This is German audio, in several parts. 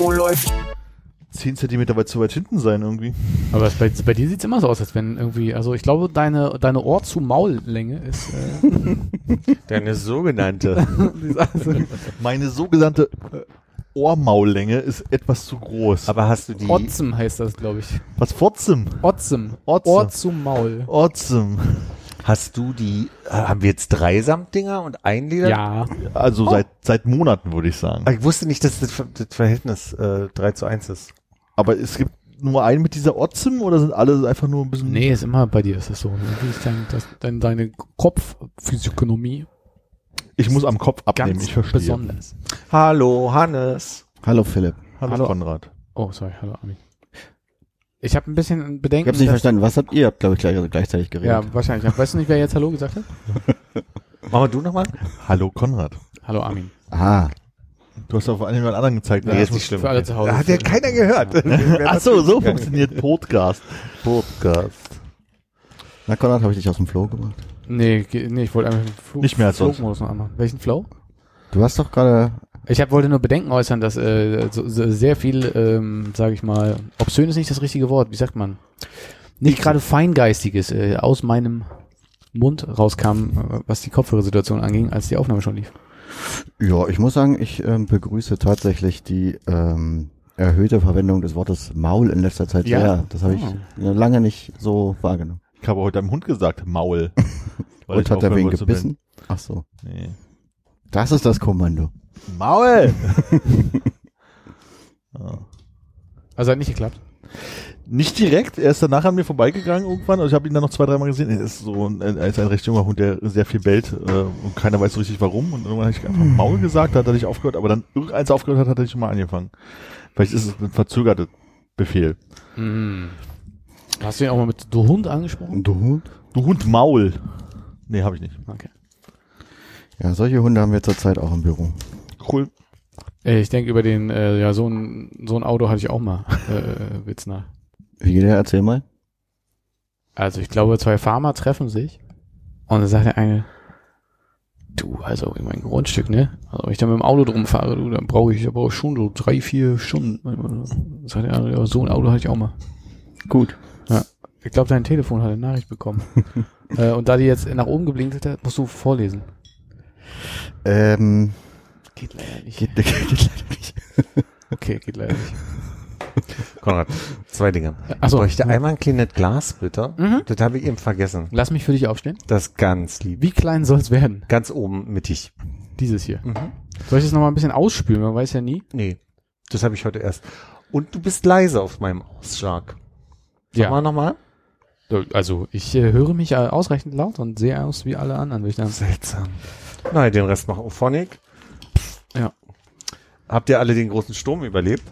Oh, läuft. 10 Zentimeter weit zu weit hinten sein irgendwie. Aber bei, bei dir sieht's immer so aus, als wenn irgendwie, also ich glaube, deine, deine Ohr-zu-Maul-Länge ist, äh, Deine sogenannte. also, Meine sogenannte Ohrmaullänge ist etwas zu groß. Aber hast du die. Otzem heißt das, glaube ich. Was Fotzem? Otzem. Otzem. Ohr zu Maul. Otzem. Hast du die. Äh, haben wir jetzt drei Samtdinger und ein Leder? Ja. Also seit, seit Monaten würde ich sagen. Aber Ich wusste nicht, dass das, das Verhältnis äh, 3 zu 1 ist. Aber es gibt nur einen mit dieser Otzem oder sind alle einfach nur ein bisschen. Nee, ist immer bei dir ist das so. Wie ist dein, das, dein, deine Kopfphysiognomie Ich muss am Kopf abnehmen, ganz ich verstehe. besonders. Hallo, Hannes. Hallo Philipp. Hallo, Hallo. Konrad. Oh, sorry, hallo Armin. Ich habe ein bisschen Bedenken. Ich hab's nicht verstanden. Was habt ihr? Ihr habt, glaube ich, gleich, also gleichzeitig geredet. Ja, wahrscheinlich. Weißt du nicht, wer jetzt Hallo gesagt hat? Machen wir du nochmal? Hallo Konrad. Hallo Armin. Ah, Du hast auf jemand anderen gezeigt. Nee, ne? ist nicht schlimm. Für alle zu Hause. Da hat ja keiner gehört. Ach so, so funktioniert Podcast. Podcast. na Konrad, habe ich dich aus dem Flow gemacht? Nee, nee, ich wollte einfach den Flug, Nicht mehr als sonst. Flugmodus noch anmachen. Welchen Flow? Du hast doch gerade, Ich hab, wollte nur Bedenken äußern, dass äh, so, so sehr viel, ähm, sage ich mal, obszön ist nicht das richtige Wort, wie sagt man? Nicht gerade Feingeistiges äh, aus meinem Mund rauskam, äh, was die Kopfhörersituation anging, als die Aufnahme schon lief. ja, ich muss sagen, ich ähm, begrüße tatsächlich die ähm, erhöhte Verwendung des Wortes Maul in letzter Zeit Ja? sehr. Das habe ich Oh. lange nicht so wahrgenommen. Ich habe heute einem Hund gesagt, Maul. Weil Und ich hat er wen gebissen? Ach so. Nee. Das ist das Kommando. Maul! Also hat nicht geklappt. Nicht direkt, er ist danach an mir vorbeigegangen irgendwann und ich habe ihn dann noch zwei, dreimal gesehen. Er ist so ein, er ist ein recht junger Hund, der sehr viel bellt äh, und keiner weiß so richtig warum. Und irgendwann habe ich einfach Maul gesagt, da hat er nicht aufgehört, aber dann irgendeins aufgehört hat, hat er schon mal angefangen. Vielleicht ist es ein verzögerter Befehl. Mhm. Hast du ihn auch mal mit Du Hund angesprochen? Du? Du Hund Maul. Nee, habe ich nicht. Okay. Ja, solche Hunde haben wir zurzeit auch im Büro. Cool. Äh, Ich denke über den, äh, ja, so ein, so ein Auto hatte ich auch mal, äh, Witz nach. Wie geht der? Erzähl mal. Also ich glaube, zwei Farmer treffen sich und dann sagt der eine, du, also in mein Grundstück, ne? Also wenn ich da mit dem Auto drum fahre, du, dann brauche ich aber auch schon so drei, vier Stunden. Dann Sagt der andere, ja, so ein Auto hatte ich auch mal. Gut. Ich glaube, dein Telefon hat eine Nachricht bekommen. äh, und da die jetzt nach oben geblinkt hat, musst du vorlesen. Ähm, Geht leider nicht. geht, geht leider nicht. Okay, geht leider nicht. Konrad, zwei Dinge. Achso, Ich bräuchte einmal ein kleines Glas, bitte. Mhm. Das habe ich eben vergessen. lass mich für dich aufstehen. Das ist ganz lieb. Wie klein soll's werden? Ganz oben mittig. Dieses hier. Mhm. Soll ich das nochmal ein bisschen ausspülen? Man weiß ja nie. Nee, das habe ich heute erst. Und du bist leise auf meinem Ausschlag. Sag mal nochmal. Also ich äh, höre mich äh, ausreichend laut und sehe aus wie alle anderen, würde ich sagen. Seltsam. Nein, den Rest macht Ophonic. Ja. Habt ihr alle den großen Sturm überlebt?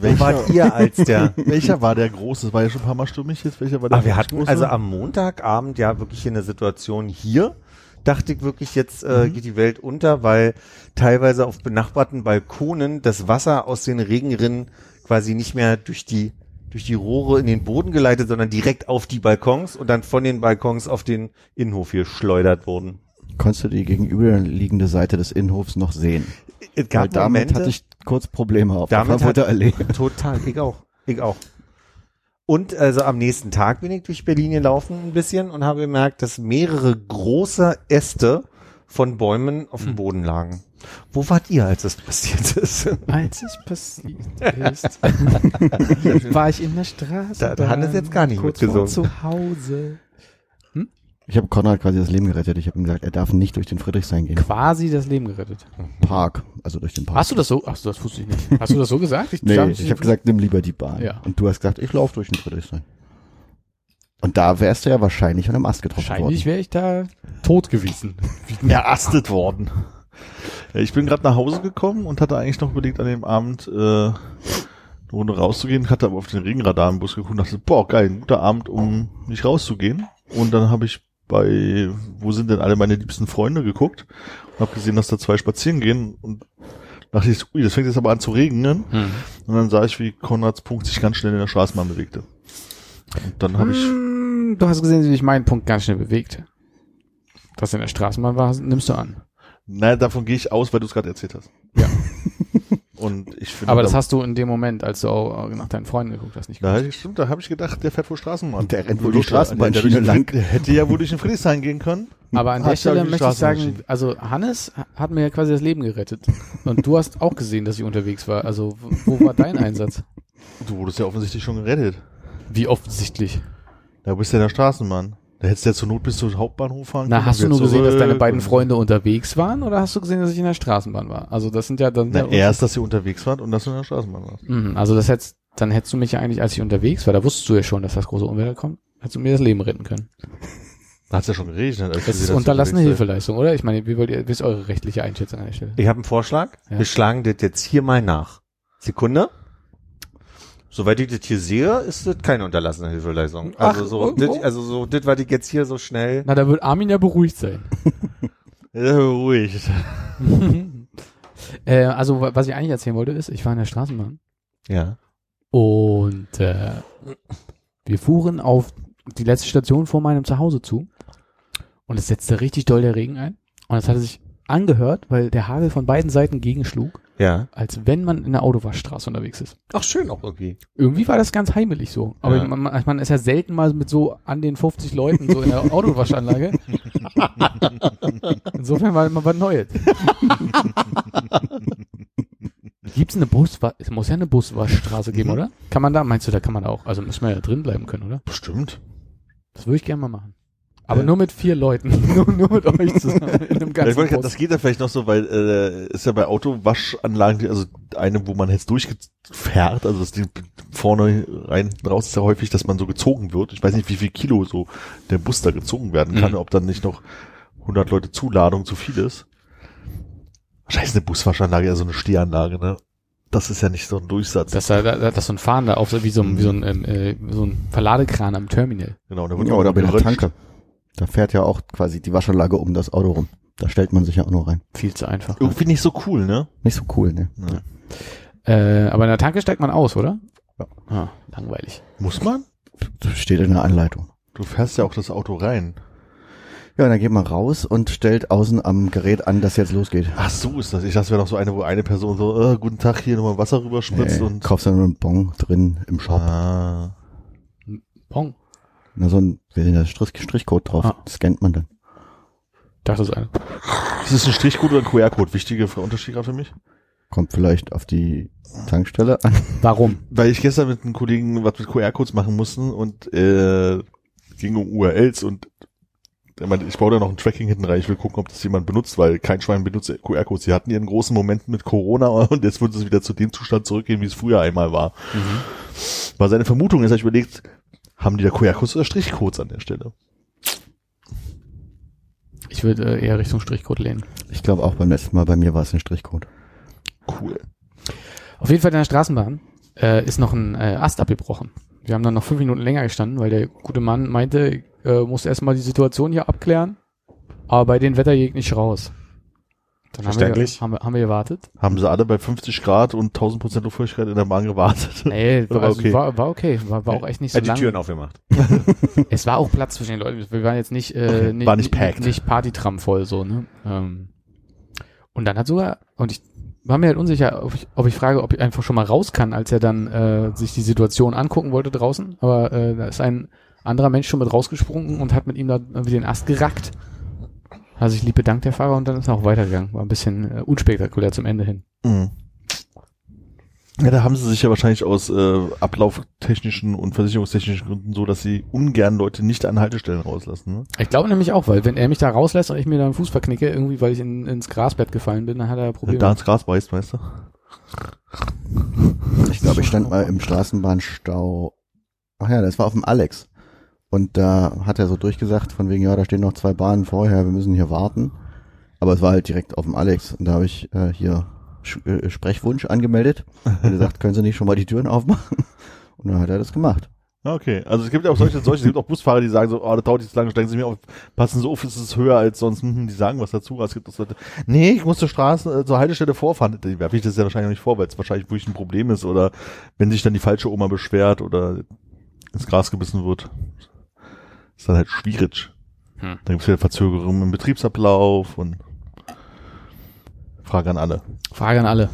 Welcher, wart ihr als der... welcher war der große? Das war ja schon ein paar Mal stürmig jetzt. Welcher war der Ah, wir hatten große? also am Montagabend ja wirklich hier eine Situation hier. Dachte ich wirklich, jetzt äh, geht die Welt unter, weil teilweise auf benachbarten Balkonen das Wasser aus den Regenrinnen quasi nicht mehr durch die durch die Rohre in den Boden geleitet, sondern direkt auf die Balkons und dann von den Balkons auf den Innenhof hier schleudert wurden. Konntest du die gegenüberliegende Seite des Innenhofs noch sehen? Es Weil gab damit Momente, hatte ich kurz Probleme auf Damit der hat- Allee. Total, ich auch. Ich auch. Und also am nächsten Tag bin ich durch Berlin gelaufen ein bisschen und habe gemerkt, dass mehrere große Äste von Bäumen auf dem Boden lagen. Wo wart ihr, als das passiert ist? Als es passiert ist, war ich in der Straße. Da- da hat es jetzt gar nicht kurz mitgesungen. vor zu Hause. Ich habe Konrad quasi das Leben gerettet. Ich habe ihm gesagt, er darf nicht durch den Friedrichshain gehen. Quasi das Leben gerettet. Park, also durch den Park. Hast du das so? Ach, so, das wusste ich nicht. Hast du das so gesagt? Ich, Nee, ich habe gesagt, nimm lieber die Bahn. Ja. Und du hast gesagt, ich laufe durch den Friedrichshain. Und da wärst du ja wahrscheinlich an einem Ast getroffen wahrscheinlich worden. wäre ich da tot gewesen. erastet worden. Ich bin gerade nach Hause gekommen und hatte eigentlich noch überlegt, an dem Abend äh, eine Runde rauszugehen, hatte aber auf den Regenradar im Bus geguckt und dachte, boah, geil, ein guter Abend, um nicht rauszugehen. Und dann habe ich bei Wo sind denn alle meine liebsten Freunde geguckt und habe gesehen, dass da zwei spazieren gehen und dachte ich, ui, das fängt jetzt aber an zu regnen. Hm. Und dann sah ich, wie Konrads Punkt sich ganz schnell in der Straßenbahn bewegte. Und dann habe ich, Hm, Du hast gesehen, wie sich mein Punkt ganz schnell bewegt. Dass er in der Straßenbahn war, nimmst du an. Naja, davon gehe ich aus, weil du es gerade erzählt hast. Ja. Und ich finde, Aber das da- hast du in dem Moment, als du auch nach deinen Freunden geguckt hast, nicht Da, gewusst. stimmt, da habe ich gedacht, der fährt wohl Straßenbahn. Der rennt wohl die Straßenbahnschiene der, der, lang. Hätte ja wohl durch den Friedrichshain gehen können. Aber an der Stelle möchte ich Straßenbahn sagen, also Hannes hat mir ja quasi das Leben gerettet. Und du hast auch gesehen, dass ich unterwegs war. Also wo war dein Einsatz? Du wurdest ja offensichtlich schon gerettet. Wie offensichtlich. Da bist du ja der Straßenbahn. Da hättest du ja zur Not bis zum Hauptbahnhof fahren Na, können hast du nur gesehen, dass deine beiden und- Freunde unterwegs waren oder hast du gesehen, dass ich in der Straßenbahn war? Also das sind ja dann Na, ja, erst, dass ihr unterwegs wart und dass du in der Straßenbahn warst. Mhm, also das hättest, dann hättest du mich ja eigentlich, als ich unterwegs war, da wusstest du ja schon, dass das große Unwetter kommt, hättest du mir das Leben retten können. Da hat's ja schon geregnet. als Das ist unterlassene Hilfeleistung, oder? Ich meine, wie wollt ihr, wie ist eure rechtliche Einschätzung an der Stelle? Ich habe einen Vorschlag. Ja. Wir schlagen das jetzt hier mal nach. Sekunde. Soweit ich das hier sehe, ist das keine unterlassene Hilfeleistung. Also Ach, so, oh, das, oh. also so, das, was ich jetzt hier so schnell. Na, da wird Armin ja beruhigt sein. ruhig. äh, also, wa- was ich eigentlich erzählen wollte, ist, ich war in der Straßenbahn Ja. und äh, wir fuhren auf die letzte Station vor meinem Zuhause zu und es setzte richtig doll der Regen ein und es hatte sich angehört, weil der Hagel von beiden Seiten gegenschlug, Ja. als wenn man in der Autowaschstraße unterwegs ist. Ach, schön auch irgendwie. Irgendwie war das ganz heimelig so. Aber Ja. man, man, man ist ja selten mal mit so an den 50 Leuten so in der Autowaschanlage. Insofern war immer was Neues. Gibt's eine Bus? Es muss ja eine Buswaschstraße geben, oder? Kann man da? Meinst du, da kann man auch? Also müssen wir ja drin bleiben können, oder? Bestimmt. Das würde ich gerne mal machen. Aber Ja. nur mit vier Leuten. nur, nur mit euch zusammen. In einem Ja, ganzen grad- Bus. das geht ja vielleicht noch so, weil äh, ist ja bei Autowaschanlagen, die- also eine, wo man jetzt durchfährt, also das Ding vorne rein raus ist ja häufig, dass man so gezogen wird. Ich weiß nicht, wie viel Kilo so der Bus da gezogen werden kann, Mhm. ob dann nicht noch 100 Leute Zuladung zu viel ist. Ist eine Buswaschanlage ja so eine Stehanlage, ne? Das ist ja nicht so ein Durchsatz. dass da, da, dass so ein Fahrender auf so wie so ein, wie so ein, ähm, äh, so ein Verladekran am Terminal. genau, da wird Ja, auch oder bei der. Tanke. Da fährt ja auch quasi die Waschanlage um das Auto rum. Da stellt man sich ja auch nur rein. Viel zu einfach. Irgendwie nicht so cool, ne? Nicht so cool, ne? Ja. Äh, aber in der Tanke steigt man aus, oder? Ja. Ah, langweilig. Muss man? Das steht in der Anleitung. Du fährst ja auch das Auto rein. Ja, dann geht man raus und stellt außen am Gerät an, dass jetzt losgeht. Ach so ist das. Ich dachte, es wäre noch so eine, wo eine Person so, äh, guten Tag, hier nochmal Wasser rüberspritzt Nee, und. kaufst dann nur einen Bon drin im Shop. Ah. Pong. Na, so ein, der Strich, Strichcode drauf. Ah. Scannt man dann. Dachte es eine. Ist das ein Strichcode oder ein QR-Code? Wichtige Unterschied gerade für mich. Kommt vielleicht auf die Tankstelle an. Warum? Weil ich gestern mit einem Kollegen was mit QR-Codes machen mussten und äh, ging um URLs und er meinte, ich baue da noch ein Tracking hinten rein, ich will gucken, ob das jemand benutzt, weil kein Schwein benutzt QR-Codes. Sie hatten ihren großen Moment mit Corona und jetzt wird es wieder zu dem Zustand zurückgehen, wie es früher einmal war. War seine Vermutung, habe ich überlegt, haben die da QR-Codes oder Strichcodes an der Stelle? Ich würde äh, eher Richtung Strichcode lehnen. Ich glaube auch beim letzten Mal bei mir war es ein Strichcode. Cool. Auf jeden Fall in der Straßenbahn äh, ist noch ein äh, Ast abgebrochen. Wir haben dann noch fünf Minuten länger gestanden, weil der gute Mann meinte, äh, muss erstmal die Situation hier abklären, aber bei den Wetter geht nicht raus. Dann haben wir, Verständlich. haben, wir, haben wir gewartet. Haben sie alle bei 50 Grad und 1000 Prozent Luftfeuchtigkeit in der Bahn gewartet? Nee, war, war also okay? war, war okay. War, war auch echt nicht so Er hat die lang. Türen aufgemacht. Es war auch Platz zwischen den Leuten. Wir waren jetzt nicht, äh, Okay, nicht, war nicht packed. nicht Partytram voll so, ne? Ähm, und dann hat sogar, und ich war mir halt unsicher, ob ich, ob ich frage, ob ich einfach schon mal raus kann, als er dann äh, sich die Situation angucken wollte draußen. Aber äh, da ist ein anderer Mensch schon mit rausgesprungen und hat mit ihm da irgendwie den Ast gerackt. Hat sich lieb bedankt, der Fahrer, und dann ist er auch weitergegangen. War ein bisschen äh, unspektakulär zum Ende hin. Mhm. Ja, da haben sie sich ja wahrscheinlich aus äh, ablauftechnischen und versicherungstechnischen Gründen so, dass sie ungern Leute nicht an Haltestellen rauslassen. Ne? Ich glaube nämlich auch, weil wenn er mich da rauslässt und ich mir da einen Fuß verknicke, irgendwie, weil ich in, ins Grasbett gefallen bin, dann hat er Wenn Probleme. da ins Gras beißt, weißt du? Ich glaube, ich stand mal im Straßenbahnstau. Ach ja, das war auf dem Alex. Und da hat er so durchgesagt, von wegen, ja, da stehen noch zwei Bahnen vorher, wir müssen hier warten. Aber es war halt direkt auf dem Alex. Und da habe ich äh, hier Sch äh, Sprechwunsch angemeldet. Und gesagt, können Sie nicht schon mal die Türen aufmachen? Und dann hat er das gemacht. Okay, also es gibt auch solche, solche, es gibt auch Busfahrer, die sagen so, oh, das dauert jetzt lange, steigen Sie mir auf, passen Sie auf, es ist höher als sonst, hm, die sagen was dazu, es gibt das, nee, ich muss zur Straße, äh, zur Haltestelle vorfahren, die werfe ich das ja wahrscheinlich nicht vor, weil es wahrscheinlich wirklich ein Problem ist oder wenn sich dann die falsche Oma beschwert oder ins Gras gebissen wird, ist dann halt schwierig. Hm. Dann gibt es wieder Verzögerungen im Betriebsablauf und Frage an alle. Frage an alle.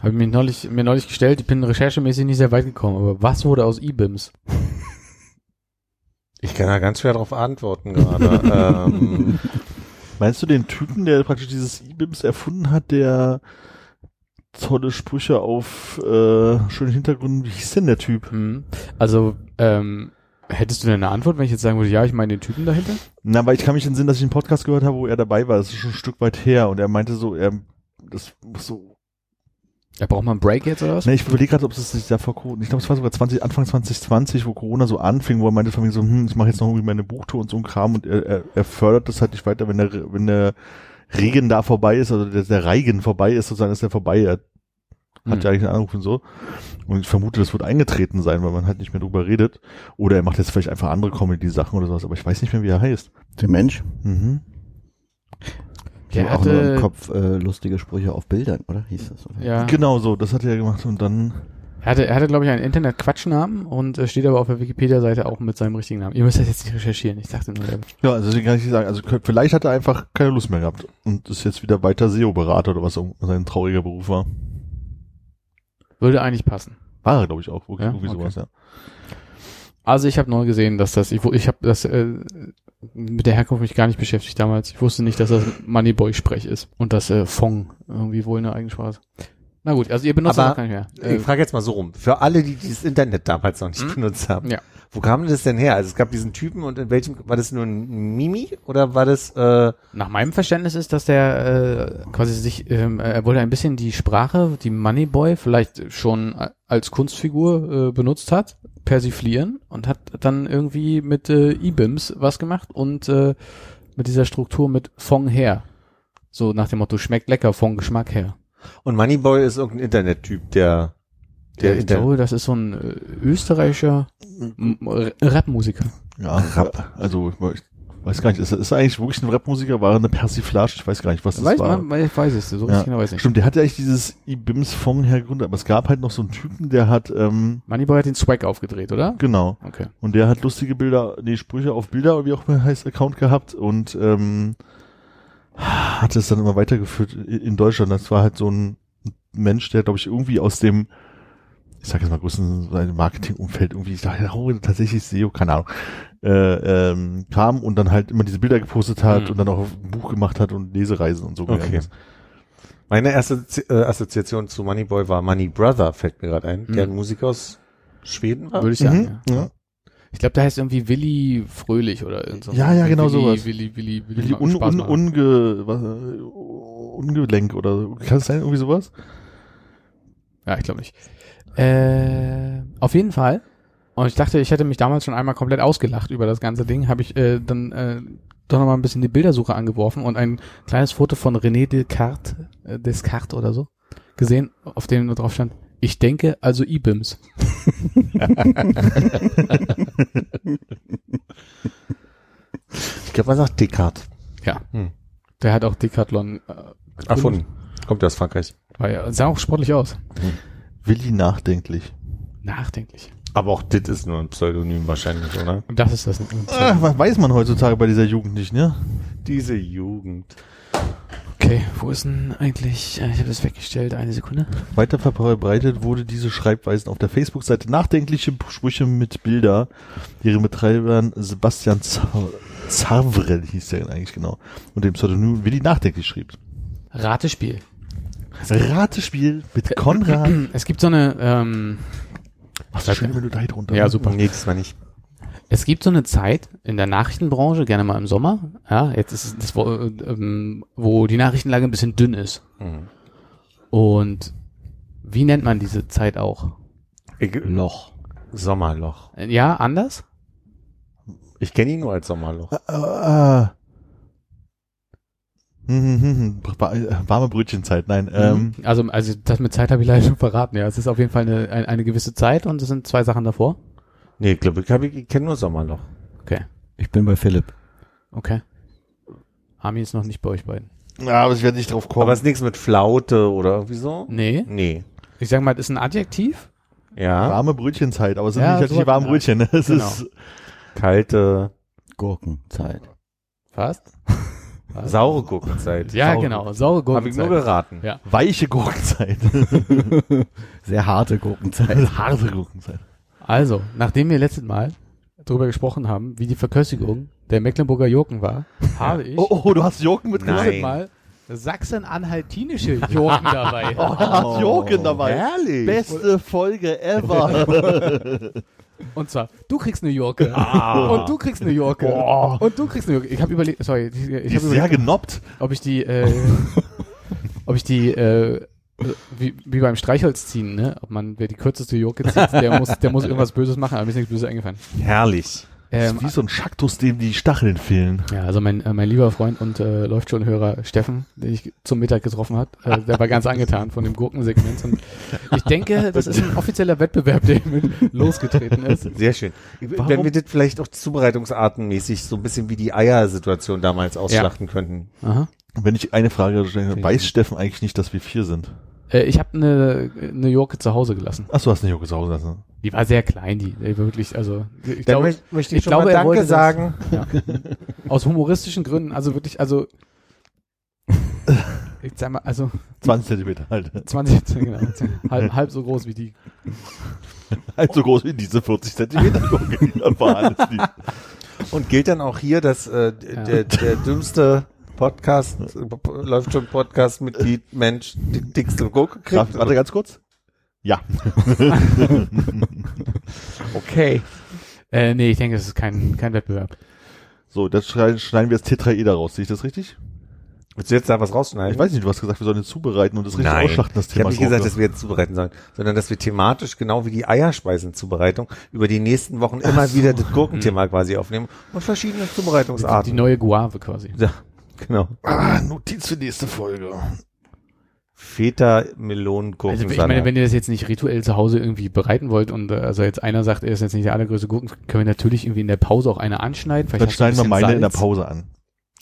Habe ich mir neulich, mir neulich gestellt, ich bin recherchemäßig nicht sehr weit gekommen, aber was wurde aus E-Bims? Ich kann da ganz schwer drauf antworten gerade. ähm, Meinst du den Typen, der praktisch dieses E-Bims erfunden hat, der tolle Sprüche auf äh, schönen Hintergründen, wie hieß denn der Typ? Hm. Also, ähm, hättest du denn eine Antwort, wenn ich jetzt sagen würde, ja, ich meine den Typen dahinter? Na, aber ich kann mich entsinnen, dass ich einen Podcast gehört habe, wo er dabei war. Das ist schon ein Stück weit her. Und er meinte so, er, das muss so. Ja, braucht man einen Break jetzt oder was? Ne, ich überlege gerade, ob es sich da vor Corona, ich glaube, es war sogar 20, Anfang 2020, wo Corona so anfing, wo er meinte von mir so, hm, ich mache jetzt noch irgendwie meine Buchtour und so ein Kram und er, er, er fördert das halt nicht weiter, wenn der, wenn der Regen da vorbei ist, oder der, der Reigen vorbei ist, sozusagen ist der vorbei. Er hat Hm. ja eigentlich einen Anruf und so. Und ich vermute, das wird eingetreten sein, weil man halt nicht mehr drüber redet. Oder er macht jetzt vielleicht einfach andere Comedy-Sachen oder sowas, aber ich weiß nicht mehr, wie er heißt. Der Mensch. Mhm. Der habe auch nur hatte- im Kopf äh, lustige Sprüche auf Bildern, oder? Hieß das? Oder? Ja. Genau so, das hat er gemacht und dann, Er hatte, er hatte glaube ich, einen Internet-Quatschnamen und äh, steht aber auf der Wikipedia-Seite auch mit seinem richtigen Namen. Ihr müsst das jetzt nicht recherchieren. Ich dachte nur, der ja, also deswegen kann ich nicht sagen, also vielleicht hat er einfach keine Lust mehr gehabt und ist jetzt wieder weiter SEO-Berater oder was auch sein trauriger Beruf war. Würde eigentlich passen. War er, glaube ich, auch, wirklich, Ja? irgendwie Okay. sowas, ja. Also ich habe neu gesehen, dass das, ich, ich habe das äh, mit der Herkunft mich gar nicht beschäftigt damals. Ich wusste nicht, dass das Moneyboy-Sprech ist und dass äh, Fong irgendwie wohl eine Eigensprache ist. Na gut, also ihr benutzt Aber das gar nicht mehr. Äh, ich frage jetzt mal so rum. Für alle, die dieses Internet damals noch nicht Hm? benutzt haben. Ja. Wo kam das denn her? Also es gab diesen Typen und in welchem, war das nur ein Mimi oder war das, äh, Nach meinem Verständnis ist, dass der äh, quasi sich, ähm, er wollte ein bisschen die Sprache, die Moneyboy vielleicht schon a- als Kunstfigur äh, benutzt hat, persiflieren und hat dann irgendwie mit äh, E-Bims was gemacht und äh, mit dieser Struktur mit Fong her. So nach dem Motto, schmeckt lecker, Fong Geschmack her. Und Moneyboy ist irgendein Internettyp, der, der, ich glaube, das ist so ein äh, österreichischer Rapmusiker. Ja, Rap. Also, ich weiß gar nicht, ist, ist er eigentlich wirklich ein Rapmusiker? War er eine Persiflage? Ich weiß gar nicht, was das Weiß war. man, ich weiß es, so Ja. genau weiß ich nicht. Stimmt, der hat ja eigentlich dieses IBIMS Fong hergegründet, aber es gab halt noch so einen Typen, der hat, ähm, Moneyboy hat den Swag aufgedreht, oder? genau, Okay. und der hat lustige Bilder, nee, Sprüche auf Bilder, oder wie auch immer heißt, Account gehabt und ähm, hat es dann immer weitergeführt in Deutschland. Das war halt so ein Mensch, der, glaube ich, irgendwie aus dem, ich sag jetzt mal größten seinem Marketingumfeld irgendwie, ich dachte, oh, tatsächlich SEO, keine Ahnung, äh, ähm, kam und dann halt immer diese Bilder gepostet hat Mhm. und dann auch ein Buch gemacht hat und Lesereisen und so Okay. gegangen ist. Meine erste äh, Assoziation zu Moneyboy war Money Brother, fällt mir gerade ein, der Hm. ein Musiker aus Schweden war. Würde ich sagen, Mhm, ja. ja. Ich glaube, der heißt irgendwie Willi Fröhlich oder irgend so. Ja, ja, genau Willi, sowas. Willi, Willi, Willi, Willi un, un, unge, was, äh, ungelenk oder kann es sein, irgendwie sowas? Ja, ich glaube nicht. Äh, auf jeden Fall. Und ich dachte, ich hätte mich damals schon einmal komplett ausgelacht über das ganze Ding. Habe ich äh, dann äh, doch noch mal ein bisschen die Bildersuche angeworfen und ein kleines Foto von René Descartes, äh, Descartes oder so, gesehen, auf dem nur drauf stand, ich denke, also IBIMS. Ich glaube, man sagt Descartes. Ja. Hm. Der hat auch Decathlon äh. Erfunden. Kommt aus Frankreich. War ja, sah auch sportlich aus. Willi nachdenklich. Nachdenklich. Aber auch dit ist nur ein Pseudonym wahrscheinlich, oder? Das ist das. Ach, was weiß man heutzutage bei dieser Jugend nicht, ne? Diese Jugend. Okay, wo ist denn eigentlich, äh, ich habe das weggestellt, eine Sekunde. Weiter verbreitet wurde diese Schreibweisen auf der Facebook-Seite nachdenkliche Sprüche mit Bilder, deren Betreibern Sebastian Zar Zarvrel hieß der eigentlich genau, und dem Pseudonym Willi nachdenklich schrieb. Ratespiel. Ratespiel mit Konrad. Es gibt so eine, ähm, Ach, da schöne Melodie drunter. Ja, ne? super. Nee, das war nicht. Es gibt so eine Zeit in der Nachrichtenbranche, gerne mal im Sommer, ja, jetzt ist es das, wo, äh, ähm, wo die Nachrichtenlage ein bisschen dünn ist. Mhm. Und wie nennt man diese Zeit auch? Ich, Loch. Sommerloch. Äh, Ja, anders? Ich kenne ihn nur als Sommerloch. Ah, Ba- äh, Warme Brötchenzeit, nein. Ähm, Also, also das mit Zeit habe ich leider schon verraten. Ja, es ist auf jeden Fall eine, eine gewisse Zeit und es sind zwei Sachen davor. Nee, ich glaube, ich, kenne nur Sommerloch. Okay, Ich bin bei Philipp. okay. Armin ist noch nicht bei euch beiden. ja, aber ich werde nicht drauf kommen. Aber es ist nichts mit Flaute oder irgendwie so? Nee. Nee. Ich sag mal, das ist ein Adjektiv. Ja. warme Brötchenzeit, aber es sind Ja, nicht so- die warmen ja. Brötchen. ne? Es Genau. ist Kalte, Gurkenzeit. Fast? Was? saure Gurkenzeit. Ja, Saure genau. Saure Habe ich nur Gurkenzeit. geraten. Ja. weiche Gurkenzeit. Sehr harte Gurkenzeit. Harte Gurkenzeit. Also, nachdem wir letztes Mal darüber gesprochen haben, wie die Verköstigung der Mecklenburger Jurken war, habe ich Oh, oh, du hast Jurken mitgebracht? dieses Nein. Mal Sachsen-Anhaltinische Jurken dabei. Oh, da hast Jurken dabei. Herrlich. Beste Folge ever. Und zwar, du kriegst eine Jurke. Ah. Und du kriegst eine Jurke. Boah. Und du kriegst eine Jurke. Ich habe überlegt, sorry, ich, ich habe sehr genoppt. ob ich die, äh, ob ich die, äh, wie, wie beim Streichholz ziehen, ne? Ob man, wer die kürzeste Jurke zieht, der muss, der muss irgendwas Böses machen, aber mir ist nichts Böses eingefallen. Herrlich. Das Ähm, ist wie so ein Schaktus, dem die Stacheln fehlen. Ja, also mein, äh, mein lieber Freund und äh, läuft schon Hörer Steffen, den ich zum Mittag getroffen hat, äh, der war ganz angetan von dem Gurkensegment. Und ich denke, das ist ein offizieller Wettbewerb, der mit losgetreten ist. Sehr schön. Warum- Wenn wir das vielleicht auch zubereitungsartenmäßig so ein bisschen wie die Eiersituation damals ausschlachten könnten. Aha. Wenn ich eine Frage stelle, weiß Steffen eigentlich nicht, dass wir vier sind? Äh, ich habe eine, eine Jurke zu Hause gelassen. Achso, hast nicht Jurke zu Hause lassen. Die war sehr klein, die, die wirklich, also ich Dann glaube, möcht- möchte ich, ich schon glaube, mal Danke wollte das- sagen. ja, aus humoristischen Gründen, also wirklich, also ich sag mal, also 20 Zentimeter halt. 20, genau, halb, halb so groß wie die. Halt so groß wie diese 40 Zentimeter Gurke, die da war. Alles lieb. Und gilt dann auch hier, dass äh, Ja. der, der dümmste Podcast, läuft schon Podcast-Mitglied, Mensch, die dickste Gurke Darf, kriegt? warte ganz kurz. Ja. Okay. Äh, nee, ich denke, das ist kein, kein Wettbewerb. So, das schneiden, schneiden wir das Tetraeder raus. Sehe ich das richtig? Willst du jetzt da was rausschneiden? Ich weiß nicht, du hast gesagt, wir sollen jetzt zubereiten und das richtig Nein, ausschlachten, das ich Thema. habe nicht gesagt, dass wir jetzt zubereiten sollen, sondern dass wir thematisch genau wie die Eierspeisenzubereitung über die nächsten Wochen immer wieder das Gurkenthema quasi aufnehmen und verschiedene Die Zubereitungsarten. neue Guave quasi. ja, genau. Ah, Notiz für nächste Folge. Feta, Melonen, Also ich meine, Gurkensalat. wenn ihr das jetzt nicht rituell zu Hause irgendwie bereiten wollt und äh, also jetzt einer sagt, er ist jetzt nicht der allergrößte Gurken, können wir natürlich irgendwie in der Pause auch eine anschneiden. Vielleicht Dann schneiden wir meine in der Salz. Pause an.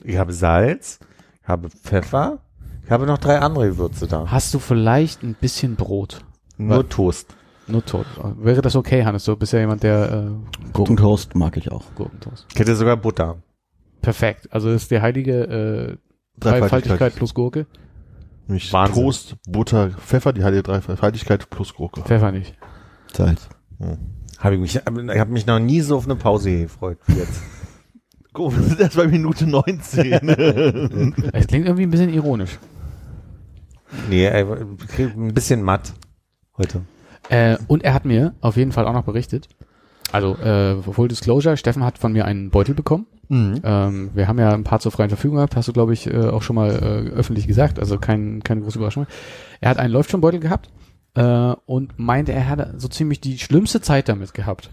ich habe Salz, ich habe Pfeffer, ich habe noch drei andere Gewürze da. Hast du vielleicht ein bisschen Brot? Nur Toast. Nur tot. Wäre das okay, Hannes? Du bist ja jemand, der äh, Gurkentoast mag ich auch. Gurkentoast. Ich hätte sogar Butter. Perfekt. Also das ist die heilige äh, Dreifaltigkeit plus Gurke. Nämlich Wahnsinn. Toast, Butter, Pfeffer, die heilige Dreifaltigkeit plus Gurke. Pfeffer nicht. Salz. Habe ich mich, ich habe mich noch nie so auf eine Pause gefreut wie jetzt. Guck, wir sind erst bei Minute 19. Es klingt irgendwie ein bisschen ironisch. nee, ein bisschen matt heute. Äh, und er hat mir auf jeden Fall auch noch berichtet. Also, äh, Full Disclosure, Steffen hat von mir einen Beutel bekommen. Ähm, wir haben ja ein paar zur freien Verfügung gehabt, hast du, glaube ich, äh, auch schon mal äh, öffentlich gesagt, also kein, keine große Überraschung. Er hat einen Läuft schon Beutel gehabt äh, und meinte, er hatte so ziemlich die schlimmste Zeit damit gehabt.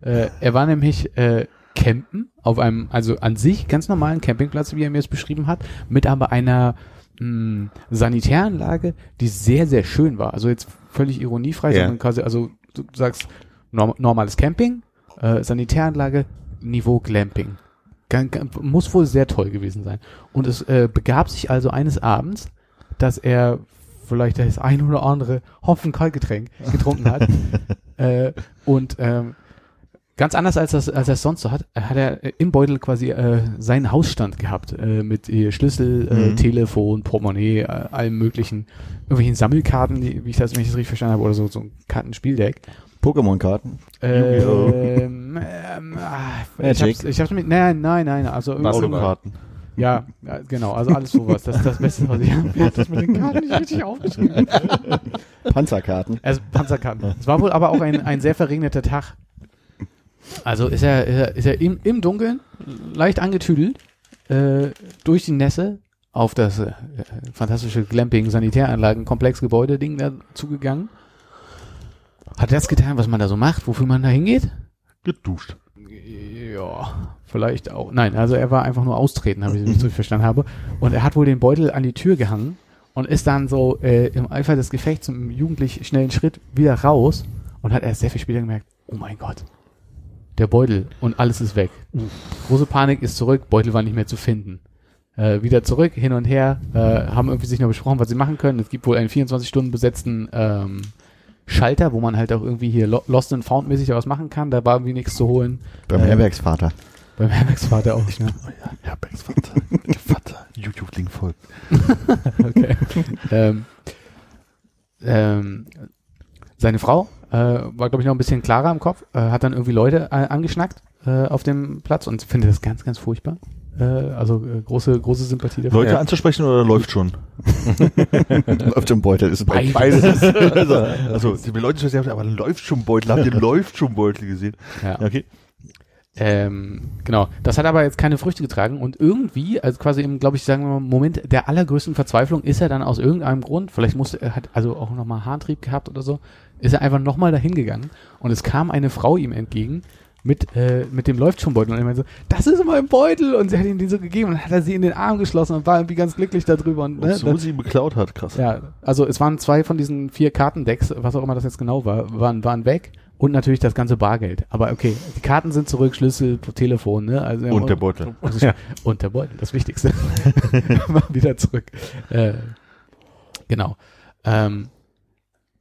Äh, er war nämlich äh, campen auf einem, also an sich ganz normalen Campingplatz, wie er mir es beschrieben hat, mit aber einer mh, Sanitäranlage, die sehr, sehr schön war. Also jetzt völlig ironiefrei, Ja. sondern quasi, also du sagst norm normales Camping, äh, Sanitäranlage, Niveau Glamping. Muss wohl sehr toll gewesen sein. Und es äh, begab sich also eines Abends, dass er vielleicht das ein oder andere Hopfen Kaltgetränk getrunken hat. äh, und ähm, ganz anders als das, als er es sonst so hat, äh, hat er äh, im Beutel quasi äh, seinen Hausstand gehabt äh, mit äh, Schlüssel, äh, Mhm. Telefon, Portemonnaie, äh, allem möglichen, irgendwelchen Sammelkarten, die, wie ich das, wenn ich das richtig verstanden habe, oder so, so ein Kartenspieldeck. Pokémon-Karten. Ähm, ähm, ah, ich hab's, ich hab's mit, nein, nein, nein, also Autokarten. ja, ja, genau, also alles sowas. Das ist das Beste, was ich habe. Ich das mit den Karten nicht richtig aufgeschrieben. Panzerkarten. Also Panzerkarten. Es war wohl aber auch ein, ein sehr verregneter Tag. Also ist er, ist er, ist er im, im Dunkeln, leicht angetüdelt, äh, durch die Nässe auf das äh, fantastische Glamping-Sanitäranlagen-Komplexgebäude-Ding da zugegangen. Hat das getan, was man da so macht, wofür man da hingeht? Geduscht. ja, vielleicht auch. Nein, also er war einfach nur austreten, habe ich nicht so verstanden habe. Und er hat wohl den Beutel an die Tür gehangen und ist dann so äh, im Eifer des Gefechts im jugendlich schnellen Schritt wieder raus und hat erst sehr viel später gemerkt, oh mein Gott, der Beutel und alles ist weg. Große Panik ist zurück, Beutel war nicht mehr zu finden. Äh, wieder zurück, hin und her, äh, haben irgendwie sich noch besprochen, was sie machen können. Es gibt wohl einen 24 Stunden besetzten ähm, Schalter, wo man halt auch irgendwie hier Lo- Lost and Found mäßig was machen kann. Da war irgendwie nichts zu holen. Beim Ähm, Herbergsvater. Beim Herbergsvater auch. Ne? Ja, Herbergsvater. Vater. YouTube-Link folgt. Okay. ähm, ähm, seine Frau äh, war, glaube ich, noch ein bisschen klarer im Kopf, äh, hat dann irgendwie Leute äh, angeschnackt äh, auf dem Platz und findet das ganz, ganz furchtbar. Äh, also äh, große, große Sympathie dafür. Leute anzusprechen oder läuft schon? Auf dem Beutel ist Beides. Beides. also, also, die Leute sagen, aber läuft schon Beutel. Habt ihr läuft schon Beutel gesehen? Ja. Ja, okay. Ähm, genau. Das hat aber jetzt keine Früchte getragen und irgendwie, also quasi im, glaube ich, sagen wir mal, Moment der allergrößten Verzweiflung ist er dann aus irgendeinem Grund, vielleicht musste er hat also auch nochmal Haartrieb gehabt oder so, ist er einfach nochmal dahin gegangen und es kam eine Frau ihm entgegen mit, äh, mit dem läuft schon Beutel und er meinte so, das ist mein Beutel und sie hat ihm den so gegeben und dann hat er sie in den Arm geschlossen und war irgendwie ganz glücklich darüber und, ne, Und so sie ihn beklaut hat, krass. ja, also es waren zwei von diesen vier Kartendecks, was auch immer das jetzt genau war, waren, waren weg und natürlich das ganze Bargeld. Aber okay, die Karten sind zurück, Schlüssel, Telefon, ne? Also, Und der Beutel. Und der Beutel, das Wichtigste. War wieder zurück. Äh, genau. Ähm,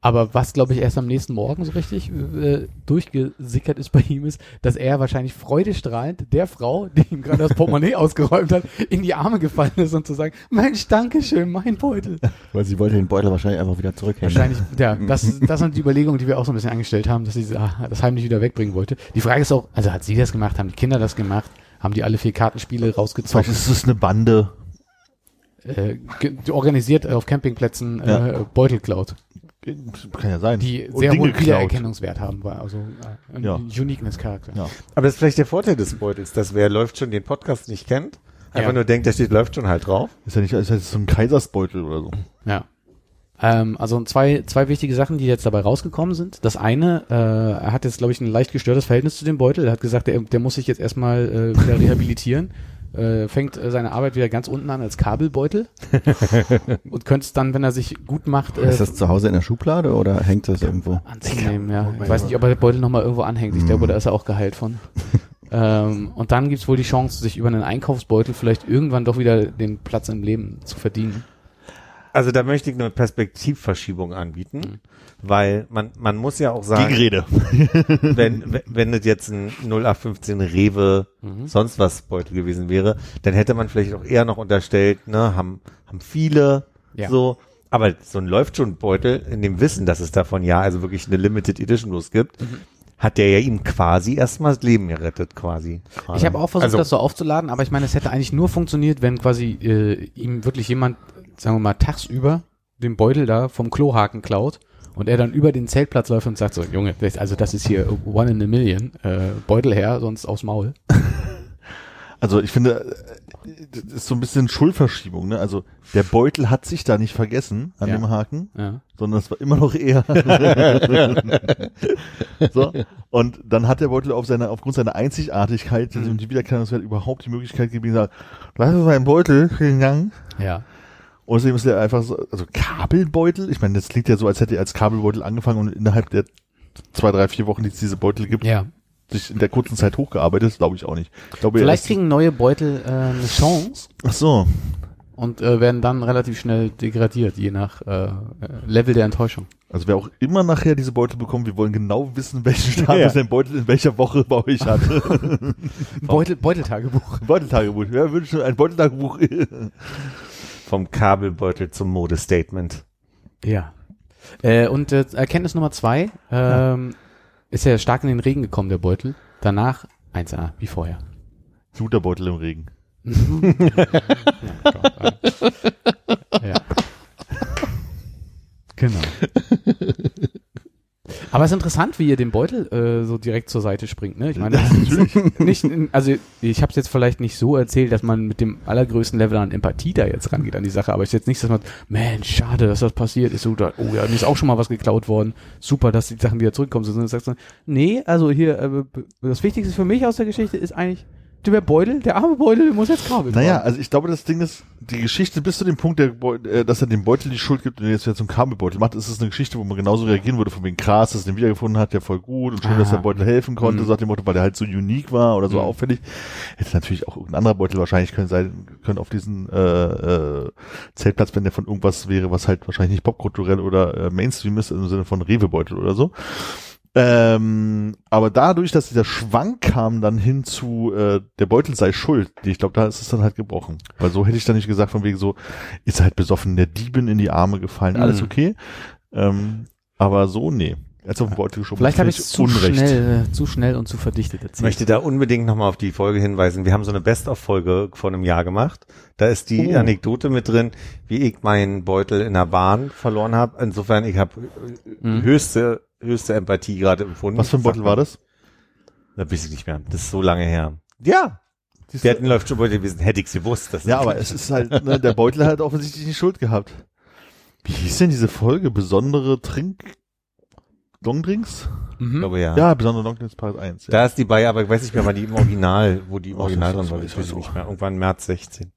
aber was, glaube ich, erst am nächsten Morgen so richtig äh, durchgesickert ist bei ihm, ist, dass er wahrscheinlich freudestrahlend der Frau, die ihm gerade das Portemonnaie ausgeräumt hat, in die Arme gefallen ist und zu sagen, Mensch, danke schön, mein Beutel. Weil sie wollte den Beutel wahrscheinlich einfach wieder zurückhängen. Wahrscheinlich, ja, das, das sind die Überlegungen, die wir auch so ein bisschen angestellt haben, dass sie ah, das heimlich wieder wegbringen wollte. Die Frage ist auch, also hat sie das gemacht, haben die Kinder das gemacht, haben die alle vier Kartenspiele rausgezogen, Vielleicht ist es eine Bande. äh, organisiert auf Campingplätzen äh, Ja. Beutel klaut, Kann ja sein. die sehr hohen. Wiedererkennungswert haben, war also äh, ein Ja. Uniqueness-Charakter. Ja. Aber das ist vielleicht der Vorteil des Beutels, dass wer läuft schon den Podcast nicht kennt, einfach Ja. nur denkt, da steht läuft schon halt drauf. Ist ja nicht, ist ja so ein Kaisersbeutel oder so. Ja. Ähm, also zwei, zwei wichtige Sachen, die jetzt dabei rausgekommen sind. Das eine, äh, er hat jetzt, glaube ich, ein leicht gestörtes Verhältnis zu dem Beutel. Er hat gesagt, der, der muss sich jetzt erstmal äh, wieder rehabilitieren. Äh, fängt äh, seine Arbeit wieder ganz unten an als Kabelbeutel und könnte es dann, wenn er sich gut macht, äh, Ist das zu Hause in der Schublade oder hängt das irgendwo? anzunehmen. Ja. Ich weiß nicht, ob er der Beutel nochmal irgendwo anhängt. Ich glaube, da ist er auch geheilt von. ähm, und dann gibt's wohl die Chance, sich über einen Einkaufsbeutel vielleicht irgendwann doch wieder den Platz im Leben zu verdienen. Also da möchte ich eine Perspektivverschiebung anbieten, weil man, man muss ja auch sagen, Gegenrede. wenn, wenn- wenn das jetzt ein 0815 Rewe sonst was Beutel gewesen wäre, dann hätte man vielleicht auch eher noch unterstellt, ne, haben, haben viele Ja. so, aber so ein läuft schon Beutel in dem Wissen, dass es davon ja also wirklich eine Limited Edition bloß gibt, hat der ja ihm quasi erstmal das Leben gerettet, quasi. Ich habe auch versucht, Also- das so aufzuladen, aber ich meine, es hätte eigentlich nur funktioniert, wenn quasi äh, ihm wirklich jemand, sagen wir mal, tagsüber den Beutel da vom Klohaken klaut und er dann über den Zeltplatz läuft und sagt so, Junge, also das ist hier one in a million, äh, Beutel her, sonst aufs Maul. Also ich finde, äh, das ist so ein bisschen Schuldverschiebung. Ne? Also der Beutel hat sich da nicht vergessen an Ja. dem Haken, Ja. sondern es war immer noch er. so. Und dann hat der Beutel auf seine, aufgrund seiner Einzigartigkeit Mhm. und die Wiedererkennungswert überhaupt die Möglichkeit gegeben, sagen, lass uns meinen Beutel, vielen Dank. Ja. Außerdem ist er einfach so, also Kabelbeutel. Ich meine, das klingt ja so, als hätte er als Kabelbeutel angefangen und innerhalb der zwei, drei, vier Wochen, die es diese Beutel gibt, Ja. Sich in der kurzen Zeit hochgearbeitet. Glaube ich auch nicht. Ich glaube, Vielleicht kriegen neue Beutel äh, eine Chance Ach so. und äh, werden dann relativ schnell degradiert, je nach äh, Level der Enttäuschung. Also wer auch immer nachher diese Beutel bekommt, wir wollen genau wissen, welchen Status Ja. der Beutel in welcher Woche bei euch hat. Ein Beutel, Beuteltagebuch. Beuteltagebuch. Wer wünscht schon ein Beuteltagebuch? Vom Kabelbeutel zum Modestatement. Ja. Äh, und äh, Erkenntnis Nummer zwei, ähm, ist ja stark in den Regen gekommen, der Beutel. Danach 1A, wie vorher. Bluterbeutel im Regen. ja. Genau. Aber es ist interessant, wie ihr den Beutel äh, so direkt zur Seite springt. Ne? Ich meine, das ist nicht, also ich habe es jetzt vielleicht nicht so erzählt, dass man mit dem allergrößten Level an Empathie da jetzt rangeht an die Sache. Aber es ist jetzt nicht, dass man, Mensch, schade, dass das passiert ist. So, da, oh ja, mir ist auch schon mal was geklaut worden. Super, dass die Sachen wieder zurückkommen. Sondern du sagst, nee, also hier, äh, das Wichtigste für mich aus der Geschichte ist eigentlich der Beutel, der arme Beutel, der muss jetzt Kabel Naja, tragen. also ich glaube, das Ding ist, die Geschichte bis zu dem Punkt, der, äh, dass er dem Beutel die Schuld gibt und jetzt wieder zum Kabelbeutel macht, ist es eine Geschichte, wo man genauso reagieren würde, von wegen krass, dass er den wiedergefunden hat, der voll gut und schön, Ah. dass der Beutel helfen konnte, Mhm. sagt dem Motto, weil der halt so unique war oder so Mhm. auffällig. Hätte natürlich auch irgendein anderer Beutel wahrscheinlich können sein, können auf diesen äh, äh, Zeltplatz, wenn der von irgendwas wäre, was halt wahrscheinlich nicht popkulturell oder äh, Mainstream ist, im Sinne von Rewe-Beutel oder so. Ähm, aber dadurch, dass dieser Schwank kam dann hin zu äh, der Beutel sei schuld, ich glaube, da ist es dann halt gebrochen. Weil so hätte ich dann nicht gesagt, von wegen so, ist halt besoffen der Diebin in die Arme gefallen, alles Mhm. okay. Ähm, aber so, nee. Als auf den Beutel geschoben. Vielleicht habe ich es zu schnell, äh, zu schnell und zu verdichtet Ich erzählt. möchte da unbedingt nochmal auf die Folge hinweisen. Wir haben so eine Best-of-Folge vor einem Jahr gemacht. Da ist die Oh. Anekdote mit drin, wie ich meinen Beutel in der Bahn verloren habe. Insofern, ich habe Mhm. höchste, höchste Empathie gerade empfunden. Was für ein Beutel war das? Da weiß ich nicht mehr. Das ist so lange her. Ja. Wir hätten läuft schon Beutel gewesen, hätte ich's gewusst. Das Ja, aber es ist halt, ne, der Beutel hat offensichtlich die Schuld gehabt. Wie hieß denn diese Folge? Besondere Trink Longdrinks? ich Mhm. glaube ja. Ja, besondere Longdrinks Part 1. Ja. Da ist die bei, aber ich weiß nicht mehr, wann die im Original, wo die im Ach, Original drin war. Ich ich weiß nicht mehr. Irgendwann März 16.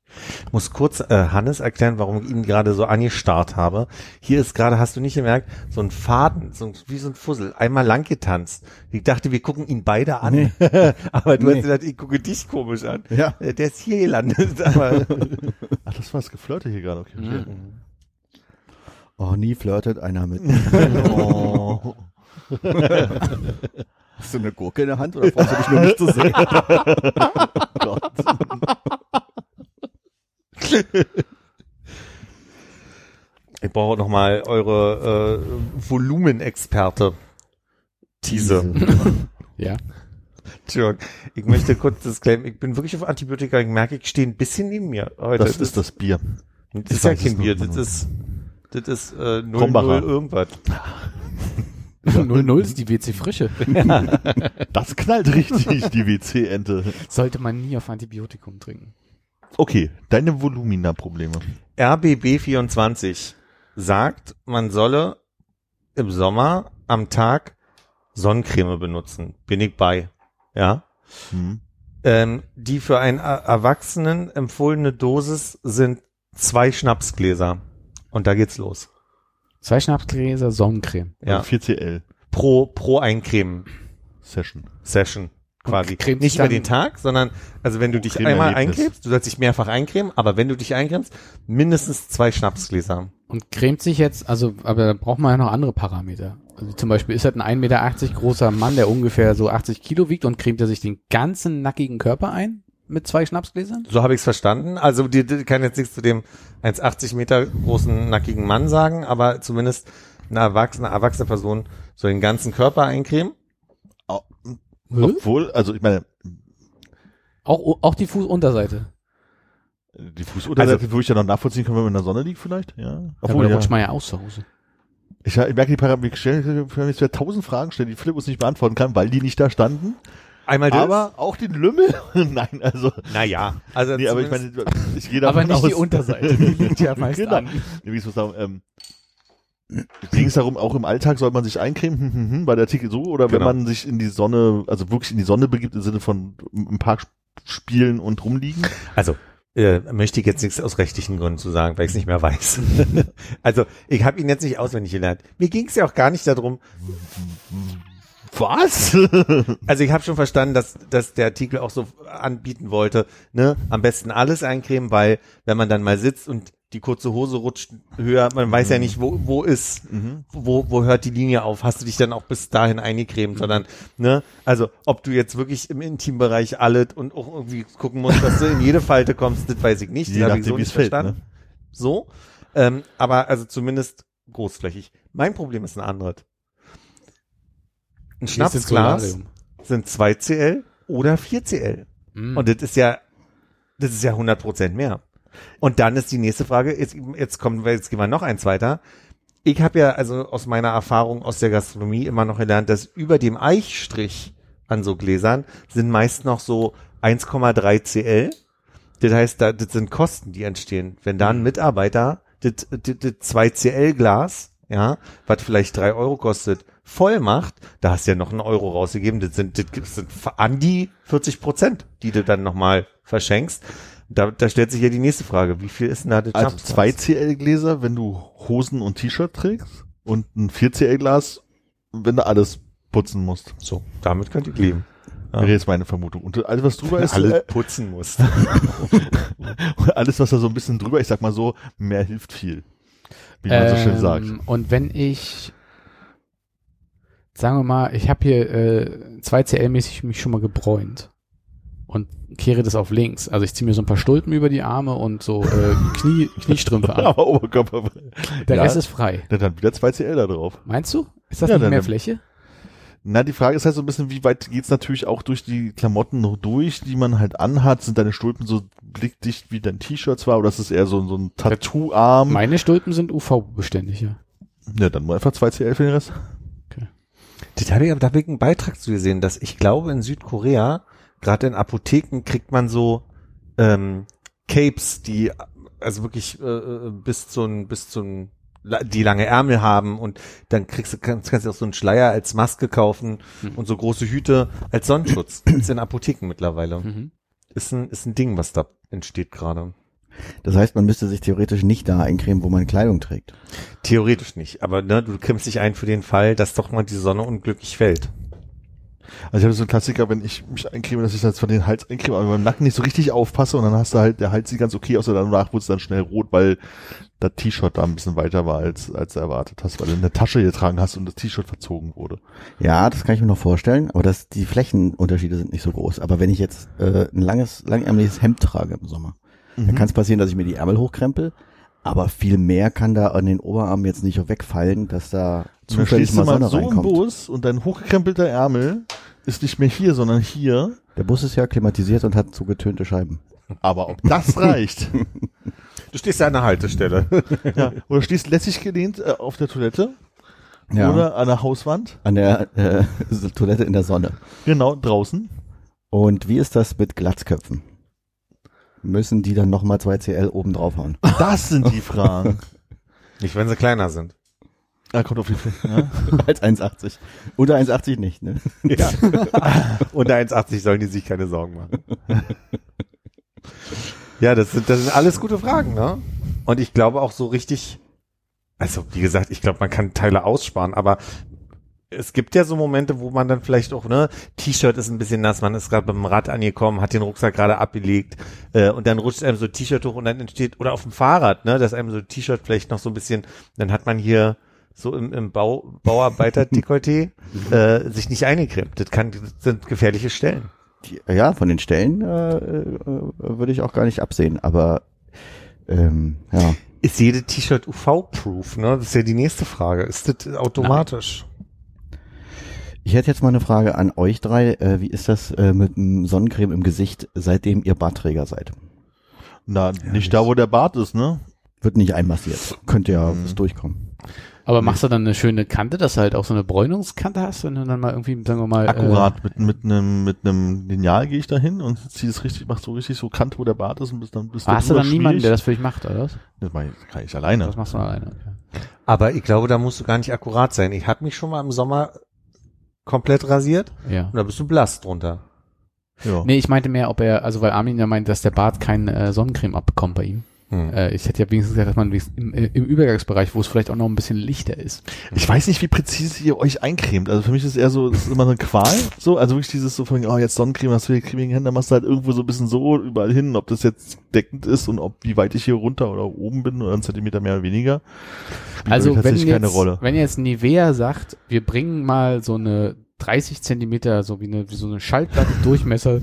Ich muss kurz äh, Hannes erklären, warum ich ihn gerade so angestarrt habe. Hier ist gerade, hast du nicht gemerkt, so ein Faden, so ein, wie so ein Fussel, einmal lang getanzt. Ich dachte, wir gucken ihn beide an. aber du Nee. hast gesagt, ich gucke dich komisch an. Ja. Äh, Der ist hier gelandet. Aber Ach, das war das Geflirte hier gerade. Okay, okay. Mhm. Oh, nie flirtet einer mit. Oh. Hast du eine Gurke in der Hand oder brauchst du dich nur nicht zu sehen? Gott. ich brauche noch mal eure äh, Volumenexperte. Tease. Ja. Entschuldigung. Ich möchte kurz das claimen. Ich bin wirklich auf Antibiotika. Ich merke, ich stehe ein bisschen neben mir heute. Das ist das Bier. Das ist ja kein Bier. Das ist, das ist äh, 0, Krombacher. 0 irgendwas. 0-0 ist die WC Frische. Das knallt richtig, die WC-Ente. Sollte man nie auf Antibiotikum trinken. Okay, deine Volumina-Probleme. RBB24 sagt, man solle im Sommer am Tag Sonnencreme benutzen. Bin ich bei. Ja. Hm. Ähm, die für einen Er- Erwachsenen empfohlene Dosis sind zwei Schnapsgläser. Und da geht's los. Zwei Schnapsgläser Sonnencreme. Ja. Also 4CL Pro, pro Eincremen Session. Session quasi. Nicht über den Tag, sondern also wenn du dich einmal eincremst, du sollst dich mehrfach eincremen, aber wenn du dich eincremst, mindestens zwei Schnapsgläser. Und cremt sich jetzt, also, aber da braucht man ja noch andere Parameter. Also zum Beispiel ist halt ein 1,80 Meter großer Mann, der ungefähr so 80 Kilo wiegt und cremt er sich den ganzen nackigen Körper ein mit zwei Schnapsgläsern? So habe ich es verstanden. Also die, die kann jetzt nichts zu dem 1,80 Meter großen nackigen Mann sagen, aber zumindest eine erwachsene, erwachsene Person soll den ganzen Körper eincremen. Obwohl, also ich meine, Auch, auch die Fußunterseite. die Fußunterseite Also- würde ich ja noch nachvollziehen können, wenn man in der Sonne liegt vielleicht. Ja. Obwohl, da ja. rutscht man ja aus zu Hause. Ich, ich merke die Parameter, ich stelle mir jetzt tausend Fragen stellen, die Philipp uns nicht beantworten kann, weil die nicht da standen. Einmal das. Aber auch den Lümmel? Nein, also, naja, also nee, aber ich meine, ich gehe davon Aber nicht aus. die Unterseite, die liegt ja meist genau. an. Nee, wie ich so sagen, ähm, ging es darum, auch im Alltag soll man sich eincremen, hm, hm, hm, war der Artikel so, oder Genau. wenn man sich in die Sonne, also wirklich in die Sonne begibt, im Sinne von im Park spielen und rumliegen? Also, äh, möchte ich jetzt nichts aus rechtlichen Gründen zu sagen, weil ich es nicht mehr weiß. also, ich habe ihn jetzt nicht auswendig gelernt. Mir ging es ja auch gar nicht darum. Was? Also, ich habe schon verstanden, dass, dass der Artikel auch so anbieten wollte, ne, am besten alles eincremen, weil wenn man dann mal sitzt und die kurze Hose rutscht höher, man weiß ja nicht, wo, wo ist, wo, wo hört die Linie auf, hast du dich dann auch bis dahin eingecremt, sondern, ne, also, ob du jetzt wirklich im Intimbereich alles und auch irgendwie gucken musst, dass du in jede Falte kommst, das weiß ich nicht, das habe ich so nicht fällt, verstanden. ne? So, ähm, aber also zumindest großflächig. Mein Problem ist ein anderes. Ein Schnapsglas sind 2 CL oder 4 CL. Mm. Und das ist ja, das ist ja 100 Prozent mehr. Und dann ist die nächste Frage, jetzt, jetzt kommen wir, jetzt gehen wir noch eins weiter. ich habe ja also aus meiner Erfahrung aus der Gastronomie immer noch gelernt, dass über dem Eichstrich an so Gläsern sind meist noch so 1,3 CL. Das heißt, da, das sind Kosten, die entstehen. Wenn da ein Mitarbeiter das, das, das 2 CL Glas, ja, was vielleicht drei Euro kostet, voll macht, da hast du ja noch einen Euro rausgegeben, das sind, das sind an die 40 Prozent, die du dann nochmal verschenkst. Da, da stellt sich ja die nächste Frage, wie viel ist denn da das Also Schnaps? 2 CL Gläser, wenn du Hosen und T-Shirt trägst und ein 4 CL Glas, wenn du alles putzen musst. So, damit könnt ihr leben. Ja. Wäre jetzt meine Vermutung. Und alles, was drüber ist, Alle äh, putzen musst. alles, was da so ein bisschen drüber, ich sag mal so, mehr hilft viel. Wie man so schön sagt. Ähm, Und wenn ich, sagen wir mal, ich habe hier äh, 2CL-mäßig mich schon mal gebräunt und kehre das auf links. Also ich ziehe mir so ein paar Stulpen über die Arme und so äh, Knie, Kniestrümpfe an. Aber Oberkörper. Der ja, Rest ist frei. Ja, dann wieder 2 CL da drauf. Meinst du? Ist das Ja, nicht dann- mehr Fläche? Na, die Frage ist halt so ein bisschen, wie weit geht's natürlich auch durch die Klamotten noch durch, die man halt anhat. Sind deine Stulpen so blickdicht wie dein T-Shirt zwar, oder ist es eher so, so ein Tattoo-Arm? Meine Stulpen sind UV-beständig, ja. Ja, dann nur einfach 2 CL für den Rest. Das habe ich aber da habe ich einen Beitrag zu gesehen, dass ich glaube in Südkorea, gerade in Apotheken kriegt man so ähm, Capes, die also wirklich äh, äh, bis zu ein, bis zu ein, die lange Ärmel haben und dann kriegst du kannst, kannst du auch so einen Schleier als Maske kaufen Mhm. und so große Hüte als Sonnenschutz. Gibt's in Apotheken mittlerweile. Mhm. Ist ein ist ein Ding, was da entsteht gerade. Das heißt, man müsste sich theoretisch nicht da eincremen, wo man Kleidung trägt. Theoretisch nicht, aber ne, du krimmst dich ein für den Fall, dass doch mal die Sonne unglücklich fällt. Also ich habe so einen Klassiker, wenn ich mich eincreme, dass ich jetzt von den Hals eincreme, aber beim Nacken nicht so richtig aufpasse und dann hast du halt, der Hals sieht ganz okay aus und danach wurde es dann schnell rot, weil das T-Shirt da ein bisschen weiter war, als, als du erwartet hast, weil du eine Tasche getragen hast und das T-Shirt verzogen wurde. Ja, das kann ich mir noch vorstellen, aber das, die Flächenunterschiede sind nicht so groß. Aber wenn ich jetzt äh, ein langes, langärmeliges Hemd trage im Sommer, dann kann es passieren, dass ich mir die Ärmel hochkrempel, aber viel mehr kann da an den Oberarmen jetzt nicht wegfallen, dass da zufällig mal mal Sonne so im reinkommt. Bus und dein hochgekrempelter Ärmel ist nicht mehr hier, sondern hier. Der Bus ist ja klimatisiert und hat so getönte Scheiben. Aber ob das reicht? Du stehst ja an der Haltestelle. ja. Oder stehst lässig gelehnt äh, auf der Toilette Ja. oder an der Hauswand. An der äh, Toilette in der Sonne. Genau, draußen. Und wie ist das mit Glatzköpfen? Müssen die dann nochmal 2 CL oben draufhauen? Das sind die Fragen. Nicht, wenn sie kleiner sind. Ah, kommt auf die Fläche. Ja. Als 1,80. Unter 1,80 nicht, ne? Ja. Unter 1,80 sollen die sich keine Sorgen machen. ja, das sind, das sind alles gute Fragen, ne? Und ich glaube auch so richtig, also wie gesagt, ich glaube, man kann Teile aussparen, aber es gibt ja so Momente, wo man dann vielleicht auch, ne, T-Shirt ist ein bisschen nass, man ist gerade beim Rad angekommen, hat den Rucksack gerade abgelegt äh, und dann rutscht einem so T-Shirt hoch und dann entsteht, oder auf dem Fahrrad, ne, dass einem so T-Shirt vielleicht noch so ein bisschen, dann hat man hier so im, im Bau, Bauarbeiter-Dekolleté äh, sich nicht eingecremt. Das, kann, das sind gefährliche Stellen. Ja, von den Stellen äh, äh, würde ich auch gar nicht absehen, aber ähm, ja. Ist jede T-Shirt UV-proof, ne? Das ist ja die nächste Frage. Ist das automatisch? Ich hätte jetzt mal eine Frage an euch drei. Äh, wie ist das äh, mit dem Sonnencreme im Gesicht, seitdem ihr Bartträger seid? Na, nicht da, wo der Bart ist, ne? Wird nicht einmassiert. Könnte ja Mhm. was durchkommen. Aber machst du dann eine schöne Kante, dass du halt auch so eine Bräunungskante hast, wenn du dann mal irgendwie, sagen wir mal, Akkurat, mit, mit einem mit einem Lineal gehe ich da hin und ziehe es richtig, mach so richtig so Kant, wo der Bart ist und bis dann bis Äh, hast du dann niemanden, der das für dich macht, oder was? Das mach ich, kann ich alleine. Das machst du alleine. Okay. Aber ich glaube, da musst du gar nicht akkurat sein. Ich habe mich schon mal im Sommer komplett rasiert Ja. und da bist du blass drunter. Ja. Nee, ich meinte mehr, ob er, also weil Armin ja meint, dass der Bart keine äh, Sonnencreme abbekommt bei ihm. Hm. Äh, ich hätte ja wenigstens gesagt, dass man im, äh, im Übergangsbereich, wo es vielleicht auch noch ein bisschen lichter ist. Ich weiß nicht, wie präzise ihr euch eincremt. Also für mich ist es eher so, es ist immer so eine Qual. So, also wirklich dieses so von, oh, jetzt Sonnencreme, hast du hier cremigen Hände, dann machst du halt irgendwo so ein bisschen so überall hin, ob das jetzt deckend ist und ob, wie weit ich hier runter oder oben bin oder einen Zentimeter mehr oder weniger. Spielt also wenn jetzt, wenn jetzt Nivea sagt, wir bringen mal so eine 30 Zentimeter, so wie, eine, wie so eine Schallplatte Durchmesser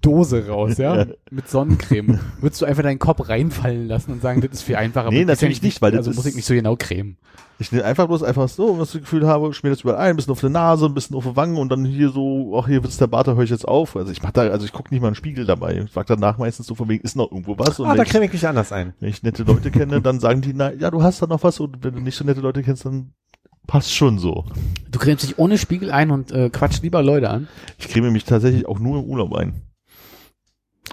Dose raus, ja, Ja. mit Sonnencreme. Würdest du einfach deinen Kopf reinfallen lassen und sagen, das ist viel einfacher. Nee, das natürlich nicht, weil das also ist- muss ich nicht so genau cremen. Ich nehme einfach bloß einfach so, was ich das Gefühl habe, schmier das überall ein, ein bisschen auf die Nase, ein bisschen auf die Wangen und dann hier so, ach hier wird's der Bart, da höre ich jetzt auf. Also ich mach da, also ich gucke nicht mal einen Spiegel dabei. Ich frag danach meistens so von wegen, ist noch irgendwo was? Und Ah, da ich, creme ich mich anders ein. wenn ich nette Leute kenne, dann sagen die, na, ja, du hast da noch was und wenn du nicht so nette Leute kennst, dann passt schon so. Du cremst dich ohne Spiegel ein und äh, quatscht lieber Leute an. Ich creme mich tatsächlich auch nur im Urlaub ein.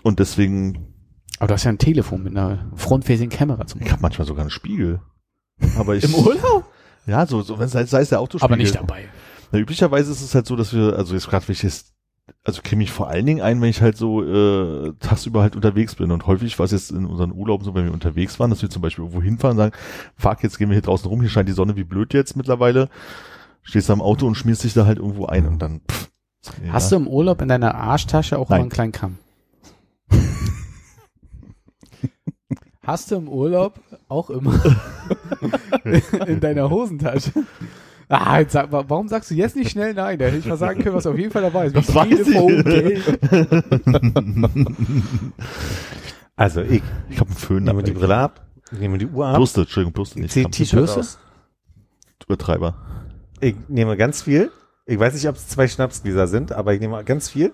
Und deswegen, Aber du hast ja ein Telefon mit einer Front-Facing-Kamera zum ich habe manchmal sogar einen Spiegel. Aber ich, Im Urlaub? Ja, so, so wenn sei, sei es der Autospiegel. Aber nicht dabei. Na, üblicherweise ist es halt so, dass wir, also jetzt gerade, wenn ich jetzt, also creme ich vor allen Dingen ein, wenn ich halt so äh, tagsüber halt unterwegs bin. Und häufig war es jetzt in unseren Urlauben so, wenn wir unterwegs waren, dass wir zum Beispiel irgendwo hinfahren und sagen, fuck, jetzt gehen wir hier draußen rum, hier scheint die Sonne wie blöd jetzt mittlerweile. Stehst du am Auto und schmierst dich da halt irgendwo ein und dann pff, Hast du im Urlaub in deiner Arschtasche auch Nein. immer einen kleinen Kamm? Hast du im Urlaub auch immer in deiner Hosentasche? Ah, jetzt sag, wa- warum sagst du jetzt nicht schnell nein? Da hätte ich mal sagen können, was auf jeden Fall dabei ist. Das weiß ich. Also ich Ich habe einen Föhn nehme die dabei. Brille ab, ich nehme die Uhr ab, Bürste, Entschuldigung, Bürste ich nicht. Kamm. T-Shirt. Übertreiber. Ich nehme ganz viel. Ich weiß nicht, ob es zwei Schnapsgläser sind, aber ich nehme ganz viel,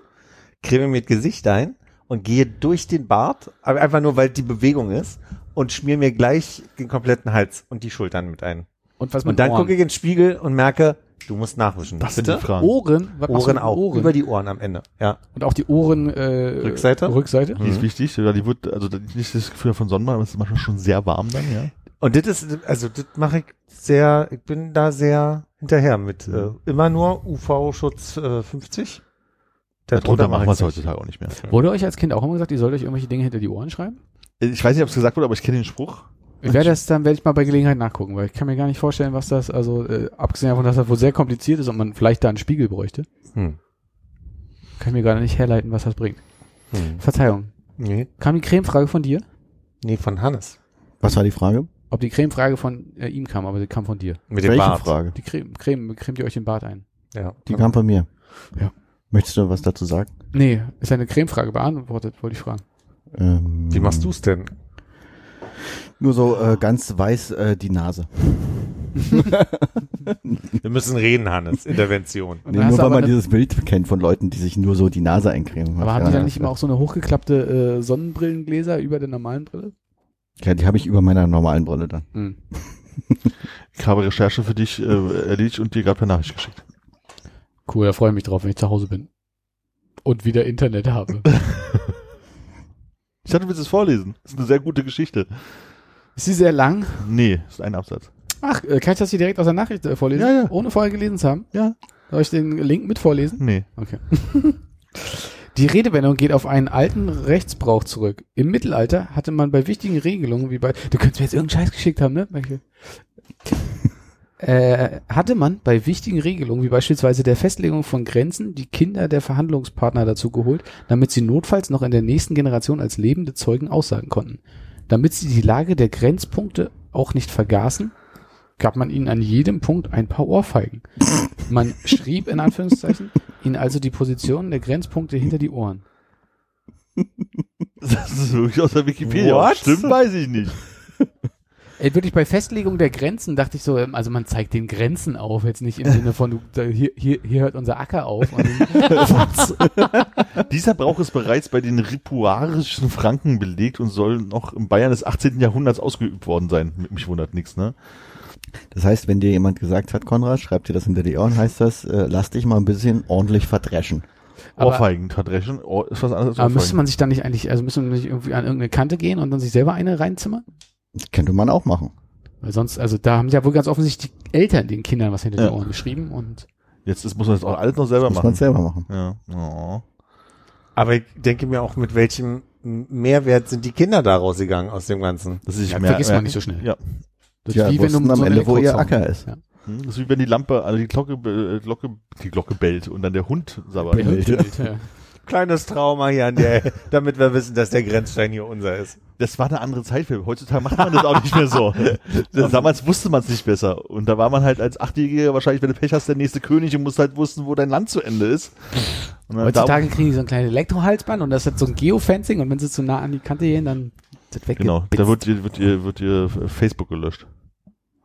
creme mir das Gesicht ein und gehe durch den Bart, aber einfach nur, weil die Bewegung ist und schmier mir gleich den kompletten Hals und die Schultern mit ein. Und was mit Und dann Ohren? gucke ich in den Spiegel und merke, du musst nachwischen. Das sind die Fragen. Ohren? Was Ohren auch. Ohren? Über die Ohren am Ende. Ja. Und auch die Ohren äh, Rückseite? Rückseite? Die ist wichtig, ja, die wird, also das- nicht das Gefühl von Sonnenbrand, aber es ist manchmal schon sehr warm dann, ja. Und das ist, also das mache ich sehr, ich bin da sehr hinterher mit äh, immer nur UV-Schutz äh, 50. Darunter machen wir es heutzutage auch nicht mehr. Wurde euch als Kind auch immer gesagt, ihr sollt euch irgendwelche Dinge hinter die Ohren schreiben? Ich weiß nicht, ob es gesagt wurde, aber ich kenne den Spruch. Ich werde das dann werde ich mal bei Gelegenheit nachgucken, weil ich kann mir gar nicht vorstellen, was das, also äh, abgesehen davon, dass das wohl sehr kompliziert ist und man vielleicht da einen Spiegel bräuchte, Hm. kann ich mir gerade nicht herleiten, was das bringt. Hm. Verzeihung. Nee, Kam die Cremefrage von dir? nee, von Hannes. Was war die Frage? Ob die Cremefrage von äh, ihm kam, aber sie kam von dir. Mit dem Welche Bart. Frage? Die Creme, Creme, cremt ihr euch den Bart ein? Ja. Die kam von mir. Ja. Möchtest du was dazu sagen? Nee, ist eine Cremefrage beantwortet, wollte ich fragen. Ähm, Wie machst du's denn? Nur so äh, ganz weiß äh, die Nase. Wir müssen reden, Hannes. Intervention. Nee, nur weil aber man dieses Bild kennt von Leuten, die sich nur so die Nase eincremen. Aber haben ja, die dann nicht immer auch so eine hochgeklappte äh, Sonnenbrillengläser über der normalen Brille? Ja, die habe ich über meiner normalen Brille dann. Hm. Ich habe Recherche für dich äh, erledigt und dir gerade per Nachricht geschickt. Cool, da freue ich mich drauf, wenn ich zu Hause bin. Und wieder Internet habe. Ich dachte, du willst es vorlesen. Das ist eine sehr gute Geschichte. Ist sie sehr lang? Nee, ist ein Absatz. Ach, äh, kann ich das hier direkt aus der Nachricht äh, vorlesen? Ja, ja. Ohne vorher gelesen zu haben? Ja. Soll ich den Link mit vorlesen? Nee. Okay. Die Redewendung geht auf einen alten Rechtsbrauch zurück. Im Mittelalter hatte man bei wichtigen Regelungen, wie bei, du könntest mir jetzt irgendeinen Scheiß geschickt haben, ne? Äh, hatte man bei wichtigen Regelungen, wie beispielsweise der Festlegung von Grenzen, die Kinder der Verhandlungspartner dazu geholt, damit sie notfalls noch in der nächsten Generation als lebende Zeugen aussagen konnten. Damit sie die Lage der Grenzpunkte auch nicht vergaßen, gab man ihnen an jedem Punkt ein paar Ohrfeigen. Man schrieb in Anführungszeichen ihnen also die Positionen der Grenzpunkte hinter die Ohren. Das ist wirklich aus der Wikipedia. What? Stimmt, weiß ich nicht. Ey, wirklich bei Festlegung der Grenzen dachte ich so, ähm, also man zeigt den Grenzen auf, jetzt nicht im Sinne von, du, da, hier, hier, hier hört unser Acker auf. Und Dieser Brauch ist bereits bei den ripuarischen Franken belegt und soll noch im Bayern des 18. Jahrhunderts ausgeübt worden sein. Mich wundert nichts, ne? Das heißt, wenn dir jemand gesagt hat, Konrad, schreib dir das hinter die Ohren, heißt das, äh, lass dich mal ein bisschen ordentlich verdreschen. Aber- Ohrfeigen, verdreschen, Ohr, ist was anderes als aber müsste man sich dann nicht eigentlich, also müsste man nicht irgendwie an irgendeine Kante gehen und dann sich selber eine reinzimmern? Das könnte man auch machen. Weil sonst, also da haben ja wohl ganz offensichtlich die Eltern den Kindern was hinter Ja. die Ohren geschrieben und Jetzt ist, muss man das auch alles noch selber Das muss man machen. selber machen. Ja. Oh. Aber ich denke mir auch, mit welchem Mehrwert sind die Kinder da rausgegangen aus dem Ganzen? Das ist Ja, mehr, vergisst man nicht so schnell. Ja. das Ja, wussten am einen Ende, wo ihr Acker ist. Ja. Hm, Das ist wie wenn die Lampe, also die Glocke, äh, Glocke, die Glocke bellt und dann der Hund sabbert. Bellt. Bellt, ja. Kleines Trauma hier an der, damit wir wissen, dass der Grenzstein hier unser ist. Das war eine andere Zeit. für- Heutzutage macht man das auch nicht mehr so. Das, damals wusste man es nicht besser. Und da war man halt als Achtjähriger wahrscheinlich, wenn du Pech hast, der nächste König und musst halt wussten, wo dein Land zu Ende ist. Und dann Heutzutage kriegen die so ein kleines Elektrohalsband und das ist so ein Geofencing und wenn sie zu nah an die Kante gehen, dann ist das weg. Genau, da wird ihr, wird ihr, wird ihr Facebook gelöscht.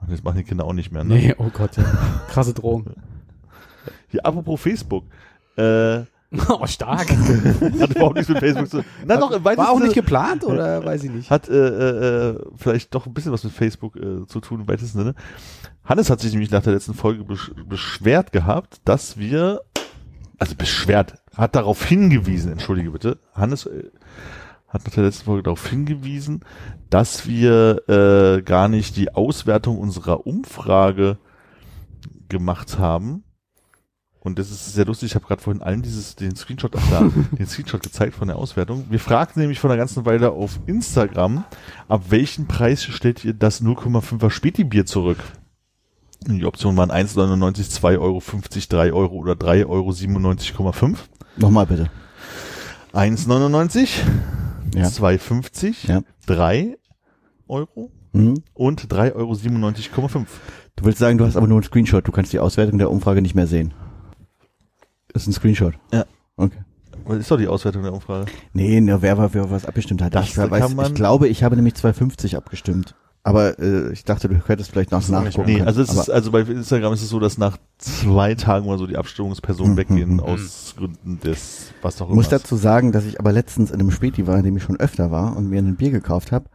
Und Das machen die Kinder auch nicht mehr, ne? Nee, oh Gott, ja. krasse Drohung. Hier, apropos Facebook. Äh, Oh, stark. hat überhaupt nichts mit Facebook zu tun. Na doch, im War auch nicht geplant oder weiß ich nicht. hat äh, äh, äh, vielleicht doch ein bisschen was mit Facebook äh, zu tun im weitesten Sinne. Hannes hat sich nämlich nach der letzten Folge besch beschwert gehabt, dass wir, also beschwert, hat darauf hingewiesen, entschuldige bitte, Hannes äh, hat nach der letzten Folge darauf hingewiesen, dass wir äh, gar nicht die Auswertung unserer Umfrage gemacht haben. Und das ist sehr lustig. Ich habe gerade vorhin allen dieses den Screenshot ach da, den Screenshot gezeigt von der Auswertung. Wir fragten nämlich vor einer ganzen Weile auf Instagram, ab welchen Preis stellt ihr das 0,5er Späti-Bier zurück? Und die Optionen waren 1,99, 2,50 Euro, 3 Euro oder 3,97,5 Euro. Nochmal bitte. 1,99, Ja. 2,50, Ja. 3 Euro Hm? und 3,97,5 Euro. Du willst sagen, du hast aber nur einen Screenshot. Du kannst die Auswertung der Umfrage nicht mehr sehen. Das ist ein Screenshot. Ja. Okay. Was ist doch die Auswertung der Umfrage? Nee, nur wer war für was abgestimmt hat. Das ich, weiß, kann man- ich glaube, ich habe nämlich 250 abgestimmt. Aber äh, ich dachte, du hättest vielleicht noch nachgucken Nee, können. also ist, also bei Instagram ist es so, dass nach zwei Tagen oder so die Abstimmungspersonen Mhm. weggehen Mhm. aus Gründen des, was auch Ich immer. muss dazu sagen, dass ich aber letztens in einem Späti war, in dem ich schon öfter war und mir ein Bier gekauft habe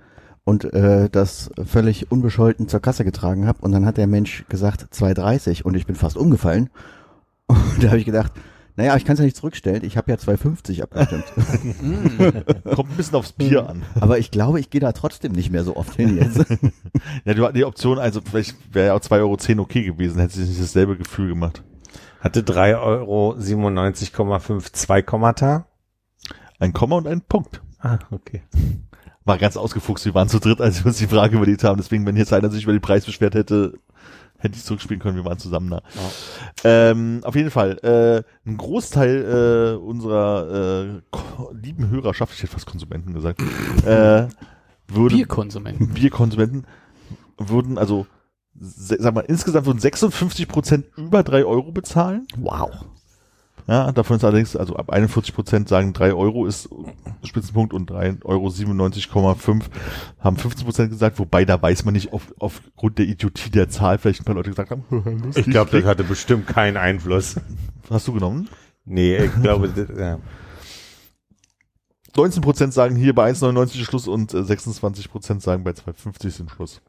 und äh, das völlig unbescholten zur Kasse getragen habe und dann hat der Mensch gesagt 2,30 und ich bin fast umgefallen und da habe ich gedacht, naja, ich kann es ja nicht zurückstellen, ich habe ja 2,50 abgestimmt. Kommt ein bisschen aufs Bier an. aber ich glaube, ich gehe da trotzdem nicht mehr so oft hin jetzt. Ja, du hattest die Option, also vielleicht wäre ja auch 2,10 Euro okay gewesen, hätte sich nicht dasselbe Gefühl gemacht. Hatte 3,97,5 Euro zwei Kommata. Ein Komma und ein Punkt. Ah, okay. War ganz ausgefuchst, wir waren zu dritt, als wir uns die Frage überlegt haben. Deswegen, wenn jetzt einer sich über den Preis beschwert hätte, hätte ich zurückspielen können, wir waren zusammen da. Ähm, auf jeden Fall, äh, ein Großteil äh, unserer äh, lieben Hörerschaft, ich hätte fast Konsumenten gesagt, äh, würde Bierkonsumenten. Bierkonsumenten würden, also sag mal, insgesamt würden 56 Prozent über drei Euro bezahlen. wow. Ja, davon ist allerdings, also ab 41 Prozent sagen 3 Euro ist Spitzenpunkt und 3,97,5 Euro haben 15 Prozent gesagt, wobei da weiß man nicht, auf, aufgrund der Idiotie der Zahl vielleicht ein paar Leute gesagt haben, Ich glaube, das hatte bestimmt keinen Einfluss. hast du genommen? Nee, ich glaube, ja. 19 Prozent sagen hier bei 1,99 ist Schluss und äh, 26 Prozent sagen bei 2,50 sind Schluss.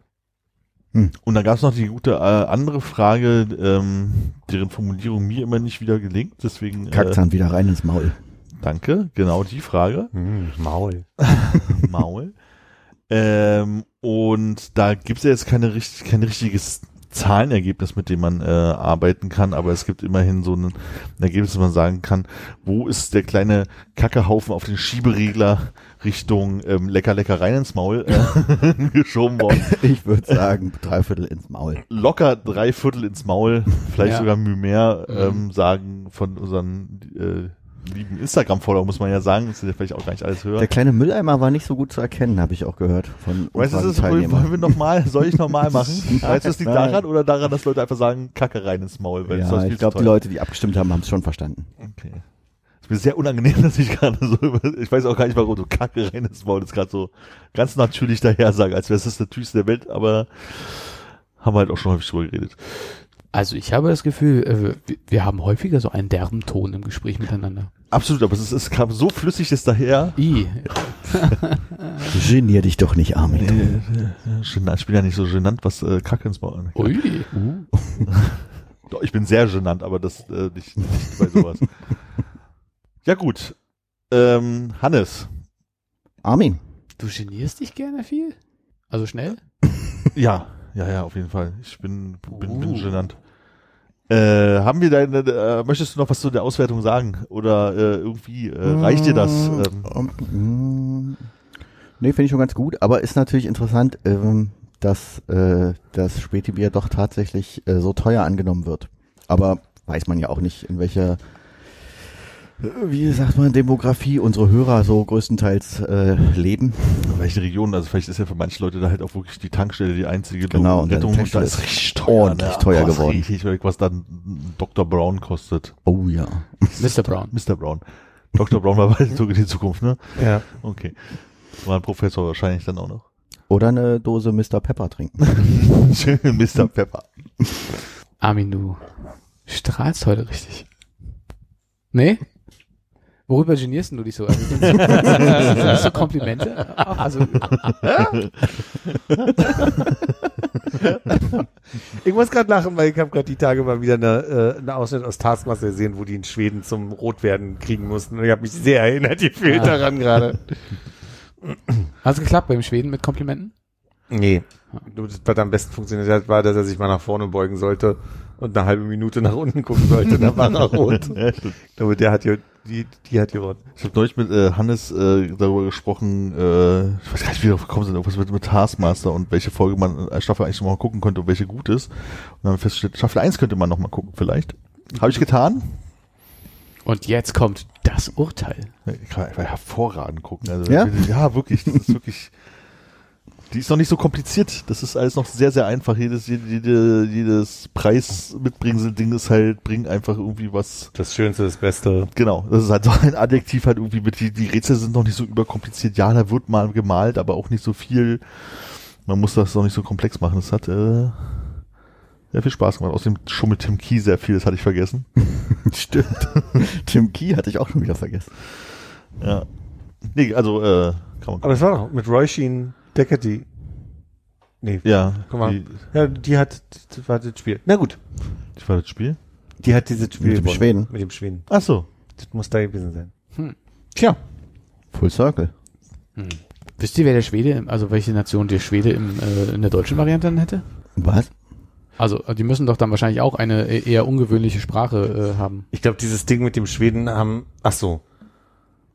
Hm. Und dann gab es noch die gute äh, andere Frage, ähm, deren Formulierung mir immer nicht wieder gelingt, deswegen äh, Kackzahn wieder rein ins Maul. danke, genau die Frage. Hm, Maul. Maul. ähm, und da gibt's ja jetzt keine richtig, kein richtiges Zahlenergebnis, mit dem man äh, arbeiten kann, aber es gibt immerhin so ein, ein Ergebnis, dass man sagen kann, wo ist der kleine Kackehaufen auf den Schieberegler Richtung ähm, lecker lecker rein ins Maul äh, geschoben worden. Ich würde sagen, dreiviertel ins Maul. Locker drei Viertel ins Maul, vielleicht Ja. sogar mehr, Mhm. ähm, sagen von unseren äh, lieben Instagram-Follower, muss man ja sagen, das sind ja vielleicht auch gar nicht alles hören. Der kleine Mülleimer war nicht so gut zu erkennen, habe ich auch gehört von Weißt du, das ist, wollen wir nochmal, soll ich nochmal machen? Weißt du, das liegt daran oder daran, dass Leute einfach sagen, Kacke rein ins Maul? Weil Ja, ist ich glaube, die. Leute, die abgestimmt haben, haben es schon verstanden. Okay. Ist mir sehr unangenehm, dass ich gerade so, ich weiß auch gar nicht, warum du Kacke rein ins Maul, das gerade so ganz natürlich daher sage, als wäre es das Natürlichste der Welt, aber haben wir halt auch schon häufig drüber geredet. Also ich habe das Gefühl, äh, wir- haben häufiger so einen derben Ton im Gespräch miteinander. Absolut, aber es, ist, es kam so flüssig das daher. I. Genier dich doch nicht, Armin. Genannt, ich bin ja nicht so genannt, was äh, Kacke ins Maul Ui. Doch, ich bin sehr genannt, aber das äh, nicht, nicht bei sowas. Ja gut. Ähm, Hannes. Armin, Du genierst dich gerne viel? Also schnell? Ja, ja, ja, auf jeden Fall. Ich bin, bin, bin Uh. genannt. Äh, haben wir deine, äh, möchtest du noch was zu der Auswertung sagen? Oder äh, irgendwie äh, reicht dir das? Ähm, Ähm, mm, nee, finde ich schon ganz gut, aber ist natürlich interessant, ähm, dass äh, das Spätibier doch tatsächlich äh, so teuer angenommen wird. Aber weiß man ja auch nicht, in welcher Wie sagt man, Demografie, unsere Hörer so größtenteils äh, leben. Welche Region, also vielleicht ist ja für manche Leute da halt auch wirklich die Tankstelle die einzige Genau, und Rettung und da Tankstelle ist richtig teuer. ordentlich ne? teuer ist geworden. Richtig, was dann Dr. Brown kostet. Oh ja. Mr. Brown. Mr. Brown. Dr. Brown war bald in die Zukunft, ne? Ja. Okay. War ein Professor wahrscheinlich dann auch noch. Oder eine Dose Mr. Pepper trinken. Schön Mr. Pepper. Armin, du strahlst heute richtig. Nee? Worüber genierst denn du dich so? Also, sind das so Komplimente? Ach, Also, Ich muss gerade lachen, weil ich habe gerade die Tage mal wieder eine, äh, eine Ausschnitt aus Taskmaster gesehen, wo die in Schweden zum Rotwerden kriegen mussten. Und ich habe mich sehr erinnert, gefühlt Ah. daran gerade. hat's geklappt beim Schweden mit Komplimenten? Nee. Was am besten funktioniert hat, war, dass er sich mal nach vorne beugen sollte und eine halbe Minute nach unten gucken sollte. Dann war er rot. Ja, stimmt. Aber der hat ja, die, die hat gewonnen. Ich habe neulich mit äh, Hannes äh, darüber gesprochen, äh, ich weiß gar nicht, wie wir gekommen sind, irgendwas mit, mit Taskmaster und welche Folge man äh, Staffel eigentlich noch mal gucken könnte und welche gut ist. Und dann haben wir festgestellt, Staffel 1 könnte man noch mal gucken vielleicht. Habe ich getan. Und jetzt kommt das Urteil. Ich kann einfach hervorragend gucken. Also, Ja? ja, wirklich. Das ist wirklich. Die ist noch nicht so kompliziert. Das ist alles noch sehr, sehr einfach. Jedes, jede, jedes Preis mitbringen Ding ist halt, bring einfach irgendwie was. Das Schönste, das Beste. Genau. Das ist halt so ein Adjektiv halt irgendwie mit, die, die Rätsel sind noch nicht so überkompliziert. Ja, da wird mal gemalt, aber auch nicht so viel. Man muss das noch nicht so komplex machen. Das hat, äh, sehr viel Spaß gemacht. Außerdem schummelt Tim Key sehr viel, das hatte ich vergessen. Stimmt. Tim Key hatte ich auch schon wieder vergessen. Ja. Nee, also, äh, kann man Aber das war doch mit Roy Sheen Deckerty. Nee. Ja, Guck mal. die, Ja, die hat, das war das Spiel. Na gut. das war das Spiel. Die hat dieses Spiel Mit dem gewonnen. Schweden? Mit dem Schweden. Ach so. Das muss da gewesen sein. Tja. Full Circle. Wisst ihr, wer der Schwede, also welche Nation der Schwede im, äh, in der deutschen Variante dann hätte? Was? Also, die müssen doch dann wahrscheinlich auch eine e- eher ungewöhnliche Sprache äh, haben. Ich glaube, dieses Ding mit dem Schweden haben, ach so.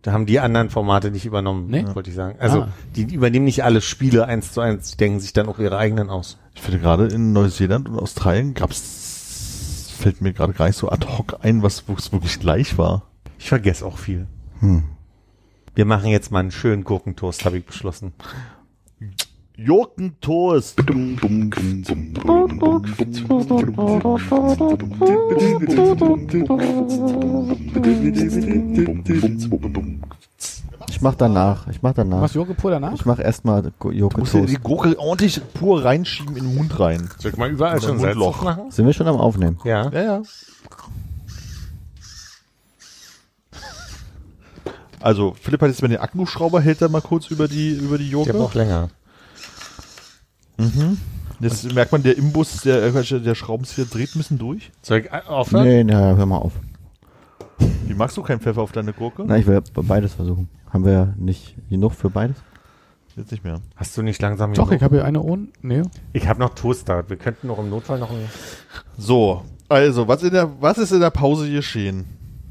Da haben die anderen Formate nicht übernommen, Nee? wollte ich sagen. Also, Ah. die übernehmen nicht alle Spiele eins zu eins, die denken sich dann auch ihre eigenen aus. Ich finde gerade in Neuseeland und Australien gab's, fällt mir gerade gar nicht so ad hoc ein, was wo es wirklich gleich war. Ich vergesse auch viel. Hm. Wir machen jetzt mal einen schönen Gurkentoast, habe ich beschlossen. Jurkentoast. Ich mach danach. Ich mach danach. Was Joghurt pur danach? Ich mach erstmal Joke Du musst dir Toast. die Gurke ordentlich pur reinschieben in den Mund rein. Soll ich mal überall schon Salz drauf machen? Sind wir schon am Aufnehmen? Ja. Ja, ja. Also, Philipp hat jetzt mal den Akkuschrauber, hält er mal kurz über die, über die Ich habe Joke. auch länger. Jetzt merkt man, der Imbus, der, äh, der Schraubenzieher dreht ein bisschen durch. Soll ich aufhören? Nee, na, hör mal auf. Wie magst du keinen Pfeffer auf deine Gurke? Na, ich will beides versuchen. Haben wir ja nicht genug für beides? Jetzt nicht mehr. Hast du nicht langsam Doch, genug? ich habe hier eine ohne. Nee. Ich habe noch Toast da. Wir könnten noch im Notfall noch ein, So, also, was, in der, was ist in der Pause geschehen?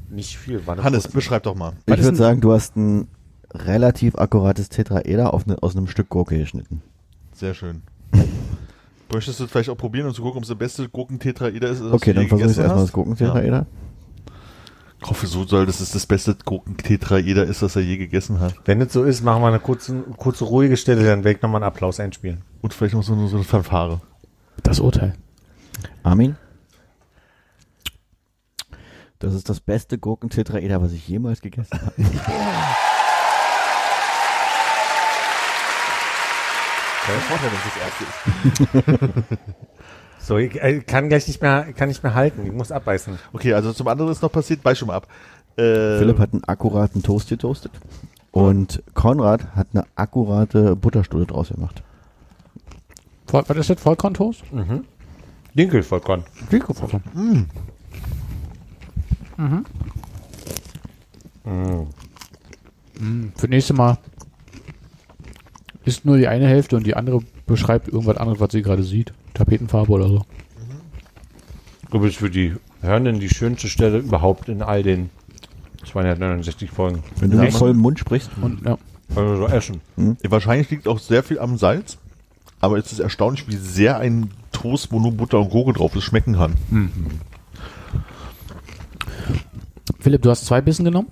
nicht viel. War Hannes, kurze- beschreib doch mal. Ich würde sagen, du hast ein relativ akkurates Tetraeder auf ne, aus einem Stück Gurke geschnitten. Sehr schön. Möchtest du vielleicht auch probieren und zu gucken, ob es der beste Gurkentetraeder ist? das Okay, du dann versuche ich erstmal das Gurkentetraeder. Ja. Ich hoffe, so soll, dass es das beste Gurkentetraeder ist, das er je gegessen hat. Wenn es so ist, machen wir eine kurze, kurze ruhige Stelle, dann werde ich nochmal einen Applaus einspielen. Und vielleicht noch so, eine- so eine Fanfare. Das Urteil. Armin? Das ist das beste Gurkentetraeder, was ich jemals gegessen habe. So, ich äh, kann gleich nicht mehr, kann nicht mehr halten. Ich muss abbeißen. Okay, also zum anderen ist noch passiert, beiß schon mal ab. Äh, Philipp hat einen akkuraten Toast getoastet. Und Konrad hat eine akkurate Butterstulle draus gemacht. Voll, was ist das? Vollkorntoast? Mhm. Dinkelvollkorn. Vollkorn. Mhm. Mm, für nächste Mal ist nur die eine Hälfte und die andere beschreibt irgendwas anderes, was sie gerade sieht. Tapetenfarbe oder so. Du ist für die Hörenden die schönste Stelle überhaupt in all den 269 Folgen. Wenn du mit vollem Mund sprichst. Und ja. Also so essen. Wahrscheinlich liegt auch sehr viel am Salz. Aber es ist erstaunlich, wie sehr ein Toast, wo nur Butter und Gurke drauf ist, schmecken kann. Philipp, du hast zwei Bissen genommen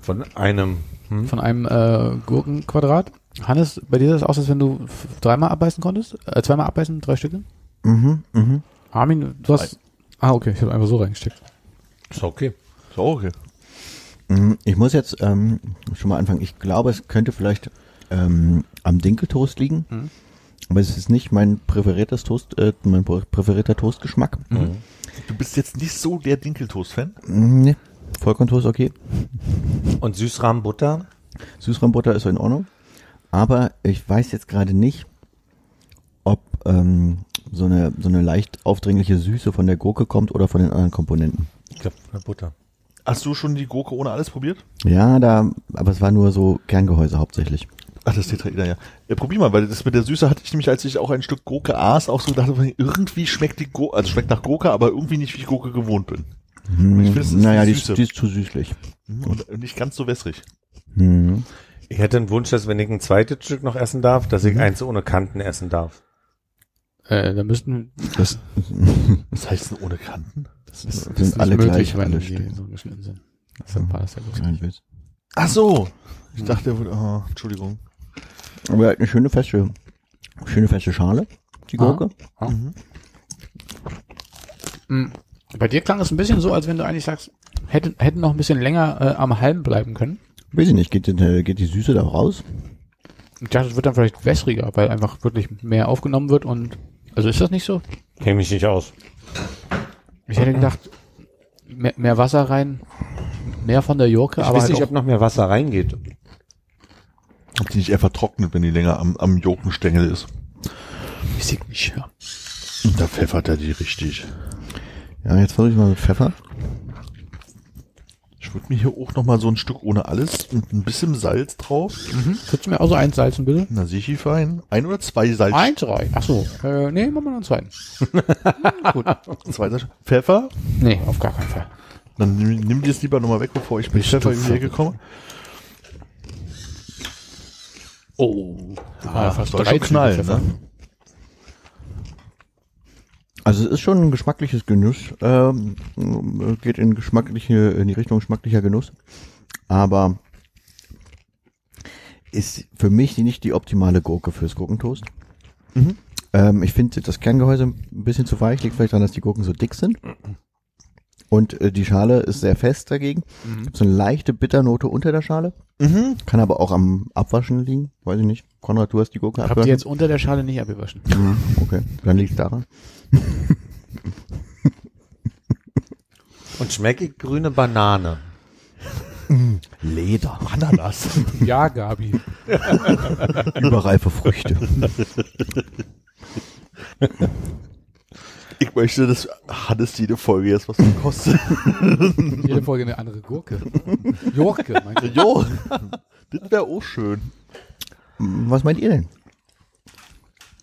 Von einem. Hm? von einem äh, Gurkenquadrat. Hannes, bei dir sah es aus, als wenn du dreimal abbeißen konntest? Äh, zweimal abbeißen, drei Stücke? Mhm, mhm. Armin, du hast. Ah, okay, ich habe einfach so reingesteckt. Ist okay. So, okay. Mhm, Ich muss jetzt ähm, schon mal anfangen. Ich glaube, es könnte vielleicht ähm, am Dinkeltoast liegen. Mhm. Aber es ist nicht mein präferiertes Toast, äh, mein prä- präferierter Toastgeschmack. Du bist jetzt nicht so der Dinkeltoast-Fan? Mhm. Nee. Vollkorntoast okay. Und Süßrahmenbutter? Süßrahmbutter ist in Ordnung. Aber ich weiß jetzt gerade nicht, ob ähm, so eine so eine leicht aufdringliche Süße von der Gurke kommt oder von den anderen Komponenten. Ich glaube, eine Butter. Hast du schon die Gurke ohne alles probiert? Ja, da, aber es war nur so Kerngehäuse hauptsächlich. Ach, das Tetraeder, ja. ja. Probier mal, weil das mit der Süße hatte ich nämlich, als ich auch ein Stück Gurke aß, auch so gedacht, irgendwie schmeckt die Gurke, also schmeckt nach Gurke, aber irgendwie nicht, wie ich Gurke gewohnt bin. Hm, Ich finde, es ist naja, die die ist, die ist zu süßlich. Und nicht ganz so wässrig. Hm. Ich hätte einen Wunsch, dass wenn ich ein zweites Stück noch essen darf, dass ich eins ohne Kanten essen darf. Äh, da müssten. Das, Was heißt denn ohne Kanten? Das ist, Sind das ist alle nicht gleich, wenn alle Stücke. so geschnitten sind. Das passt ja gut. Nein, ich weiß. Ach so. Ich dachte, er würde, oh, Entschuldigung. Aber er hat eine schöne feste, schöne feste Schale, die Gurke. Mhm. Bei dir klang es ein bisschen so, als wenn du eigentlich sagst, hätten, hätten noch ein bisschen länger äh, am Halm bleiben können. Weiß ich nicht, geht, die- geht die Süße da raus? Ich dachte, es wird dann vielleicht wässriger, weil einfach wirklich mehr aufgenommen wird und also ist das nicht so? Kenne mich nicht aus. Ich hätte gedacht, mehr, mehr Wasser rein, mehr von der Gurke, Ich aber weiß halt nicht, auch, ob noch mehr Wasser reingeht. Ob die nicht eher vertrocknet, wenn die länger am, am Jokenstängel ist. ich nicht. Ja. Und da pfeffert er die richtig. Ja, jetzt versuche ich mal mit Pfeffer. Ich würde mir hier auch noch mal so ein Stück ohne alles und ein bisschen Salz drauf. Mhm. Könntest du mir auch so eins salzen, bitte? Na, sicher fein. Ein oder zwei Salz. Eins reicht. Ach so. Äh, nee, machen wir noch einen zweiten. Gut. Zwei Salz. Pfeffer. Nee, auf gar keinen Fall. Dann nimm, nimm die es lieber nochmal weg, bevor ich mit Pfeffer in die Ecke komme. Oh. Ah, fast soll drei schon knallen, ne? Also es ist schon ein geschmackliches Genuss, ähm, geht in geschmackliche, in die Richtung geschmacklicher Genuss, aber ist für mich nicht die optimale Gurke fürs Gurkentoast. Mhm. Ähm, ich finde das Kerngehäuse ein bisschen zu weich, liegt vielleicht daran, dass die Gurken so dick sind. Und äh, die Schale ist sehr fest dagegen. Mhm. Gibt so eine leichte Bitternote unter der Schale. Mhm. Kann aber auch am Abwaschen liegen. Weiß ich nicht. Konrad, du hast die Gurke Habt ihr abgewaschen? jetzt unter der Schale nicht abgewaschen? Mhm, Okay, dann liegt daran. Und schmecke ich grüne Banane. Leder. Ananas. Ja, Gabi. Überreife Früchte. Ich möchte, dass Hannes jede Folge jetzt was kostet. Jede Folge eine andere Gurke. Gurke, meinst du? jo. Das wäre auch schön. Was meint ihr denn?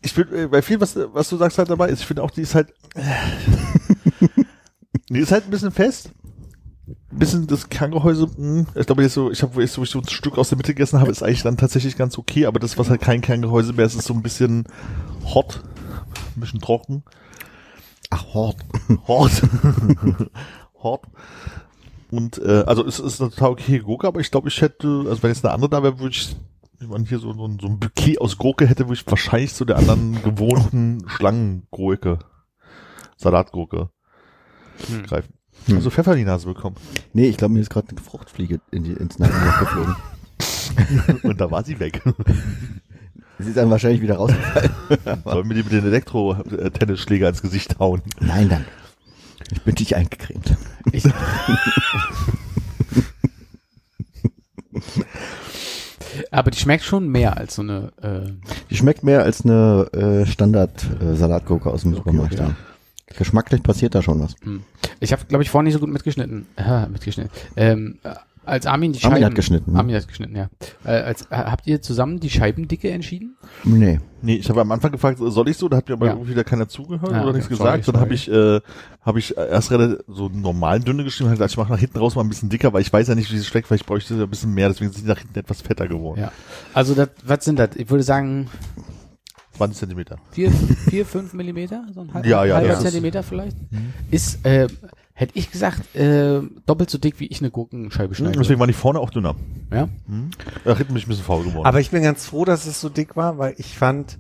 Ich finde, bei viel, was, was du sagst, halt dabei ist, ich finde auch, die ist halt, die ist halt ein bisschen fest. Ein bisschen das Kerngehäuse, mh, ich glaube jetzt so, ich habe, wo ich so, wo ich so ein Stück aus der Mitte gegessen habe, ist eigentlich dann tatsächlich ganz okay, aber das, was halt kein Kerngehäuse mehr ist, ist so ein bisschen hot, ein bisschen trocken. Ach, Hort. Hort. Hort. Und äh, also es ist eine total okay Gurke, aber ich glaube, ich hätte, also wenn jetzt eine andere da wäre, würde ich, wenn man hier so, so, ein- so ein Bouquet aus Gurke hätte, würde ich wahrscheinlich zu der anderen gewohnten Schlangengurke, Salatgurke Hm. greifen. Hm. Also Pfeffer in die Nase bekommen. Nee, ich glaube, mir ist gerade eine Fruchtfliege in die, ins Nasenloch geflogen. Und da war sie weg. Sie ist dann wahrscheinlich wieder rausgefallen. Sollen wir die mit den Elektro-Tennisschläger ins Gesicht hauen? Nein, danke. Ich bin nicht eingecremt. Ich, aber die schmeckt schon mehr als so eine. Äh, Die schmeckt mehr als eine äh, Standard-Salatgurke aus dem Supermarkt. okay. ja. Geschmacklich passiert da schon was. hm. ich habe, glaube ich, vorhin nicht so gut mitgeschnitten. Äh, mitgeschnitten. Ähm, äh, als Armin die Scheiben. Armin hat geschnitten, ne? Armin hat geschnitten, ja. Äh, als, äh, habt ihr zusammen die Scheibendicke entschieden? Nee. Nee, ich habe am Anfang gefragt, soll ich so? Da hat mir aber Ja. irgendwie wieder keiner zugehört Ja, oder okay, nichts sorry, gesagt. Dann habe ich, äh, habe ich erst relativ so normal dünne geschrieben, hab gesagt, ich mache nach hinten raus mal ein bisschen dicker, weil ich weiß ja nicht, wie es schmeckt, vielleicht bräuchte ich ein bisschen mehr, deswegen sind die nach hinten etwas fetter geworden. Ja. Also, das, was sind das? Ich würde sagen, 20 Zentimeter. vier, vier, fünf Millimeter? So ein halb, Ja, ja, halber Zentimeter vielleicht? Ist, äh, Hätte ich gesagt, äh, doppelt so dick, wie ich eine Gurkenscheibe schneide. Deswegen waren die vorne auch dünner. Ja? Da hätte mich ein bisschen faul geworden. Aber ich bin ganz froh, dass es so dick war, weil ich fand,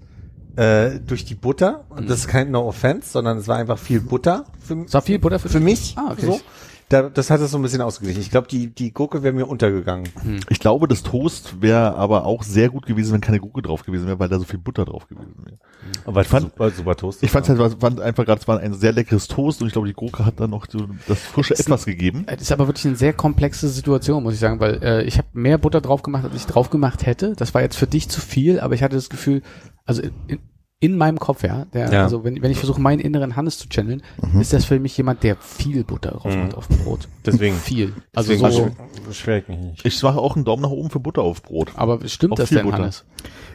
äh, durch die Butter, und das ist kein No Offense, sondern es war einfach viel Butter für, Es war viel Butter für, für mich. Ah, okay. So. Da, das hat es so ein bisschen ausgeglichen. Ich glaube, die, die Gurke wäre mir untergegangen. Ich glaube, das Toast wäre aber auch sehr gut gewesen, wenn keine Gurke drauf gewesen wäre, weil da so viel Butter drauf gewesen wäre. Aber ich fand- super, super Toast. Ich fand halt, fand einfach gerade, es war ein sehr leckeres Toast und ich glaube, die Gurke hat dann noch so das frische etwas gegeben. Das ist aber wirklich eine sehr komplexe Situation, muss ich sagen, weil äh, ich habe mehr Butter drauf gemacht, als ich drauf gemacht hätte. Das war jetzt für dich zu viel, aber ich hatte das Gefühl, also in, in meinem Kopf, ja, der, Ja. also wenn, wenn ich versuche, meinen inneren Hannes zu channeln, ist das für mich jemand, der viel Butter drauf macht auf dem Brot. Deswegen. Viel. Also Deswegen so, beschw- beschwer ich mich nicht. Ich mache auch einen Daumen nach oben für Butter auf Brot. aber stimmt Auch das denn, Butter. Hannes?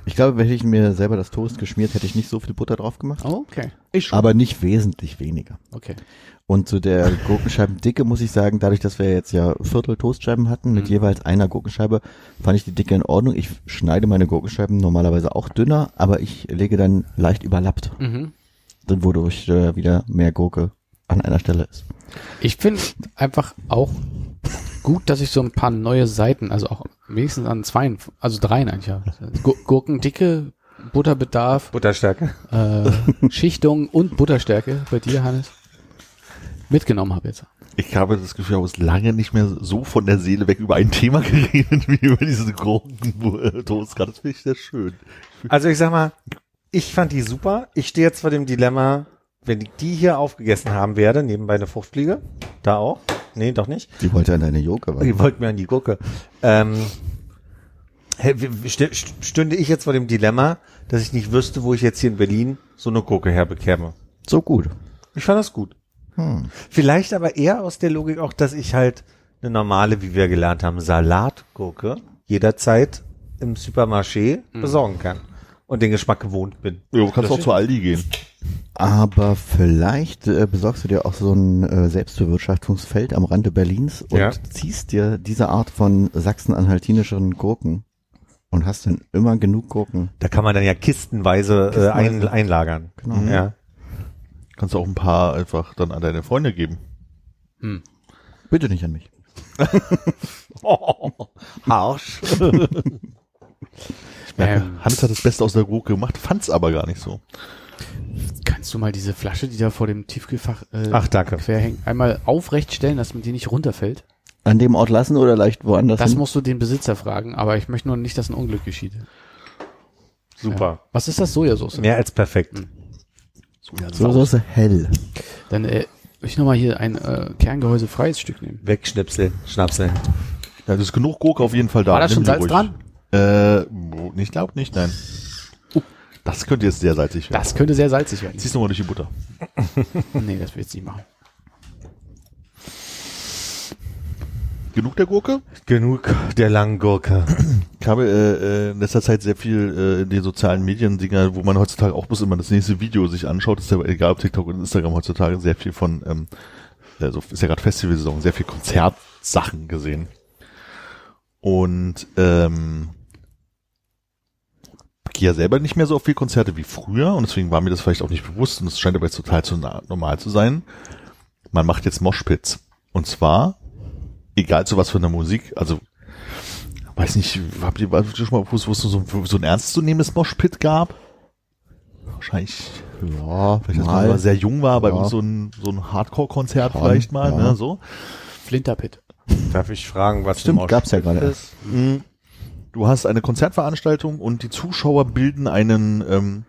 Ich glaube, hätte ich mir selber das Toast geschmiert, hätte ich nicht so viel Butter drauf gemacht. Oh, okay. Ich Aber nicht wesentlich weniger. Okay. Und zu der Gurkenscheibendicke muss ich sagen, dadurch, dass wir jetzt ja Viertel Toastscheiben hatten mit jeweils einer Gurkenscheibe, fand ich die Dicke in Ordnung. Ich schneide meine Gurkenscheiben normalerweise auch dünner, aber ich lege dann leicht überlappt, Mhm. dann wodurch äh, wieder mehr Gurke an einer Stelle ist. Ich finde einfach auch gut, dass ich so ein paar neue Seiten, also auch wenigstens an zweien, also dreien eigentlich habe. Gu- Gurkendicke, Butterbedarf, Butterstärke. äh, Schichtung und Butterstärke bei dir, Hannes, mitgenommen habe jetzt. Ich habe das Gefühl, ich habe es lange nicht mehr so von der Seele weg über ein Thema geredet, wie über diese Gurken-Toast. Das finde ich sehr schön. Also ich sag mal, ich fand die super. Ich stehe jetzt vor dem Dilemma, wenn ich die hier aufgegessen haben werde, nebenbei eine Fruchtfliege, da auch. Nee, doch nicht. Die wollte an deine Joke, weil Ihr wollt mir an die Gurke. Ähm, stünde ich jetzt vor dem Dilemma, dass ich nicht wüsste, wo ich jetzt hier in Berlin so eine Gurke herbekäme. so gut. Ich fand das gut. Hm. Vielleicht aber eher aus der Logik auch, dass ich halt eine normale, wie wir gelernt haben, Salatgurke jederzeit im Supermarché besorgen kann und den Geschmack gewohnt bin. Ja, du kannst auch zu Aldi gehen. Aber vielleicht äh, besorgst du dir auch so ein äh, Selbstbewirtschaftungsfeld am Rande Berlins und Ja. ziehst dir diese Art von sachsen-anhaltinischen Gurken und hast dann immer genug Gurken. Da kann man dann ja kistenweise, äh, ein, einlagern. Genau. Ja. Kannst du auch ein paar einfach dann an deine Freunde geben. Bitte nicht an mich. Harsch. Ähm, Hannes hat das Beste aus der Gurke gemacht, fand's aber gar nicht so. kannst du mal diese Flasche, die da vor dem Tiefkühlfach äh, Ach, danke. quer hängt, einmal aufrecht stellen, dass man die nicht runterfällt? An dem Ort lassen oder leicht woanders Das hin? musst du den Besitzer fragen, aber ich möchte nur nicht, dass ein Unglück geschieht. Super. Was ist das? Sojasauce? Mehr als perfekt. So Soße hell. Dann äh, will ich nochmal hier ein äh, Kerngehäuse freies Stück nehmen. Wegschnipseln, schnapseln. Ja, das ist genug Gurke auf jeden Fall da. War da schon Salz ruhig. dran? Äh, ich glaube nicht, nein. Das könnte jetzt sehr salzig werden. Das könnte sehr salzig werden. Ziehst du mal durch die Butter. Nee, das will ich jetzt nicht machen. Genug der Gurke? Genug der langen Gurke. Ich habe äh, äh, in letzter Zeit sehr viel äh, in den sozialen Medien Dinger, wo man heutzutage auch bloß immer das nächste Video sich anschaut, ist ja egal ob TikTok und Instagram heutzutage sehr viel von, ähm, also ist ja gerade Festivalsaison, sehr viel Konzertsachen gesehen. Und ähm, ich gehe ja selber nicht mehr so auf viel Konzerte wie früher und deswegen war mir das vielleicht auch nicht bewusst und es scheint aber jetzt total zu normal zu sein. Man macht jetzt Moshpits. Und zwar, egal zu was für einer Musik, also weiß nicht, habt ihr habt ihr schon mal gewusst, wo es so, so ein ernstzunehmendes Moshpit gab? Wahrscheinlich, Ja, vielleicht als man mal sehr jung war, bei Ja. uns so ein, so ein Hardcore-Konzert vielleicht mal, ja. ne, so. Flinterpit. Darf ich fragen, was Stimmt, im gab's ja gerade ist? Du hast eine Konzertveranstaltung und die Zuschauer bilden einen ähm,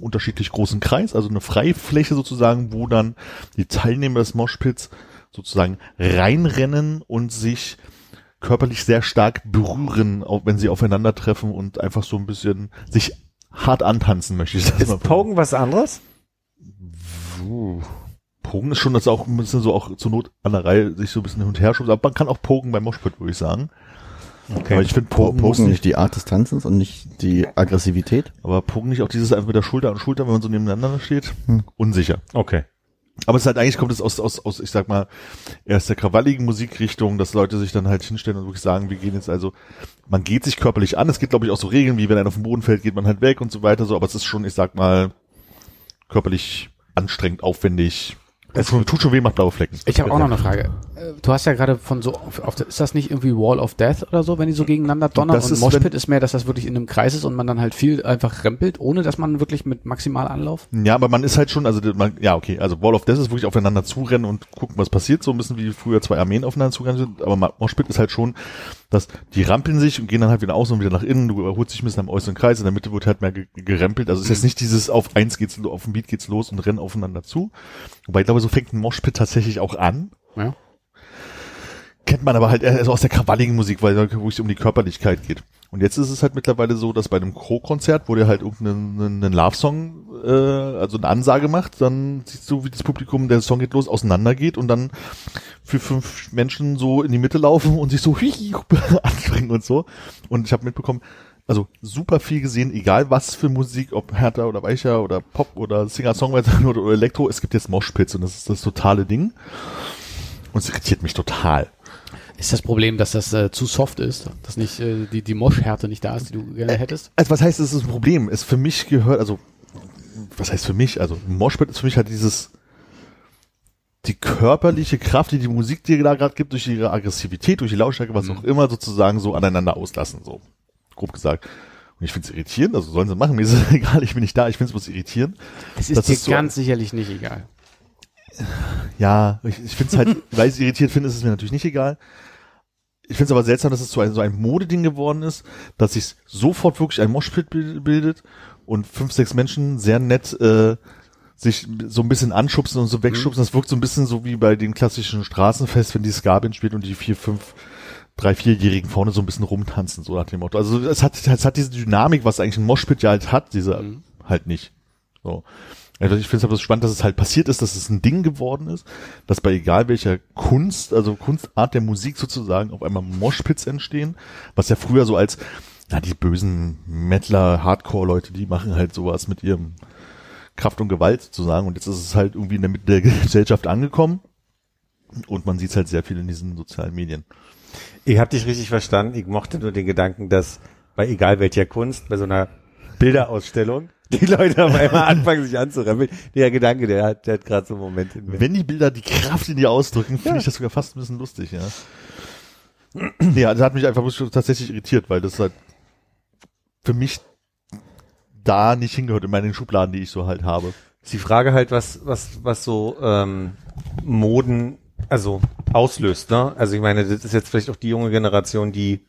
unterschiedlich großen Kreis, also eine Freifläche sozusagen, wo dann die Teilnehmer des Moshpits sozusagen reinrennen und sich körperlich sehr stark berühren, auch wenn sie aufeinandertreffen und einfach so ein bisschen sich hart antanzen, möchte ich das mal Ist Pogen was anderes? Pogen ist schon das auch ein bisschen so auch zur Not an der Reihe sich so ein bisschen hin und her schubsen, aber man kann auch Pogen beim Moshpit, würde ich sagen. Okay. Aber ich finde Po- Pogen, nicht, nicht die Art des Tanzens und nicht die Aggressivität. aber Pogen nicht auch dieses einfach mit der Schulter an Schulter, wenn man so nebeneinander steht, Hm. unsicher. Okay. Aber es ist halt eigentlich kommt es aus, aus, aus, ich sag mal, erst der krawalligen Musikrichtung, dass Leute sich dann halt hinstellen und wirklich sagen, wir gehen jetzt also, man geht sich körperlich an, es gibt glaube ich auch so Regeln, wie wenn einer auf den Boden fällt, geht man halt weg und so weiter, so, aber es ist schon, ich sag mal, körperlich anstrengend, aufwendig, tut, tut schon weh, macht blaue Flecken. Ich habe auch noch eine Frage. Du hast ja gerade von so, auf, auf, ist das nicht irgendwie Wall of Death oder so, wenn die so gegeneinander donnern? Das und ist, Moshpit ist mehr, dass das wirklich in einem Kreis ist und man dann halt viel einfach rempelt, ohne dass man wirklich mit maximal Anlauf? Ja, aber man ist halt schon, also man, ja, okay, also Wall of Death ist wirklich aufeinander zurennen und gucken, was passiert, so ein bisschen wie früher zwei Armeen aufeinander zurennen sind, aber Moshpit ist halt schon, dass die rampeln sich und gehen dann halt wieder außen und wieder nach innen, du überholst dich ein bisschen am äußeren Kreis, in der Mitte wird halt mehr ge gerempelt, also es ist jetzt nicht dieses auf eins geht's, auf dem Beat geht's los und rennen aufeinander zu, wobei ich glaube, so fängt ein Moshpit tatsächlich auch an, Ja. Kennt man aber halt eher so aus der krawalligen Musik, weil wo es um die Körperlichkeit geht. Und jetzt ist es halt mittlerweile so, dass bei einem Crow-Konzert, wo der halt irgendeinen einen, einen Love-Song, äh, also eine Ansage macht, dann siehst du, wie das Publikum, der Song geht los, auseinandergeht und dann für fünf Menschen so in die Mitte laufen und sich so anspringen und so. Und ich habe mitbekommen, also super viel gesehen, egal was für Musik, ob härter oder weicher oder Pop oder Singer-Songwriter oder, oder Elektro, es gibt jetzt Moshpits und das ist das totale Ding. Und es irritiert mich total. Ist das Problem, dass das äh, zu soft ist, dass nicht äh, die, die Moschhärte nicht da ist, die du gerne hättest? Also was heißt, es ist ein Problem? Es für mich gehört, also was heißt für mich? Also Moshpit ist für mich halt dieses die körperliche Kraft, die die Musik dir da gerade gibt, durch ihre Aggressivität, durch die Lautstärke, was auch immer, sozusagen so aneinander auslassen, so grob gesagt. Und ich finde es irritierend, also sollen sie machen, mir ist es egal, ich bin nicht da, ich finde es bloß irritierend. Es ist Das dir ist so- ganz sicherlich nicht egal. Ja, ich, ich finde es halt, weil ich es irritiert finde, ist es mir natürlich nicht egal. Ich finde es aber seltsam, dass es so ein, so ein Modeding geworden ist, dass sich sofort wirklich ein Moshpit bil- bildet und fünf, sechs Menschen sehr nett äh, sich so ein bisschen anschubsen und so wegschubsen. Das wirkt so ein bisschen so wie bei dem klassischen Straßenfest, wenn die Skabin spielt und die vier, fünf, drei, vierjährigen vorne so ein bisschen rumtanzen, so nach dem Motto. Also es hat, es hat diese Dynamik, was eigentlich ein Moshpit ja halt hat, diese halt nicht. So. Also ich finde es aber spannend, dass es halt passiert ist, dass es ein Ding geworden ist, dass bei egal welcher Kunst, also Kunstart der Musik sozusagen, auf einmal Moshpits entstehen, was ja früher so als, na, die bösen Mettler, Hardcore-Leute, die machen halt sowas mit ihrem Kraft und Gewalt sozusagen und jetzt ist es halt irgendwie in der Mitte der Gesellschaft angekommen und man sieht es halt sehr viel in diesen sozialen Medien. Ich habe dich richtig verstanden. Ich mochte nur den Gedanken, dass bei egal welcher Kunst, bei so einer Bilderausstellung, die Leute auf einmal anfangen, sich anzurempeln. Der Gedanke, der hat, der hat gerade so einen Moment in mir. Wenn die Bilder die Kraft in dir ausdrücken, finde ich das sogar fast ein bisschen lustig, ja. Ja, das hat mich einfach tatsächlich irritiert, weil das halt für mich da nicht hingehört in meinen Schubladen, die ich so halt habe. Ist die Frage halt, was, was, was so ähm, Moden, also auslöst, ne? Also ich meine, das ist jetzt vielleicht auch die junge Generation, die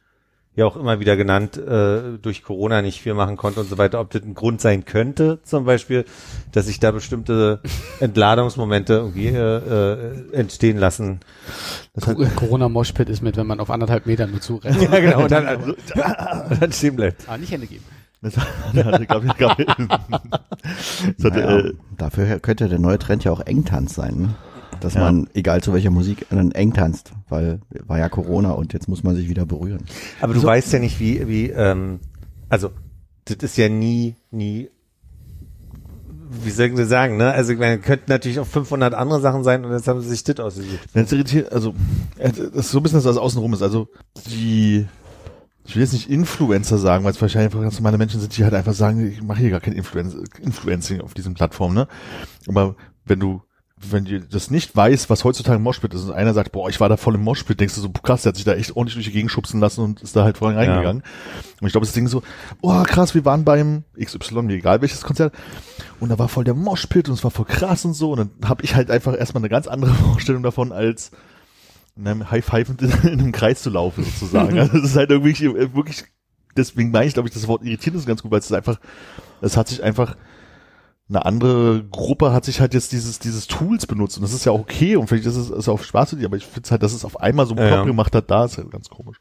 ja auch immer wieder genannt, äh, durch Corona nicht viel machen konnte und so weiter, ob das ein Grund sein könnte, zum Beispiel, dass sich da bestimmte Entladungsmomente irgendwie äh, äh, entstehen lassen. Das hat, Corona Moshpit ist mit, wenn man auf anderthalb Metern nur zurennt. Ja, genau, und dann, und dann stehen bleibt. Ah, nicht Hände geben. das hat, gab, gab, das hat, Naja, äh, dafür könnte der neue Trend ja auch Engtanz sein, ne? Dass Ja. man, egal zu welcher Musik, dann eng tanzt, weil war ja Corona und jetzt muss man sich wieder berühren. Aber du weißt ja nicht, wie, wie, ähm, also, das ist ja nie, nie, wie soll ich sagen, ne? Also, ich meine, könnten natürlich auch 500 andere Sachen sein und jetzt haben sie sich das ausgesucht. Das irritiert, also, äh, das ist so ein bisschen, dass das außenrum ist. Also, die, ich will jetzt nicht Influencer sagen, weil es wahrscheinlich einfach ganz normale Menschen sind, die halt einfach sagen, ich mache hier gar kein Influencing auf diesen Plattformen, ne? Aber wenn du, wenn du das nicht weißt, was heutzutage ein Moshpit ist, und einer sagt, boah, ich war da voll im Moshpit, denkst du so, krass, der hat sich da echt ordentlich durch die Gegend schubsen lassen und ist da halt vorhin reingegangen. Und ich glaube, das Ding so, oh krass, wir waren beim XY, mir egal welches Konzert, und da war voll der Moshpit und es war voll krass und so, und dann habe ich halt einfach erstmal eine ganz andere Vorstellung davon, als in einem High Five in, in einem Kreis zu laufen, sozusagen. Also das ist halt irgendwie äh, wirklich, deswegen meine ich, glaube ich, das Wort irritierend ist ganz gut, weil es ist einfach, es hat sich einfach, eine andere Gruppe hat sich halt jetzt dieses, dieses Tools benutzt und das ist ja auch okay und vielleicht ist es ist auch Spaß für die, aber ich finde halt, dass es auf einmal so einen Ja, ja. gemacht hat, da ist halt ganz komisch.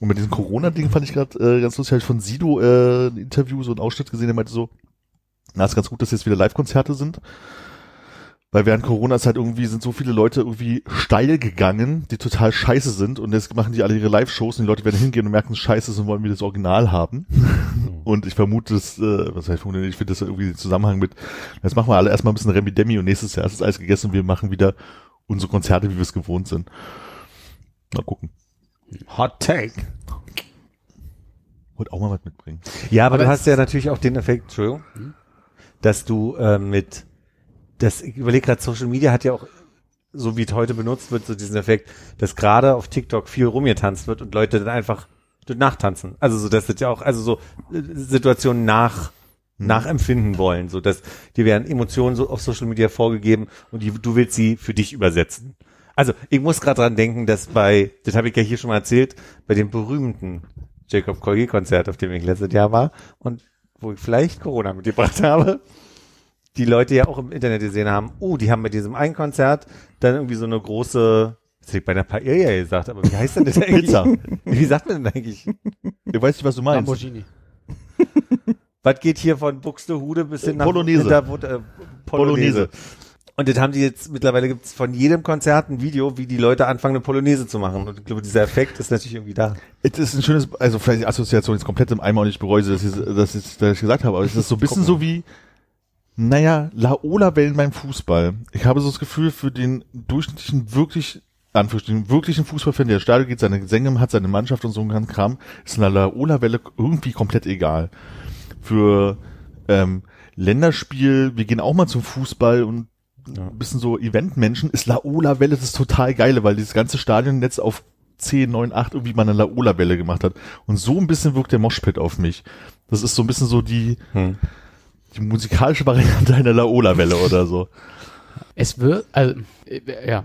Und mit diesem Corona-Ding fand ich gerade äh, ganz lustig, habe ich von Sido äh, ein Interview, so einen Ausschnitt gesehen, der meinte so, na, ist ganz gut, dass jetzt wieder Live-Konzerte sind. Weil während Corona ist halt irgendwie, sind so viele Leute irgendwie steil gegangen, die total scheiße sind und jetzt machen die alle ihre Live-Shows und die Leute werden hingehen und merken, es ist scheiße ist und wollen wieder das Original haben. und ich vermute, das, äh, was heißt vermute, ich finde das irgendwie im Zusammenhang mit, jetzt machen wir alle erstmal ein bisschen Remi Demi und nächstes Jahr ist es alles gegessen und wir machen wieder unsere Konzerte, wie wir es gewohnt sind. Mal gucken. Hot Take. Wollte auch mal was mitbringen. Ja, aber, Aber du hast ja natürlich auch den Effekt, Entschuldigung, dass du äh, mit das, ich überlege gerade, Social Media hat ja auch, so wie es heute benutzt wird, so diesen Effekt, dass gerade auf TikTok viel rumgetanzt wird und Leute dann einfach nachtanzen. Also so, das ist ja auch, also so äh, Situationen nach, nachempfinden wollen, so dass dir werden Emotionen so auf Social Media vorgegeben und die, du willst sie für dich übersetzen. Also ich muss gerade dran denken, dass bei, das habe ich ja hier schon mal erzählt, bei dem berühmten Jacob Collier Konzert, auf dem ich letztes Jahr war und wo ich vielleicht Corona mitgebracht habe, die Leute ja auch im Internet gesehen haben, oh, die haben bei diesem einen Konzert dann irgendwie so eine große, das hätte ich bei einer Paella gesagt, aber wie heißt denn das eigentlich? Pizza. Wie sagt man denn eigentlich? Ich weiß nicht, was du meinst. Lamborghini. Was geht hier von Buxtehude bis hin nach Polonaise. Hinterwut- äh, Polonaise. Und das haben die jetzt, mittlerweile gibt's von jedem Konzert ein Video, wie die Leute anfangen, eine Polonaise zu machen. Und ich glaube, dieser Effekt ist natürlich irgendwie da. Es ist ein schönes, also vielleicht die Assoziation ist komplett im Eimer und ich bereue, sie, dass ich, dass ich, dass ich gesagt habe, aber es ist so ein bisschen so wie, naja, Laola-Wellen beim Fußball. Ich habe so das Gefühl, für den durchschnittlichen, wirklich, Anführungsstrichen, wirklichen Fußballfan, der ins Stadion geht, seine Gesänge hat, seine Mannschaft und so ein ganzen Kram, ist eine Laola-Welle irgendwie komplett egal. Für ähm, Länderspiel, wir gehen auch mal zum Fußball und ein bisschen so Eventmenschen, ist Laola-Welle das total geile, weil dieses ganze Stadionnetz auf 10, 9, 8 irgendwie mal eine Laola-Welle gemacht hat. Und so ein bisschen wirkt der Moshpit auf mich. Das ist so ein bisschen so die, die musikalische Variante einer Laola-Welle oder so. Es wird, also, äh, ja,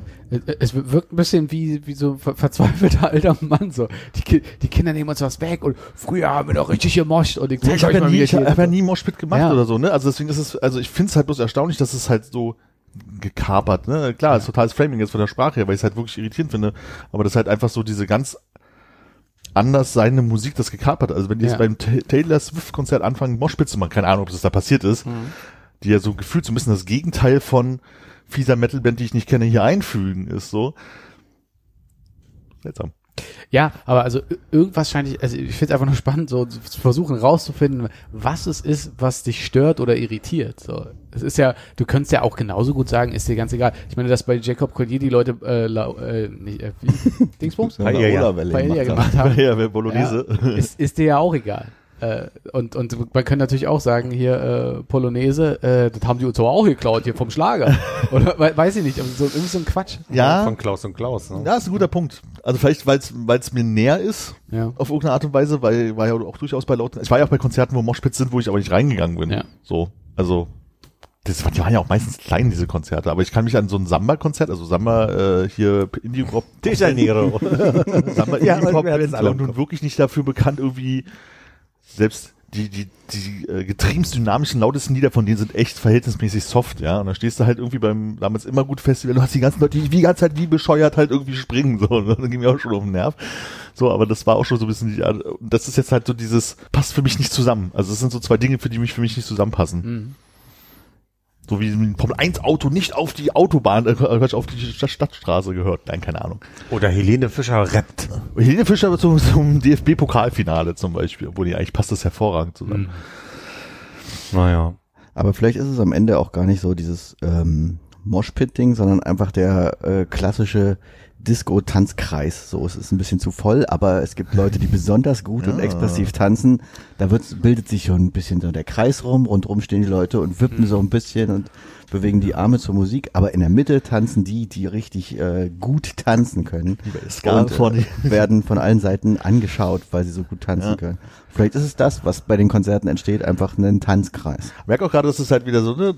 es wirkt ein bisschen wie, wie so ein ver verzweifelter alter Mann, so. Die, die Kinder nehmen uns was weg und früher haben wir doch richtig gemoscht und ich zeig Ich habe ja nie, ich hab ja nie Moshpit gemacht Ja. oder so, ne? Also deswegen ist es, also ich finde es halt bloß erstaunlich, dass es halt so gekapert, ne? Klar, ist totales Framing jetzt von der Sprache her, weil ich es halt wirklich irritierend finde, aber das ist halt einfach so diese ganz anders seine Musik das gekapert. hat. Also wenn die jetzt Ja. beim Ta- Taylor Swift Konzert anfangen, Moshpit zu machen, keine Ahnung, ob das da passiert ist, Mhm. die ja so gefühlt so ein bisschen das Gegenteil von fieser Metalband, die ich nicht kenne, hier einfügen, ist so. Seltsam. Ja, aber also irgendwas scheint ich, also ich finde es einfach nur spannend, so zu versuchen rauszufinden, was es ist, was dich stört oder irritiert. So, es ist ja, du könntest ja auch genauso gut sagen, ist dir ganz egal. Ich meine, dass bei Jacob Collier die Leute äh, lau, äh, nicht, äh, wie, Dingsbums? Paella gemacht haben. Ja, wer Bolognese. Ja, ist, ist dir ja auch egal. Äh, und, und man kann natürlich auch sagen, hier äh, Polonaise, äh, das haben die uns aber auch geklaut hier vom Schlager. Oder we- weiß ich nicht, so, irgendwie so ein Quatsch. Ja, Von Klaus und Klaus. Ne? Ja, ist ein guter Punkt. Also vielleicht, weil es mir näher ist, Ja. auf irgendeine Art und Weise, weil war ja auch durchaus bei lauten. Ich war ja auch bei Konzerten, wo Moshpits sind, wo ich aber nicht reingegangen bin. Ja. So, also das waren, die waren ja auch meistens klein diese Konzerte, aber ich kann mich an so ein Samba-Konzert, also Samba äh, hier Indie Pop, De Janeiro. Samba Ja, Indie Pop wir hatten's Band alle im und nun wirklich nicht dafür bekannt irgendwie selbst die die die äh, getriebst dynamischen lautesten Lieder von denen sind echt verhältnismäßig soft, ja. Und dann stehst du halt irgendwie beim damals immer gut Festival, du hast die ganzen Leute, die die ganze Zeit wie bescheuert halt irgendwie springen so, und dann ging mir auch schon auf den Nerv. So, aber das war auch schon so ein bisschen die das ist jetzt halt so dieses passt für mich nicht zusammen. Also das sind so zwei Dinge, für die mich für mich nicht zusammenpassen. Mhm. So wie ein Formel 1 Auto nicht auf die Autobahn, äh, Quatsch, auf die Stadt, Stadtstraße gehört. Nein, keine Ahnung. Oder Helene Fischer rappt. Helene Fischer zum, zum DFB-Pokalfinale zum Beispiel, obwohl die eigentlich passt das hervorragend zusammen. Naja. Aber vielleicht ist es am Ende auch gar nicht so dieses ähm, Moshpit-Ding, sondern einfach der äh, klassische Disco-Tanzkreis. So, es ist ein bisschen zu voll, aber es gibt Leute, die besonders gut und Ja. expressiv tanzen. Da wird, bildet sich schon ein bisschen so der Kreis rum, rundrum stehen die Leute und wippen so ein bisschen und bewegen die Arme zur Musik. Aber in der Mitte tanzen die, die richtig äh, gut tanzen können. Und äh, werden von allen Seiten angeschaut, weil sie so gut tanzen Ja. können. Vielleicht ist es das, was bei den Konzerten entsteht, einfach ein Tanzkreis. Ich merke auch gerade, dass es halt wieder so, ne,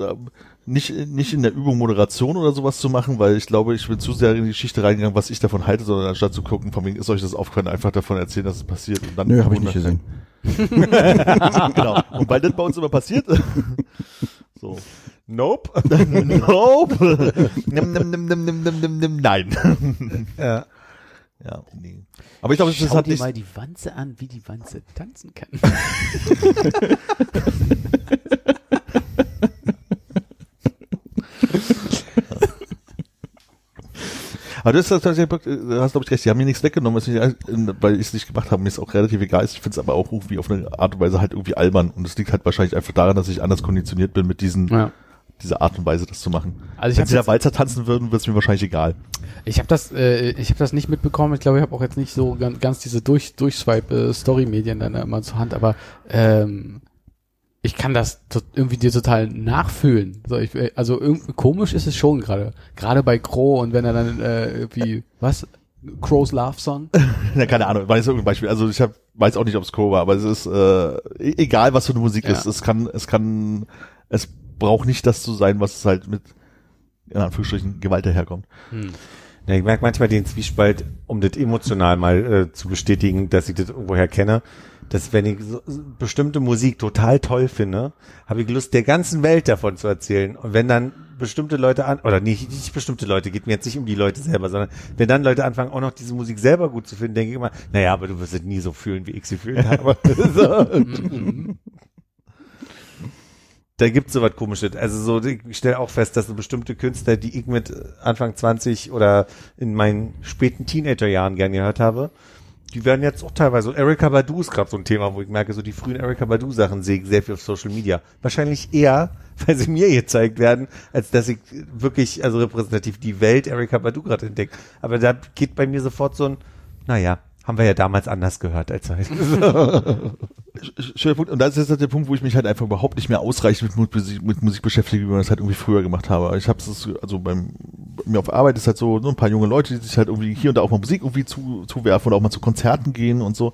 nicht, nicht in der Übung Moderation oder sowas zu machen, weil ich glaube, ich bin zu sehr in die Geschichte reingegangen, was ich davon halte, sondern anstatt zu gucken, von wegen ist euch das aufgefallen, einfach davon erzählen, dass es passiert. Und dann Nö, habe ich nicht gesehen. genau. Und weil das bei uns immer passiert, so. Nope. nope. nimm, nimm, nimm, nimm, nimm, nimm, nimm, nimm, nein. Ja. ja, nee. Aber ich glaube, das Schau hat dir nicht, mal die Wanze an, wie die Wanze tanzen kann. Aber du hast, tatsächlich, du hast glaube ich recht, die haben mir nichts weggenommen, ich, weil ich es nicht gemacht habe. Mir ist auch relativ egal. Ich finde es aber auch irgendwie auf eine Art und Weise halt irgendwie albern. Und es liegt halt wahrscheinlich einfach daran, dass ich anders konditioniert bin, mit diesen, Ja. Dieser Art und Weise das zu machen. Also ich Wenn sie da Walzer tanzen würden, wird es mir wahrscheinlich egal. Ich habe das, äh, ich habe das nicht mitbekommen. Ich glaube, ich habe auch jetzt nicht so ganz, ganz diese durch Durchswipe äh, Story Medien dann immer zur Hand. Aber ähm, ich kann das irgendwie dir total nachfühlen. So, ich, äh, also irgendwie komisch ist es schon gerade. Gerade bei Crow und wenn er dann äh, irgendwie, was? Crow's Love Song? Ja, keine Ahnung, weiß irgendein Beispiel. Also ich hab, weiß auch nicht, ob es Crow war, aber es ist äh, e- egal, was für eine Musik Ja. ist. Es kann, es kann, es braucht nicht das zu sein, was es halt mit in Anführungsstrichen Gewalt daherkommt. Hm. Ja, ich merke manchmal den Zwiespalt, um das emotional mal äh, zu bestätigen, dass ich das irgendwoher kenne, dass wenn ich so, so bestimmte Musik total toll finde, habe ich Lust, der ganzen Welt davon zu erzählen. Und wenn dann bestimmte Leute an, oder nicht, nicht bestimmte Leute, geht mir jetzt nicht um die Leute selber, sondern wenn dann Leute anfangen, auch noch diese Musik selber gut zu finden, denke ich immer, naja, aber du wirst es nie so fühlen, wie ich sie fühlen habe. da gibt's so was komisches. Also so, ich stelle auch fest, dass so bestimmte Künstler, die ich mit Anfang 20 oder in meinen späten Teenagerjahren gern gehört habe, die werden jetzt auch teilweise, Erika Badu ist gerade so ein Thema, wo ich merke, so die frühen Erika Badu Sachen sehe ich sehr viel auf Social Media. Wahrscheinlich eher, weil sie mir gezeigt werden, als dass ich wirklich, also repräsentativ die Welt Erika Badu gerade entdecke. Aber da geht bei mir sofort so ein, naja, haben wir ja damals anders gehört als heute. Sch- Schöner Punkt. Und das ist jetzt der Punkt, wo ich mich halt einfach überhaupt nicht mehr ausreichend mit Musik, mit Musik beschäftige, wie man das halt irgendwie früher gemacht habe. Ich habe es, also beim bei mir auf Arbeit ist halt so, so ein paar junge Leute, die sich halt irgendwie hier und da auch mal Musik irgendwie zu, zuwerfen oder auch mal zu Konzerten gehen und so.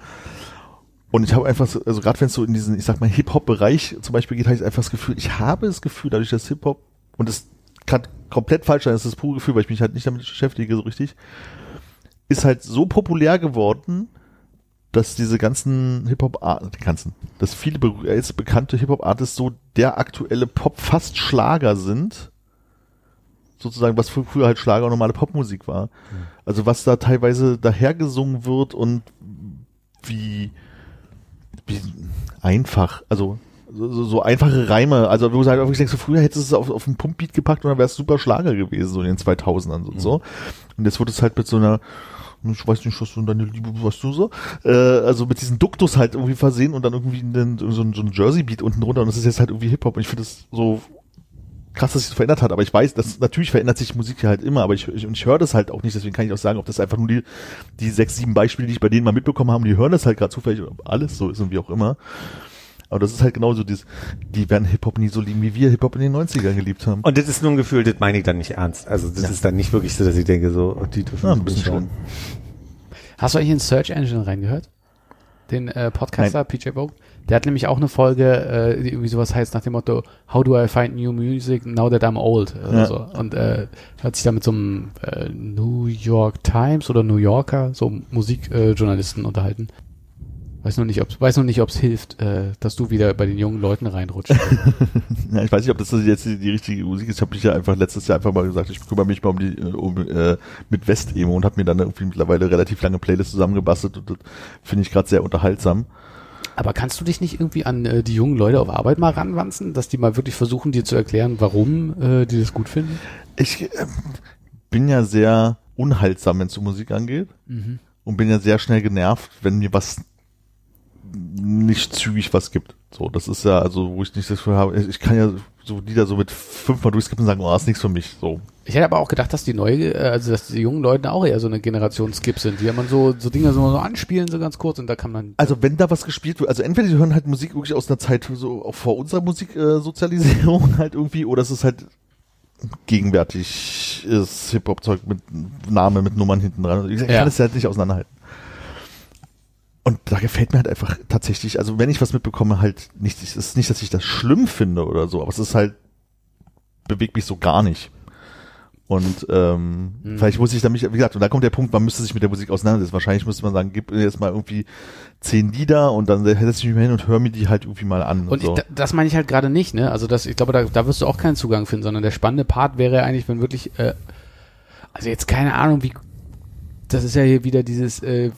Und ich habe einfach, so, also gerade wenn es so in diesen, ich sag mal, Hip-Hop-Bereich zum Beispiel geht, habe ich einfach das Gefühl, ich habe das Gefühl, dadurch, dass Hip-Hop, und das kann komplett falsch sein, das ist das pure Gefühl, weil ich mich halt nicht damit beschäftige so richtig, ist halt so populär geworden, dass diese ganzen Hip-Hop, die ganzen, dass viele be jetzt bekannte Hip-Hop-Artists so der aktuelle Pop fast Schlager sind, sozusagen, was frü- früher halt Schlager und normale Popmusik war. Also was da teilweise dahergesungen wird und wie, wie einfach, also so, so, einfache Reime, also wo du halt wirklich denkst, so früher hättest du es auf, auf einen Pumpbeat gepackt und dann wäre es super Schlager gewesen, so in den 2000ern und so. Und jetzt wird es halt mit so einer, ich weiß nicht, was du deine Liebe, was du so, äh, also mit diesen Duktus halt irgendwie versehen und dann irgendwie einen, so ein, so ein Jersey-Beat unten drunter und das ist jetzt halt irgendwie Hip-Hop und ich finde das so krass, dass sich das verändert hat, aber ich weiß, dass natürlich verändert sich Musik ja halt immer, aber ich, ich, ich höre das halt auch nicht, deswegen kann ich auch sagen, ob das einfach nur die, die sechs, sieben Beispiele, die ich bei denen mal mitbekommen habe, die hören das halt gerade zufällig, oder ob alles so ist und wie auch immer. Aber das ist halt genauso dieses, die werden Hip-Hop nie so lieben, wie wir Hip-Hop in den 90ern geliebt haben. Und das ist nur ein Gefühl, das meine ich dann nicht ernst. Also das Ja. ist dann nicht wirklich so, dass ich denke, so, oh, die dürfen Ja, ein bisschen hören. Hast du eigentlich in Search Engine reingehört? Den äh, Podcaster PJ Vogue? Der hat nämlich auch eine Folge, äh, die irgendwie sowas heißt nach dem Motto How do I find new music now that I'm old? Oder Ja. so. Und äh, hat sich da mit so einem äh, New York Times oder New Yorker, so Musikjournalisten äh, unterhalten. Weiß noch nicht, ob weiß noch nicht, ob es hilft, äh, dass du wieder bei den jungen Leuten reinrutschst. Ja, ich weiß nicht, ob das jetzt die, die richtige Musik ist. Ich habe mich ja einfach letztes Jahr einfach mal gesagt, ich kümmere mich mal um die äh, um, äh, mit West-Emo und habe mir dann irgendwie mittlerweile relativ lange Playlist zusammengebastelt und das finde ich gerade sehr unterhaltsam. Aber kannst du dich nicht irgendwie an äh, die jungen Leute auf Arbeit mal ranwanzen, dass die mal wirklich versuchen, dir zu erklären, warum äh, die das gut finden? Ich äh, bin ja sehr unhaltsam, wenn es um Musik angeht und bin ja sehr schnell genervt, wenn mir was nicht zügig was gibt. So, das ist ja, also, wo ich nicht das Gefühl habe, ich kann ja so Lieder so mit fünfmal durchskippen und sagen, oh, das ist nichts für mich. So. Ich hätte aber auch gedacht, dass die neue, äh, also dass die jungen Leute auch eher so eine Generation Skip sind, die man so, so Dinge so, so anspielen, so ganz kurz und da kann man. Also wenn da was gespielt wird, also entweder die hören halt Musik wirklich aus einer Zeit so auch vor unserer Musiksozialisierung äh, halt irgendwie, oder es ist halt gegenwärtig ist Hip-Hop-Zeug mit Name, mit Nummern hinten dran. Ich kann Ja. es halt nicht auseinanderhalten. Und da gefällt mir halt einfach tatsächlich, also wenn ich was mitbekomme, halt nicht, es ist nicht, dass ich das schlimm finde oder so, aber es ist halt, bewegt mich so gar nicht. Und ähm, Mhm. vielleicht muss ich da mich, wie gesagt, und da kommt der Punkt, man müsste sich mit der Musik auseinandersetzen. Wahrscheinlich müsste man sagen, gib mir jetzt mal irgendwie zehn Lieder und dann setze ich mich mal hin und höre mir die halt irgendwie mal an. Und, Und so. ich, da- das meine ich halt gerade nicht, ne? Also das, ich glaube, da, da wirst du auch keinen Zugang finden, sondern der spannende Part wäre eigentlich, wenn wirklich, äh, also jetzt keine Ahnung, wie, das ist ja hier wieder dieses, äh,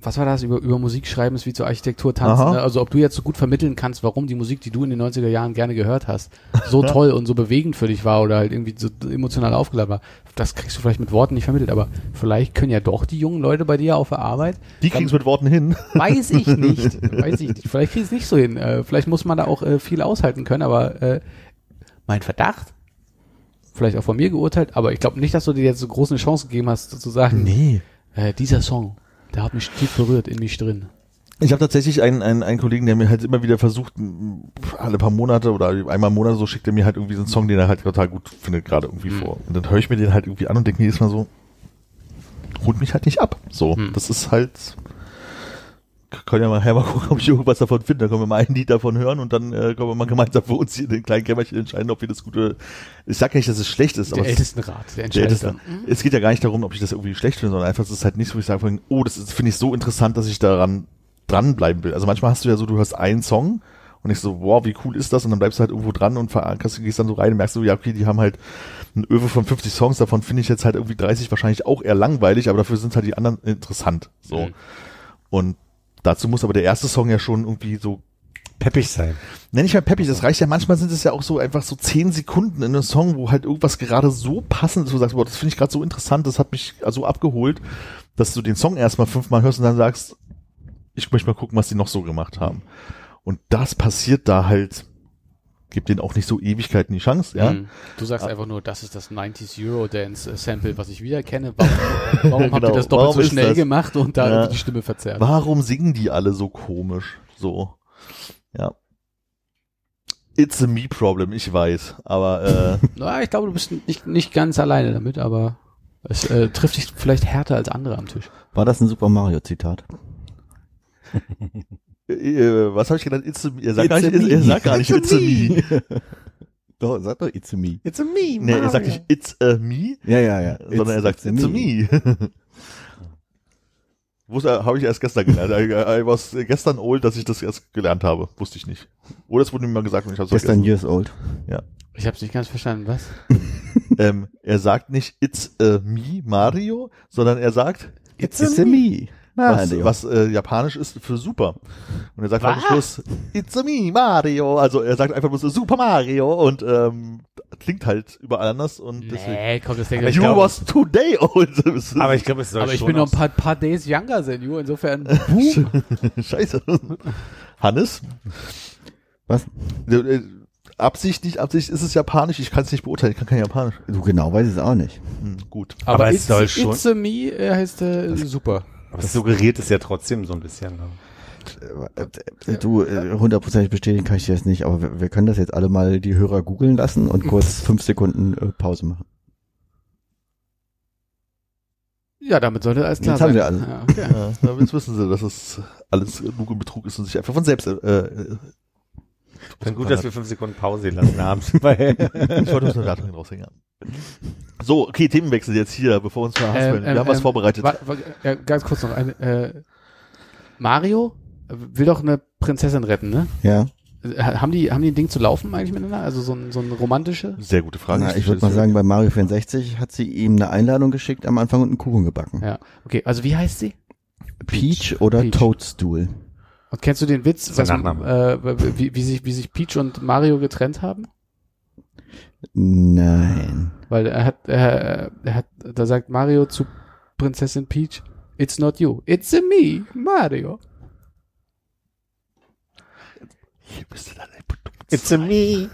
was war das, über, über Musik schreiben ist wie zur Architektur tanzen, ne? Also ob du jetzt so gut vermitteln kannst, warum die Musik, die du in den 90er Jahren gerne gehört hast, so toll und so bewegend für dich war oder halt irgendwie so emotional aufgeladen war, das kriegst du vielleicht mit Worten nicht vermittelt, aber vielleicht können ja doch die jungen Leute bei dir auf der Arbeit die kriegen es mit Worten hin. Weiß ich nicht. Weiß ich nicht. Vielleicht kriege ich es nicht so hin. Äh, vielleicht muss man da auch äh, viel aushalten können, aber äh, mein Verdacht, vielleicht auch von mir geurteilt, aber ich glaube nicht, dass du dir jetzt so große Chance gegeben hast, zu sagen, Nee. äh, dieser Song, der hat mich tief berührt in mich drin. Ich habe tatsächlich einen, einen, einen Kollegen, der mir halt immer wieder versucht, alle paar Monate oder einmal im Monat so schickt er mir halt irgendwie so einen Song, den er halt total gut findet, gerade irgendwie Mhm. vor. Und dann höre ich mir den halt irgendwie an und denke mir jedes Mal so, holt mich halt nicht ab. So, Mhm. das ist halt, können ja mal, her mal gucken, ob ich irgendwas davon finde. Dann können wir mal ein Lied davon hören und dann äh, können wir mal gemeinsam für uns hier in den kleinen Kämmerchen entscheiden, ob wir das gute, ich sag ja nicht, dass es schlecht ist, Der aber es- Ältestenrat, der der entscheidet dann. Es geht ja gar nicht darum, ob ich das irgendwie schlecht finde, sondern einfach, es ist halt nicht so, wie ich sage, oh, das finde ich so interessant, dass ich daran dranbleiben will. Also manchmal hast du ja so, du hörst einen Song und ich so, wow, wie cool ist das? Und dann bleibst du halt irgendwo dran und verankerst, gehst dann so rein und merkst so, ja, okay, die haben halt ein Öwe von 50 Songs, davon finde ich jetzt halt irgendwie 30 wahrscheinlich auch eher langweilig, aber dafür sind halt die anderen interessant. So. Mhm. Und dazu muss aber der erste Song ja schon irgendwie so Peppig sein. Nenn ich mal peppig, das reicht ja, manchmal sind es ja auch so einfach so zehn Sekunden in einem Song, wo halt irgendwas gerade so passend ist, wo du sagst, boah, das finde ich gerade so interessant, das hat mich so abgeholt, dass du den Song erstmal fünfmal hörst und dann sagst, ich möchte mal gucken, was die noch so gemacht haben. Und das passiert da halt, gibt denen auch nicht so Ewigkeiten die Chance, ja. Mhm. Du sagst einfach nur, das ist das 90s Eurodance äh, Sample, was ich wieder kenne. Warum, warum habt ihr Genau, das doppelt warum so schnell das? gemacht und da Ja. die Stimme verzerrt? Warum singen die alle so komisch? So, ja. It's a me problem, ich weiß, aber äh, Na, ich glaube, du bist nicht, nicht ganz alleine damit, aber es äh, trifft dich vielleicht härter als andere am Tisch. War das ein Super Mario Zitat? äh, was habe ich genannt? It's a me. Er sagt, It's gar a nicht, me. er sagt gar nicht, it's a me. Doch, sag doch It's a Me. It's a me, Nee, er sagt nicht, it's a me, Ja, ja, ja. sondern er sagt, it's a me. Wusste, habe ich erst gestern gelernt. I, I I was gestern old, dass ich das erst gelernt habe. Wusste ich nicht. Oder es wurde mir mal gesagt und ich habe es Gestern vergessen. years old. Ich habe es nicht ganz verstanden, was? Ähm, er sagt nicht, it's a me, Mario, sondern er sagt, It's, a Me. was, Mario. was äh, japanisch ist für super. Und er sagt halt am Schluss, it's a me, Mario. Also er sagt einfach nur so, Super Mario und ähm, klingt halt überall anders und deswegen. Nee, komm, das denke Aber ich. ich You glaub- was today old. Aber ich glaube, es soll aber ich bin noch ein paar, paar Days younger than you, insofern. Scheiße. Hannes? Was? Äh, äh, Absicht, nicht Absicht, ist es japanisch? Ich kann es nicht beurteilen, ich kann kein Japanisch. Du genau weiß es auch nicht. Hm, gut. Aber es it's, soll schon- It's a me äh, heißt äh, super. Aber es suggeriert es ja trotzdem so ein bisschen. Ne? Äh, Du, äh, hundertprozentig bestätigen kann ich dir das nicht, aber wir, wir können das jetzt alle mal die Hörer googeln lassen und kurz fünf Sekunden äh, Pause machen. Ja, damit sollte alles klar Jetzt haben sein. wir alle. Ja, okay. Ja, jetzt wissen sie, dass es alles Lug und Betrug ist und sich einfach von selbst. Äh, äh, Dann gut, dass wir fünf Sekunden Pause lassen haben. Weil ich wollte uns eine Leitung raushängen. So, okay, Themenwechsel jetzt hier, bevor wir uns verhaspeln. wir haben was vorbereitet. Wa, wa, ja, ganz kurz noch eine. Äh, Mario will doch eine Prinzessin retten, ne? Ja, Äh, Haben die, haben die ein Ding zu laufen eigentlich miteinander? Also so ein, so ein romantische? Sehr gute Frage. Na, ich würde mal sagen, bei Mario 64 hat sie ihm eine Einladung geschickt am Anfang und einen Kuchen gebacken. Ja. Okay, also wie heißt sie? Peach oder Peach. Toadstool? Und kennst du den Witz, was, äh, wie, wie, sich, wie sich Peach und Mario getrennt haben? Nein. Weil er hat, er, er hat, da sagt Mario zu Prinzessin Peach, it's not you, it's a me, Mario. Hier bist du dann It's a me.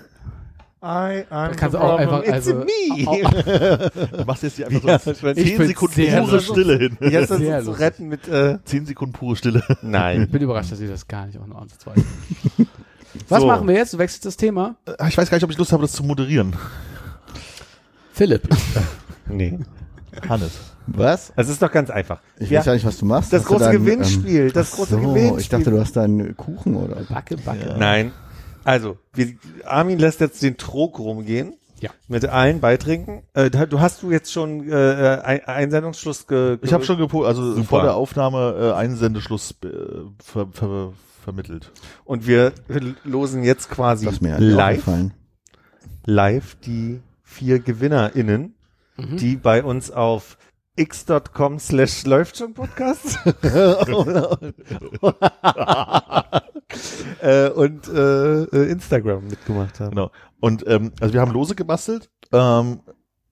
I, I'm Da kannst the du auch einfach, It's also, a me. machst jetzt hier einfach Ja, so Ich zehn find's Sekunden sehr pure lustig. Stille hin. Jetzt das zu retten mit, äh, Zehn Sekunden pure Stille. ich nein. bin überrascht, dass sie das gar nicht auch nur ansatzweise. Was So. machen wir jetzt? Du wechselst das Thema. Ich weiß gar nicht, ob ich Lust habe, das zu moderieren. Philipp. Nee. Hannes. Was? Es ist doch ganz einfach. Ich Ja, weiß ja nicht, was du machst. das Hast große dann, Gewinnspiel, das ach große so, Gewinnspiel. Ich dachte, du hast da einen Kuchen oder. Backe, backe. Nein. Also, wir, Armin lässt jetzt den Trog rumgehen. Ja. Mit allen Beitrinken. Äh, du hast du jetzt schon äh, Ein- Einsendungsschluss ge, ge Ich habe schon gepo also Super. vor der Aufnahme äh, Einsendeschluss äh, ver, ver, vermittelt. und wir losen jetzt quasi live, live die vier GewinnerInnen, Mhm. die bei uns auf x.com slash läuft schon Podcast äh, und äh, Instagram mitgemacht haben. Genau. Und ähm, also wir haben Lose gebastelt. Ähm,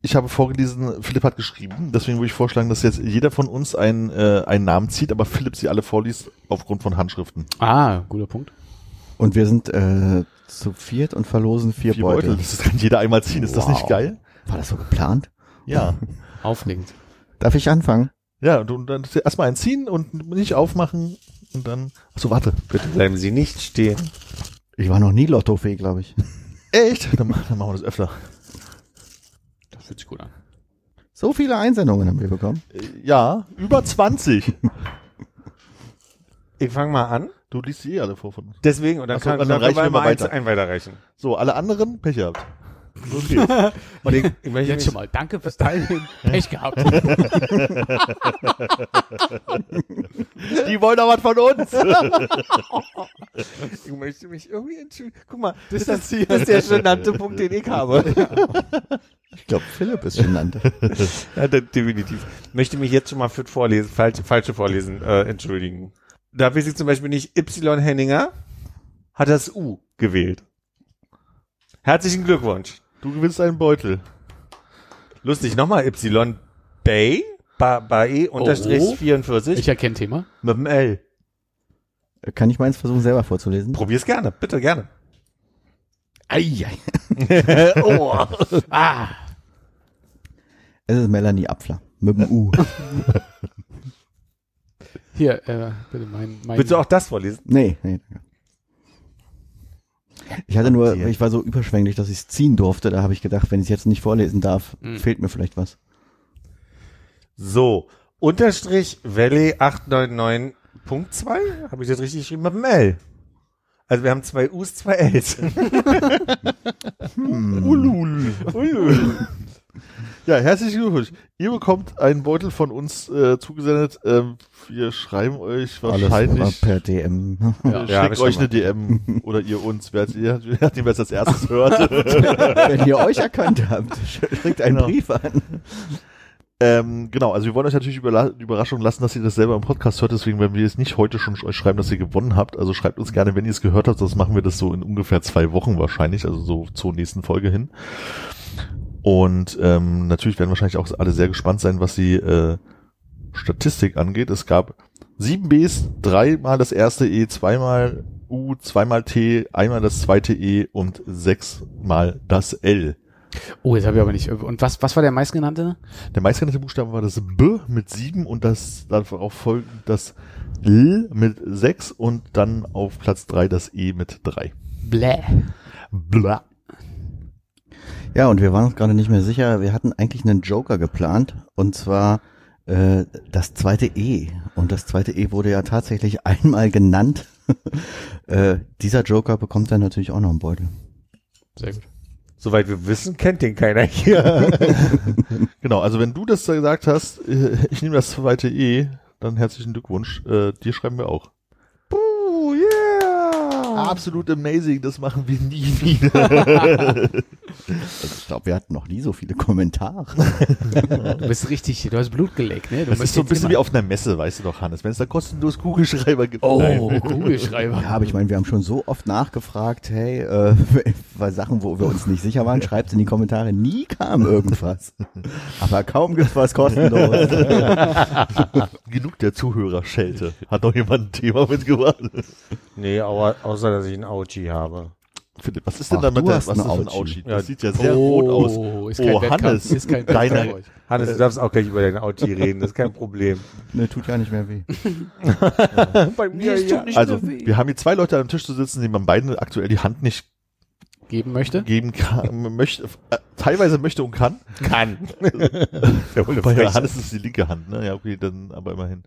ich habe vorgelesen, Philipp hat geschrieben, deswegen würde ich vorschlagen, dass jetzt jeder von uns einen, äh, einen Namen zieht, aber Philipp sie alle vorliest aufgrund von Handschriften. Ah, guter Punkt. Und wir sind äh, zu viert und verlosen vier, Vier Beutel. Beutel. Das kann jeder einmal ziehen. Ist das nicht Wow. geil? War das so geplant? Ja. Aufregend. Darf ich anfangen? Ja, du dann erstmal einen ziehen und nicht aufmachen. und dann. Achso, warte. Bitte bleiben Sie nicht stehen. Ich war noch nie Lottofee, glaube ich. Echt? Dann, dann machen wir das öfter. Fühlt sich gut an. So viele Einsendungen haben wir bekommen. Äh, Ja, über 20. Ich fange mal an. Du liest sie eh alle vor von uns. Deswegen, und dann Ach so, kann dann dann reichen wir mal eins, weiter. ein weiterreichen. So, alle anderen Pech gehabt. Geht's. Und ich, ich möchte Jetzt mich, schon mal. Danke fürs Teilnehmen. Pech gehabt. Die wollen doch was von uns. ich möchte mich irgendwie entschuldigen. Guck mal, das, ist, das, das ist der genannte Punkt, den ich habe. Ich glaube, Philipp ist genannt. Ja, definitiv. Möchte mich jetzt schon mal für das Vorlesen, falsche, falsche Vorlesen äh, entschuldigen. Da weiß ich zum Beispiel nicht, Y Henninger hat das U gewählt. Herzlichen Glückwunsch. Du gewinnst einen Beutel. Lustig, nochmal Y Bay, ba, Bae unterstrich Oh. 44 Ich erkenne Thema. mit dem L. Kann ich meins versuchen, selber vorzulesen? Probier's gerne, bitte gerne. Eieiei. oh. Ah. Es ist Melanie Apfler. Mit dem U. Hier, äh, bitte mein, mein Willst du auch das vorlesen? Nee, nee. danke. Ich hatte nur, ich war so überschwänglich, dass ich es ziehen durfte. Da habe ich gedacht, wenn ich jetzt nicht vorlesen darf, Hm. fehlt mir vielleicht was. So, Unterstrich Valley 899.2, habe ich das richtig geschrieben, mit dem L. Also wir haben zwei U's, zwei L's. Ulul. Ulul. Ja, herzlichen Glückwunsch. Ihr bekommt einen Beutel von uns äh, zugesendet. Ähm, wir schreiben euch Alles wahrscheinlich. per DM. Ja. Wir Ja, schon euch eine DM oder ihr uns, wer ihr, nachdem, wer es als erstes hört. wenn ihr euch erkannt habt, schickt einen Genau. Brief an. ähm, genau, also wir wollen euch natürlich überla- die Überraschung lassen, dass ihr das selber im Podcast hört, deswegen werden wir jetzt nicht heute schon euch schreiben, dass ihr gewonnen habt. Also schreibt uns gerne, wenn ihr es gehört habt, sonst machen wir das so in ungefähr zwei Wochen wahrscheinlich, also so zur nächsten Folge hin. Und ähm, natürlich werden wahrscheinlich auch alle sehr gespannt sein, was die äh, Statistik angeht. Es gab sieben Bs, dreimal das erste E, zweimal U, zweimal T, einmal das zweite E und sechsmal das L. Oh, jetzt habe ich aber nicht. Und was, was war der meistgenannte? Der meistgenannte Buchstabe war das B mit sieben und das darauf folgend das L mit sechs und dann auf Platz drei das E mit drei. Bläh. Bla. Ja, und wir waren uns gerade nicht mehr sicher. Wir hatten eigentlich einen Joker geplant und zwar äh, das zweite E. Und das zweite E wurde ja tatsächlich einmal genannt. äh, dieser Joker bekommt dann natürlich auch noch einen Beutel. Sehr gut. Soweit wir wissen, kennt den keiner hier. Genau, also wenn du das gesagt hast, äh, ich nehme das zweite E, dann herzlichen Glückwunsch. Äh, dir schreiben wir auch. Absolut amazing, das machen wir nie wieder. Also ich glaube, wir hatten noch nie so viele Kommentare. Du bist richtig, du hast Blut geleckt, ne? Du Das ist so ein bisschen immer- wie auf einer Messe, weißt du doch, Hannes. Wenn es da kostenlos Kugelschreiber gibt. Oh, Nein. Kugelschreiber. Ja, aber ich meine, wir haben schon so oft nachgefragt, hey, äh, bei Sachen, wo wir uns nicht sicher waren, schreibt in die Kommentare, nie kam irgendwas. Aber kaum gibt's was kostenlos. Genug der Zuhörerschelte. Hat noch jemand ein Thema mitgebracht? Nee, aber außer, dass ich einen Auchi habe. Philipp, was ist denn Ach, da mit du der, hast was ist ein Auchi. Das Ja. sieht ja sehr rot aus. Oh, ist kein Oh, Wettkampf. Hannes, ist kein deine- Wettkampf. Hannes, du darfst auch gleich über deinen Auchi reden, das ist kein Problem. ne, tut ja nicht mehr weh. Bei mir ja. nicht Also, mehr weh. wir haben hier zwei Leute am Tisch zu sitzen, denen man beiden aktuell die Hand nicht Geben möchte? geben kann, möchte, äh, teilweise möchte und kann. Kann. Bei frech. Hannes ist die linke Hand, ne? Ja, okay, dann aber immerhin.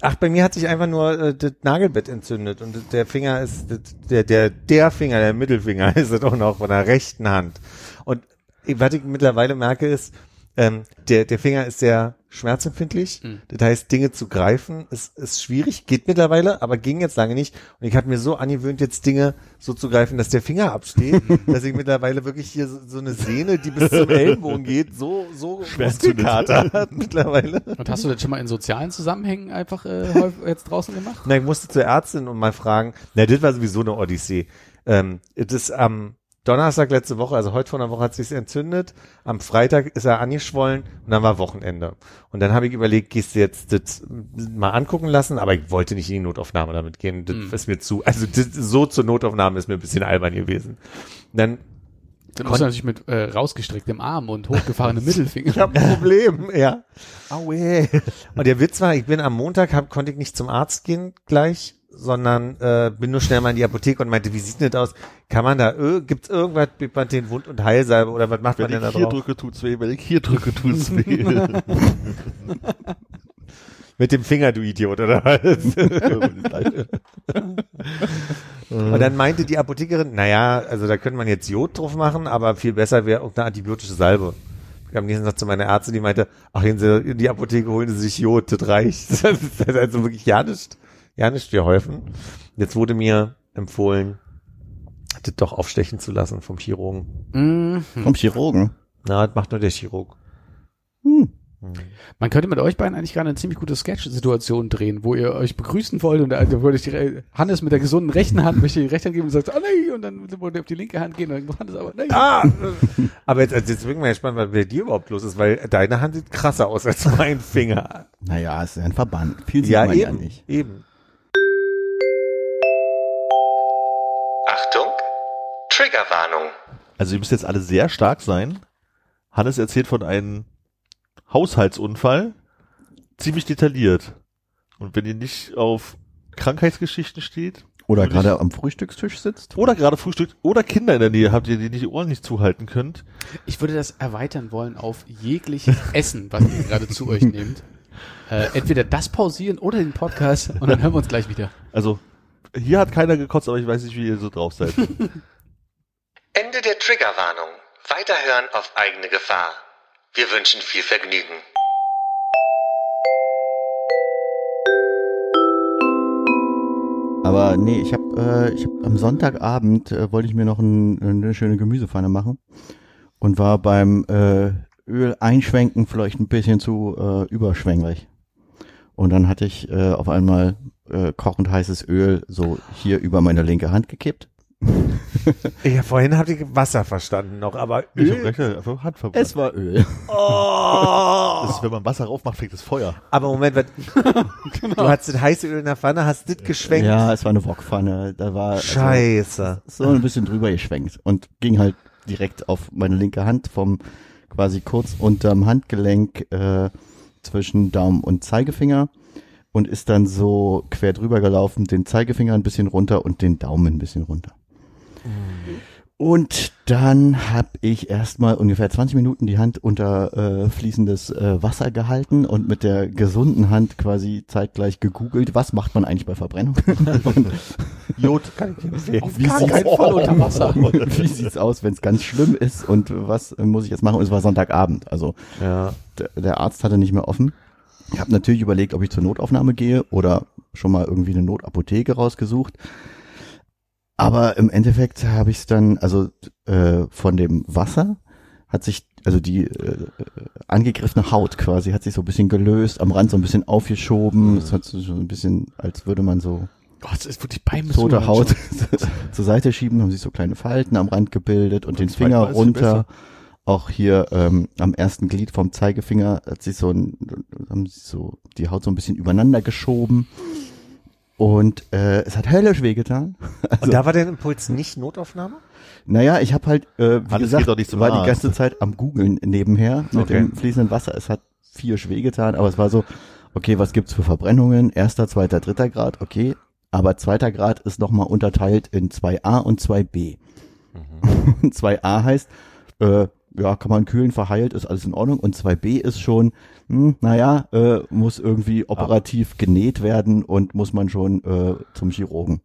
Ach, bei mir hat sich einfach nur äh, das Nagelbett entzündet und der Finger ist, das- der, der, der Finger, der Mittelfinger ist es auch noch von der rechten Hand. Und was ich mittlerweile merke ist, ähm, der, der Finger ist sehr schmerzempfindlich. Mhm. Das heißt, Dinge zu greifen ist, ist schwierig, geht mittlerweile, aber ging jetzt lange nicht. Und ich habe mir so angewöhnt, jetzt Dinge so zu greifen, dass der Finger absteht, dass ich mittlerweile wirklich hier so, so eine Sehne, die bis zum Ellenbogen geht, so, so Muskelkater hat mittlerweile. Und hast du das schon mal in sozialen Zusammenhängen einfach äh, jetzt draußen gemacht? Na, ich musste zur Ärztin und mal fragen. Na, das war sowieso eine Odyssee. Ähm, das ist am Donnerstag letzte Woche, also heute vor einer Woche hat sich's entzündet. Am Freitag ist er angeschwollen und dann war Wochenende. Und dann habe ich überlegt, gehst du jetzt das mal angucken lassen, aber ich wollte nicht in die Notaufnahme damit gehen. Das Hm. ist mir zu, also das, so zur Notaufnahme ist mir ein bisschen albern gewesen. Und dann Dann er natürlich mit äh, rausgestrecktem Arm und hochgefahrenem Mittelfinger. Ich habe ein Problem, ja. Aue. Und der Witz war, ich bin am Montag, hab, konnte ich nicht zum Arzt gehen gleich, sondern äh, bin nur schnell mal in die Apotheke und meinte, wie sieht denn das aus? Kann man da, äh, gibt's irgendwas mit man den Wund- und Heilsalbe oder was macht Wenn man denn da ich hier drauf? drücke, tut's weh. Wenn ich hier drücke, tut's weh. Mit dem Finger, du Idiot, oder was? und dann meinte die Apothekerin, naja, also da könnte man jetzt Jod drauf machen, aber viel besser wäre irgendeine antibiotische Salbe. Ich am nächsten Tag zu meiner Ärztin, die meinte, ach, gehen Sie in die Apotheke, holen Sie sich Jod, das reicht. Das ist also wirklich ja nicht, ja nicht geholfen. Jetzt wurde mir empfohlen, das doch aufstechen zu lassen vom Chirurgen. Mhm. Vom Chirurgen. Na, das macht nur der Chirurg. Hm. Man könnte mit euch beiden eigentlich gerade eine ziemlich gute Sketch-Situation drehen, wo ihr euch begrüßen wollt und da da würde ich die Hannes mit der gesunden rechten Hand möchte die rechte Hand geben und sagt, ah nee, und dann wollte er auf die linke Hand gehen und dann Hannes aber, nee. Ah! aber jetzt, also jetzt bin ich mal gespannt, was bei dir überhaupt los ist, weil deine Hand sieht krasser aus als mein Finger. Naja, es ist ein Verband. Viel sieht Ja, man ja eben, nicht. eben. Achtung, Triggerwarnung. Also ihr müsst jetzt alle sehr stark sein. Hannes erzählt von einem Haushaltsunfall. Ziemlich detailliert. Und wenn ihr nicht auf Krankheitsgeschichten steht, Oder gerade am Frühstückstisch sitzt. oder gerade frühstückt, oder Kinder in der Nähe habt, ihr die nicht die Ohren nicht zuhalten könnt, Ich würde das erweitern wollen auf jegliches Essen, was ihr gerade zu euch nehmt. Äh, entweder das pausieren oder den Podcast und dann hören wir uns gleich wieder. also hier hat keiner gekotzt, aber ich weiß nicht, wie ihr so drauf seid. Ende der Triggerwarnung. Weiterhören auf eigene Gefahr. Wir wünschen viel Vergnügen. Aber nee, ich habe äh, ich hab am Sonntagabend äh, wollte ich mir noch ein, eine schöne Gemüsepfanne machen und war beim äh, Öl einschwenken vielleicht ein bisschen zu äh, überschwänglich. Und dann hatte ich äh, auf einmal äh, kochend heißes Öl so hier über meine linke Hand gekippt. Ja, vorhin habt ihr Wasser verstanden noch, aber Ich hab Öl. gleich einfach Hand verbrannt. Es war Öl. Oh! Das ist, wenn man Wasser raufmacht, fängt das Feuer. Aber Moment, was, du hattest das heiße Öl in der Pfanne, hast das geschwenkt. Ja, es war eine Wokpfanne. Da war also, Scheiße. so ein bisschen drüber geschwenkt und ging halt direkt auf meine linke Hand vom quasi kurz unterm Handgelenk äh, zwischen Daumen und Zeigefinger und ist dann so quer drüber gelaufen, den Zeigefinger ein bisschen runter und den Daumen ein bisschen runter. Und dann habe ich erstmal ungefähr 20 Minuten die Hand unter äh, fließendes äh, Wasser gehalten und mit der gesunden Hand quasi zeitgleich gegoogelt, was macht man eigentlich bei Verbrennung? Jod. Kann ich empfehlen. Auf keinen Fall unter Wasser. wie sieht's aus, wenn es ganz schlimm ist und was muss ich jetzt machen? Und es war Sonntagabend, also Ja. der, der Arzt hatte nicht mehr offen. Ich habe natürlich überlegt, ob ich zur Notaufnahme gehe oder schon mal irgendwie eine Notapotheke rausgesucht. Aber im Endeffekt habe ich es dann, also äh, von dem Wasser hat sich, also die äh, angegriffene Haut quasi hat sich so ein bisschen gelöst, am Rand so ein bisschen aufgeschoben. Es hat so ein bisschen, als würde man so das ist wirklich beim tote Haut zur Seite schieben, haben sich so kleine Falten am Rand gebildet und den zweite Finger runter. Auch hier ähm, am ersten Glied vom Zeigefinger hat sich so ein, haben sich so die Haut so ein bisschen übereinander geschoben. Und äh, es hat höllisch wehgetan. Also, Und da war der Impuls nicht Notaufnahme? naja, ich habe halt, äh, wie Alles gesagt, geht doch nicht war die Arzt. ganze Zeit am Googeln nebenher mit Okay. dem fließenden Wasser. Es hat vier wehgetan, aber es war so, okay, was gibt's für Verbrennungen? Erster, zweiter, dritter Grad, okay. Aber zweiter Grad ist nochmal unterteilt in 2a und 2b. Mhm. 2a heißt, äh, ja, kann man kühlen, verheilt, ist alles in Ordnung. Und 2b ist schon, hm, naja, äh, muss irgendwie operativ genäht werden und muss man schon äh, zum Chirurgen.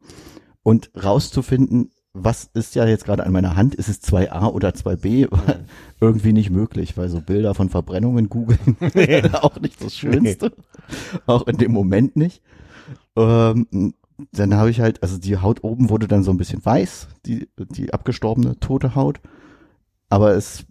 Und rauszufinden, was ist ja jetzt gerade an meiner Hand, ist es 2a oder 2b, war irgendwie nicht möglich, weil so Bilder von Verbrennungen googeln auch nicht das Schönste. Auch in dem Moment nicht. Ähm, dann habe ich halt, also die Haut oben wurde dann so ein bisschen weiß, die, die abgestorbene tote Haut. Aber es,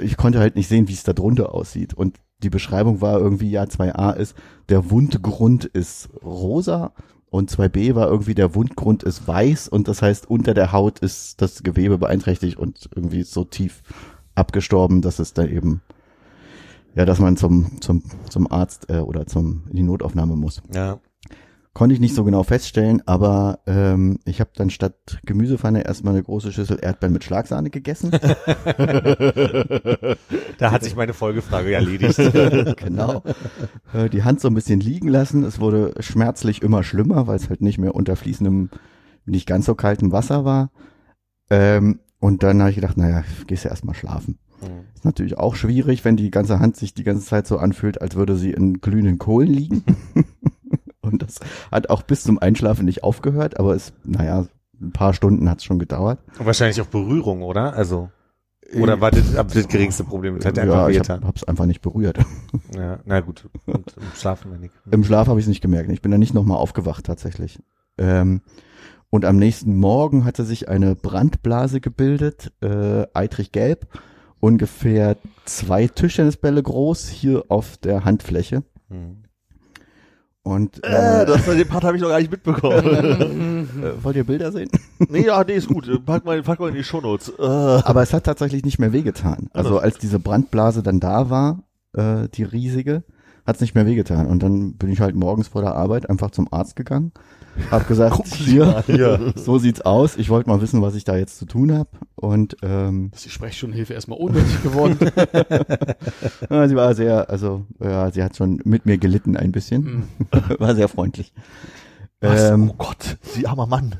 ich konnte halt nicht sehen, wie es da drunter aussieht. Und die Beschreibung war irgendwie, ja, 2a ist, der Wundgrund ist rosa und 2b war irgendwie, der Wundgrund ist weiß und das heißt, unter der Haut ist das Gewebe beeinträchtigt und irgendwie so tief abgestorben, dass es dann eben, ja, dass man zum, zum, zum Arzt äh, oder zum, in die Notaufnahme muss. Ja. Konnte ich nicht so genau feststellen, aber ähm, ich habe dann statt Gemüsepfanne erstmal eine große Schüssel Erdbeeren mit Schlagsahne gegessen. Da hat sich meine Folgefrage erledigt. genau. Äh, die Hand so ein bisschen liegen lassen. Es wurde schmerzlich immer schlimmer, weil es halt nicht mehr unter fließendem, nicht ganz so kaltem Wasser war. Ähm, und dann habe ich gedacht, naja, gehst ja erstmal schlafen. Ist natürlich auch schwierig, wenn die ganze Hand sich die ganze Zeit so anfühlt, als würde sie in glühenden Kohlen liegen. und das hat auch bis zum Einschlafen nicht aufgehört, aber es, naja, ein paar Stunden hat es schon gedauert. Und wahrscheinlich auch Berührung, oder? Also, oder war das, das geringste Problem? Das hat dir einfach ja, ich hab, hab's einfach nicht berührt. Ja, na gut. Und im Schlafen wenn nicht. Im Schlaf habe ich es nicht gemerkt. Ich bin dann nicht nochmal aufgewacht tatsächlich. Ähm, und am nächsten Morgen hatte sich eine Brandblase gebildet, äh, eitrig gelb, ungefähr zwei Tischtennisbälle groß hier auf der Handfläche. Hm. Und Äh, äh, das, den Part habe ich noch gar nicht mitbekommen. äh, wollt ihr Bilder sehen? nee, ja, nee, ist gut. Pack mal, pack mal in die Shownotes. Äh. Aber es hat tatsächlich nicht mehr wehgetan. Also als diese Brandblase dann da war, äh, die riesige, hat es nicht mehr wehgetan. Und dann bin ich halt morgens vor der Arbeit einfach zum Arzt gegangen, hab gesagt, hier, Hier. so sieht's aus. Ich wollte mal wissen, was ich da jetzt zu tun habe. Und ähm, Ist die Sprechstundenhilfe erstmal unnötig geworden? ja, sie war sehr, also ja, sie hat schon mit mir gelitten ein bisschen. Hm. war sehr freundlich. Was? Ähm, oh Gott, sie armer Mann.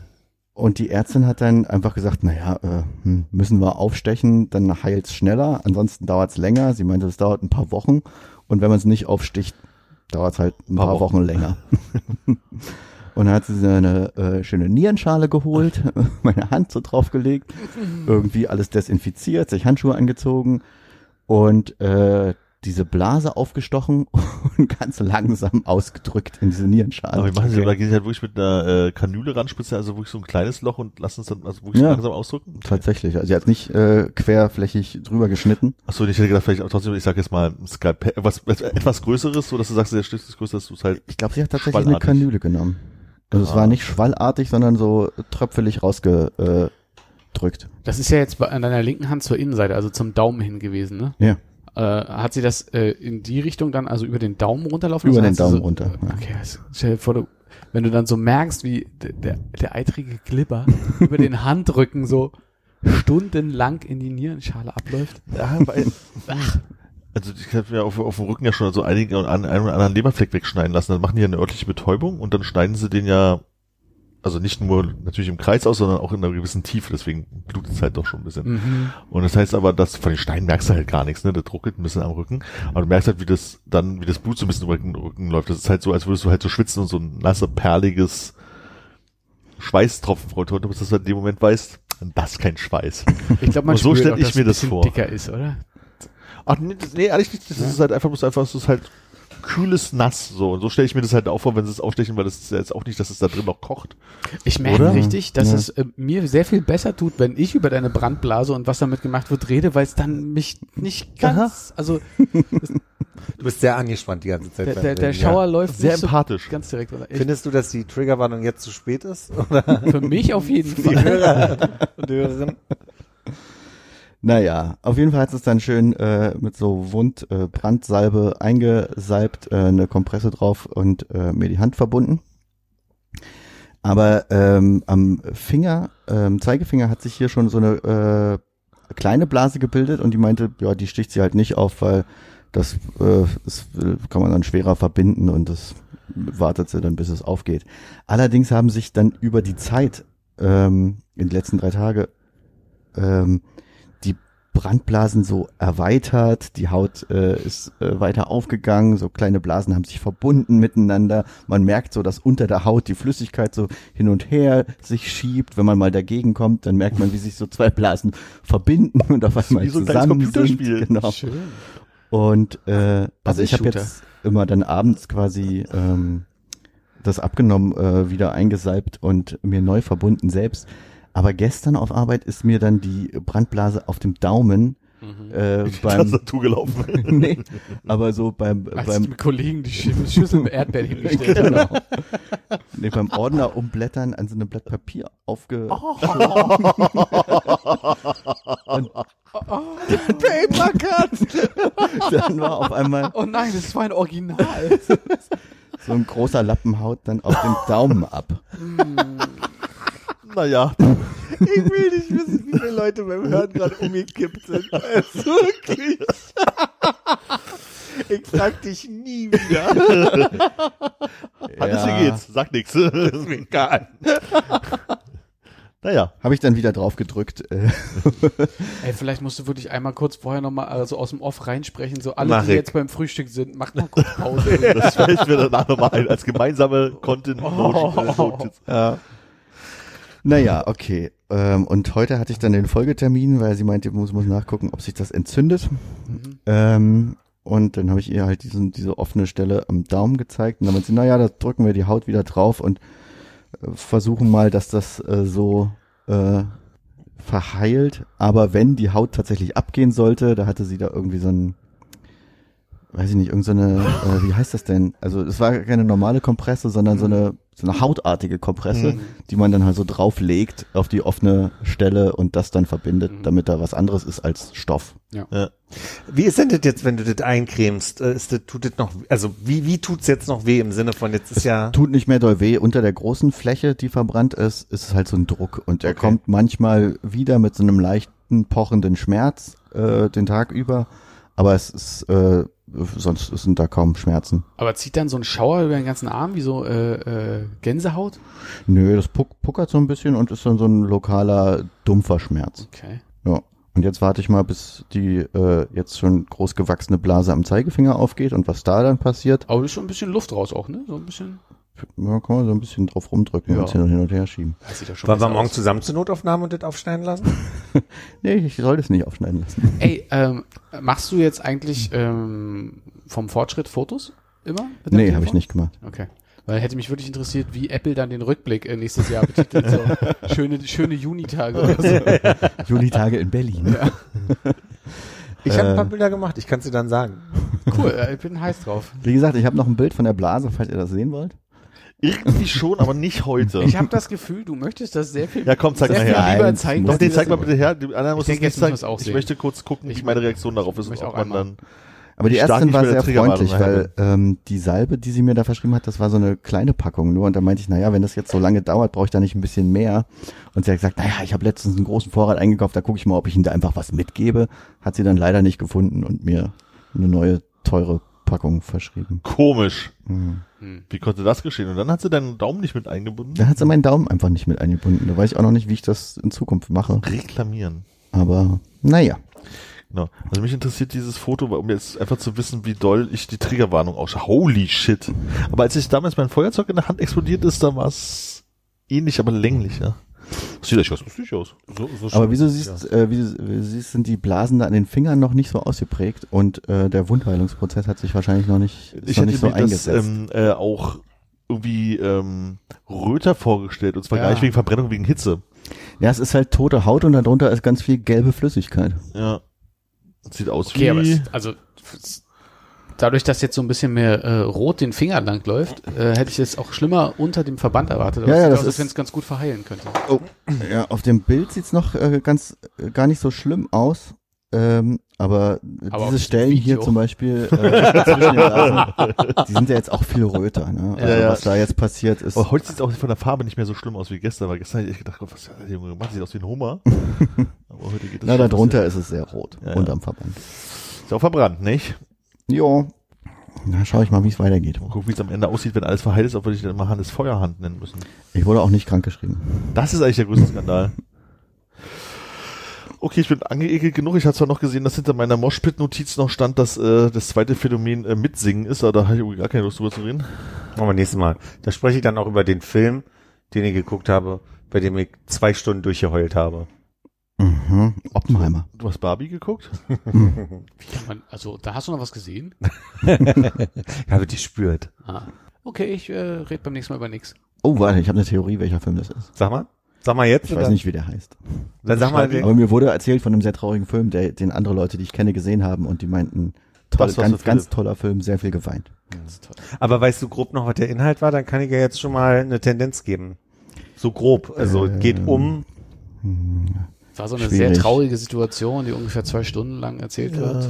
Und die Ärztin hat dann einfach gesagt, naja, äh, hm, müssen wir aufstechen, dann heilt's schneller, ansonsten dauert's länger. Sie meinte, es dauert ein paar Wochen und wenn man es nicht aufsticht, dauert's halt ein paar, Paar Wochen. Wochen. länger. und dann hat sie eine äh, schöne Nierenschale geholt, meine Hand so draufgelegt, irgendwie alles desinfiziert, sich Handschuhe angezogen und äh, diese Blase aufgestochen und ganz langsam ausgedrückt in diese Nierenschale. Aber wie machen sie, da gehen sie halt wirklich mit einer äh, Kanüle ranspitzen, also wirklich so ein kleines Loch und lassen es dann also wirklich Ja. langsam ausdrücken? Tatsächlich. Also sie hat nicht äh, querflächig drüber geschnitten. Achso, ich hätte gedacht, vielleicht auch trotzdem, ich sag jetzt mal, ein Skalpell, was, etwas Größeres, so dass du sagst, der Stift ist größer, dass du es halt, Ich glaube, sie hat tatsächlich eine. Kanüle genommen. Also es war nicht schwallartig, sondern so tröpfelig rausgedrückt. Das ist ja jetzt an deiner linken Hand zur Innenseite, also zum Daumen hin gewesen, ne? Ja. Äh, hat sie das äh, in die Richtung dann, also über den Daumen runterlaufen Über den Daumen runter, ja. Okay, also, stell dir vor, du, wenn du dann so merkst, wie der, der, der eitrige Glibber über den Handrücken so stundenlang in die Nierenschale abläuft. ja, weil, also ich habe mir auf, auf dem Rücken ja schon so einige an einen oder anderen Leberfleck wegschneiden lassen. Dann machen die ja eine örtliche Betäubung und dann schneiden sie den ja, also nicht nur natürlich im Kreis aus, sondern auch in einer gewissen Tiefe. Deswegen blutet es halt doch schon ein bisschen. Mhm. Und das heißt aber, dass von den Steinen merkst du halt gar nichts, ne? Der druckelt ein bisschen am Rücken. Aber du merkst halt, wie das dann, wie das Blut so ein bisschen über den Rücken läuft. Das ist halt so, als würdest du halt so schwitzen und so ein nasser, perliges Schweißtropfen freut dass du in dem Moment weißt, das ist kein Schweiß. Ich glaube, man Und so spürt stell auch, ich dass mir das vor. dicker ist, oder? Ach nee, das, nee ehrlich nicht. Das ist halt einfach, muss einfach, das ist halt kühles Nass, so. Und so stelle ich mir das halt auch vor, wenn sie es aufstechen, weil das ist ja jetzt auch nicht, dass es da drin noch kocht. Ich merke Oder? richtig, dass Ja. es äh, mir sehr viel besser tut, wenn ich über deine Brandblase und was damit gemacht wird rede, weil es dann mich nicht ganz, also Du bist sehr angespannt die ganze Zeit. der, der, der Reden, Schauer läuft Sehr nicht so empathisch. ganz direkt. Oder? Ich, Findest du, dass die Triggerwarnung jetzt zu spät ist? Oder für mich auf jeden die Fall. Hörer und Hörerinnen? Naja, auf jeden Fall hat es dann schön äh, mit so Wund äh, eingesalbt, äh, eine Kompresse drauf und äh, mir die Hand verbunden. Aber ähm, am Finger, ähm, Zeigefinger hat sich hier schon so eine äh, kleine Blase gebildet und die meinte, ja, die sticht sie halt nicht auf, weil das, äh, das kann man dann schwerer verbinden und das wartet sie dann, bis es aufgeht. Allerdings haben sich dann über die Zeit, ähm, in den letzten drei Tage, ähm, Brandblasen so erweitert, die Haut äh, ist äh, weiter aufgegangen, so kleine Blasen haben sich verbunden miteinander. Man merkt so, dass unter der Haut die Flüssigkeit so hin und her sich schiebt. Wenn man mal dagegen kommt, dann merkt man, wie sich so zwei Blasen verbinden und auf einmal wie so ein zusammen Computerspiel. sind. Genau. Schön. Und äh, also ich habe jetzt immer dann abends quasi ähm, das abgenommen, äh, wieder eingesalbt und mir neu verbunden selbst. Aber gestern auf Arbeit ist mir dann die Brandblase auf dem Daumen Mhm. äh, beim Tastatur gelaufen. nee, aber so beim Als beim Kollegen die Schü- Schüssel mit Erdbeeren hingestellt genau. nee, beim Ordner umblättern an so einem Blatt Papier aufge Oh. dann war auf einmal Oh nein, das war ein Original. so ein großer Lappen haut dann auf dem Daumen ab. Naja, Ich will nicht wissen, wie viele Leute beim Hören gerade umgekippt sind. Also wirklich. Ich frag dich nie wieder. alles wie geht's, sag nix. Ist mir egal. naja, Habe ich dann wieder drauf gedrückt. Ey, vielleicht musst du wirklich einmal kurz vorher nochmal also aus dem Off reinsprechen, so alle, Mach die ich. jetzt beim Frühstück sind, macht mal kurz Pause. das fällt mir danach nochmal ein, als gemeinsame Content Notiz. Ja. Naja, okay. Ähm, und heute hatte ich dann den Folgetermin, weil sie meinte, muss, muss nachgucken, ob sich das entzündet. Ähm, und dann habe ich ihr halt diesen, diese offene Stelle am Daumen gezeigt. Und dann meinte sie, naja, da drücken wir die Haut wieder drauf und äh, versuchen mal, dass das äh, so äh, verheilt. Aber wenn die Haut tatsächlich abgehen sollte, da hatte sie da irgendwie so ein, weiß ich nicht, irgendeine, so äh, wie heißt das denn? Also es war keine normale Kompresse, sondern so eine so eine hautartige Kompresse, die man dann halt so drauflegt auf die offene Stelle und das dann verbindet, Mhm. damit da was anderes ist als Stoff. Wie ist denn das jetzt, wenn du das eincremst? Äh, Ist das, tut das noch, also wie, wie tut's jetzt noch weh im Sinne von jetzt ist ja, Tut nicht mehr doll weh. Unter der großen Fläche, die verbrannt ist, ist es halt so ein Druck und der Okay. kommt manchmal wieder mit so einem leichten pochenden Schmerz äh, den Tag über, aber es ist äh, sonst sind da kaum Schmerzen. Aber zieht dann so ein Schauer über den ganzen Arm, wie so äh, äh, Gänsehaut? Nö, das puck, puckert so ein bisschen und ist dann so ein lokaler dumpfer Schmerz. Okay. Ja. Und jetzt warte ich mal, bis die äh, jetzt schon groß gewachsene Blase am Zeigefinger aufgeht und was da dann passiert. Aber da ist schon ein bisschen Luft raus auch, ne? So ein bisschen. Ja, kann man so ein bisschen drauf rumdrücken Ja. und hin und, hin und her schieben. Wollen wir morgen aus. zusammen zur Notaufnahme und das aufschneiden lassen? Nee, ich soll das nicht aufschneiden lassen. Ey, ähm, machst du jetzt eigentlich ähm, vom Fortschritt Fotos immer? Nee, habe ich nicht gemacht. Okay. Weil hätte mich wirklich interessiert, wie Apple dann den Rückblick äh, nächstes Jahr betitelt. So schöne, schöne Junitage oder so. Juli-Tage in Berlin. Ja. Ich habe ein Äh. paar Bilder gemacht, ich kann dir dann sagen. Cool, äh, ich bin heiß drauf. Wie gesagt, ich habe noch ein Bild von der Blase, falls ihr das sehen wollt. Irgendwie schon, aber nicht heute. Ich habe das Gefühl, du möchtest das sehr viel, Ja, komm, zeig mal her. lieber zeigen. Doch, den zeig mal bitte her. Die anderen muss denke, es jetzt zeigen. auch Ich möchte kurz gucken, Ich wie meine Reaktion darauf ist, möchte ob auch man einmal. dann Aber die Ärztin ich war sehr freundlich, weil ähm, die Salbe, die sie mir da verschrieben hat, das war so eine kleine Packung nur. Und da meinte ich, naja, wenn das jetzt so lange dauert, brauche ich da nicht ein bisschen mehr. Und sie hat gesagt, naja, ich habe letztens einen großen Vorrat eingekauft, da gucke ich mal, ob ich ihnen da einfach was mitgebe. Hat sie dann leider nicht gefunden und mir eine neue, teure Packung verschrieben. komisch. Mhm. Hm. Wie konnte das geschehen? Und dann hat sie deinen Daumen nicht mit eingebunden? Da hat sie meinen Daumen einfach nicht mit eingebunden. Da weiß ich auch noch nicht, wie ich das in Zukunft mache. Reklamieren. Aber naja. Genau. Also mich interessiert dieses Foto, um jetzt einfach zu wissen, wie doll ich die Triggerwarnung ausschaue. Holy shit. Aber als ich damals mein Feuerzeug in der Hand explodiert ist, da war es ähnlich, aber länglicher. Sieht echt aus, lustig aus. So, so Aber wieso siehst, äh, wie du wie du siehst, sind die Blasen da an den Fingern noch nicht so ausgeprägt und äh, der Wundheilungsprozess hat sich wahrscheinlich noch nicht, Ich noch hätte nicht so mir das eingesetzt. ähm, äh, auch irgendwie ähm, röter vorgestellt. Und zwar Ja. gar nicht wegen Verbrennung, wegen Hitze. ja, es ist halt tote Haut und darunter ist ganz viel gelbe Flüssigkeit. Ja. Sieht aus Okay, wie... aber es, also dadurch, dass jetzt so ein bisschen mehr äh, rot den Finger lang läuft, äh, hätte ich es auch schlimmer unter dem Verband erwartet. Aber Ja, es ja, sieht das aus, ist- wenn es ganz gut verheilen könnte. Ja, auf dem Bild sieht's noch äh, ganz äh, gar nicht so schlimm aus. Ähm, aber, Aber diese Stellen hier zum Beispiel äh, zwischen den Blasen, die sind ja jetzt auch viel röter. Ne? Also Ja, ja. was da jetzt passiert ist. Aber heute sieht es auch von der Farbe nicht mehr so schlimm aus wie gestern, weil gestern hätte ich gedacht, Gott, was hat der Junge gemacht? Sieht aus wie ein Hummer. Aber heute geht es Na, darunter ist es sehr rot, Ja, ja. unterm Verband. Ist auch verbrannt, nicht? Jo. Na, schau ich mal, wie es weitergeht. Mal gucken, wie es am Ende aussieht, wenn alles verheilt ist, ob wir dich dann mal Hannes Feuerhand nennen müssen. Ich wurde auch nicht krankgeschrieben. Das ist eigentlich der größte Skandal. Okay, ich bin angeekelt genug. Ich hatte zwar noch gesehen, dass hinter meiner Moshpit-Notiz noch stand, dass äh, das zweite Phänomen äh, Mitsingen ist, aber da habe ich irgendwie gar keine Lust drüber zu reden. Machen wir nächstes Mal. Da spreche ich dann auch über den Film, den ich geguckt habe, bei dem ich zwei Stunden durchgeheult habe. Mhm. Oppenheimer. Du hast Barbie geguckt? Wie kann man, also da hast du noch was gesehen? Ich habe dich spürt. Ah. Okay, ich äh, rede beim nächsten Mal über nix. Oh, warte, ich habe eine Theorie, welcher Film das ist. Sag mal. Sag mal jetzt. Ich weiß nicht, wie der heißt. Dann sag mal. Aber mir wurde erzählt von einem sehr traurigen Film, der, den andere Leute, die ich kenne, gesehen haben und die meinten, toll, Das ganz, für ganz toller Film, sehr viel geweint. Ganz toll. Aber weißt du grob noch, was der Inhalt war? Dann kann ich ja jetzt schon mal eine Tendenz geben. So grob. Also Ähm, geht um. Es war so eine Schwierig. sehr traurige Situation, die ungefähr zwei Stunden lang erzählt wird.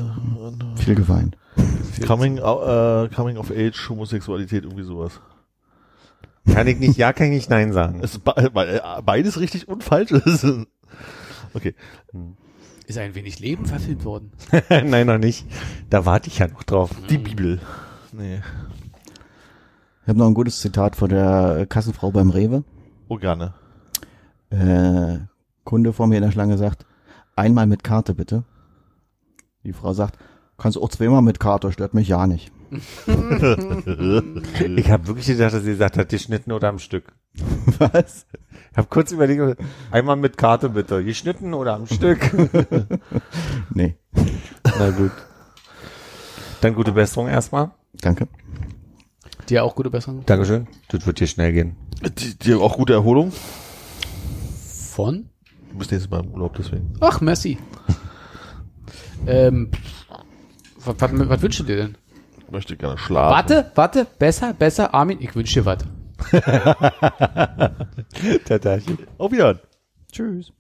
Viel geweint. Coming, äh, coming of Age, Homosexualität, irgendwie sowas. Kann ich nicht Ja, kann ich nicht Nein sagen. Es ist be be- beides richtig und falsch. ist. okay. Ist ein wenig Leben verfilmt worden. Nein, noch nicht. Da warte ich ja noch drauf. Die Bibel. Nee. Ich habe noch ein gutes Zitat von der Kassenfrau beim Rewe. Oh, gerne. Äh, Kunde vor mir in der Schlange sagt, einmal mit Karte bitte. Die Frau sagt, kannst auch zweimal mit Karte, stört mich ja nicht. Ich habe wirklich gedacht, dass sie gesagt hat, geschnitten oder am Stück. Was? Ich habe kurz überlegt, einmal mit Karte bitte. Geschnitten oder am Stück? Nee, Na gut. Dann gute Besserung erstmal. danke. Dir auch gute Besserung? Dankeschön. Das wird hier schnell gehen. Die auch gute Erholung. Von? Du bist nächstes Mal im Urlaub, deswegen. Ach, Messi. ähm, was, was, was wünschst du dir denn? Ich möchte gerne schlafen. Warte, warte, besser, besser, Armin, ich wünsche dir was. Tata. Auf Wiedersehen. Tschüss.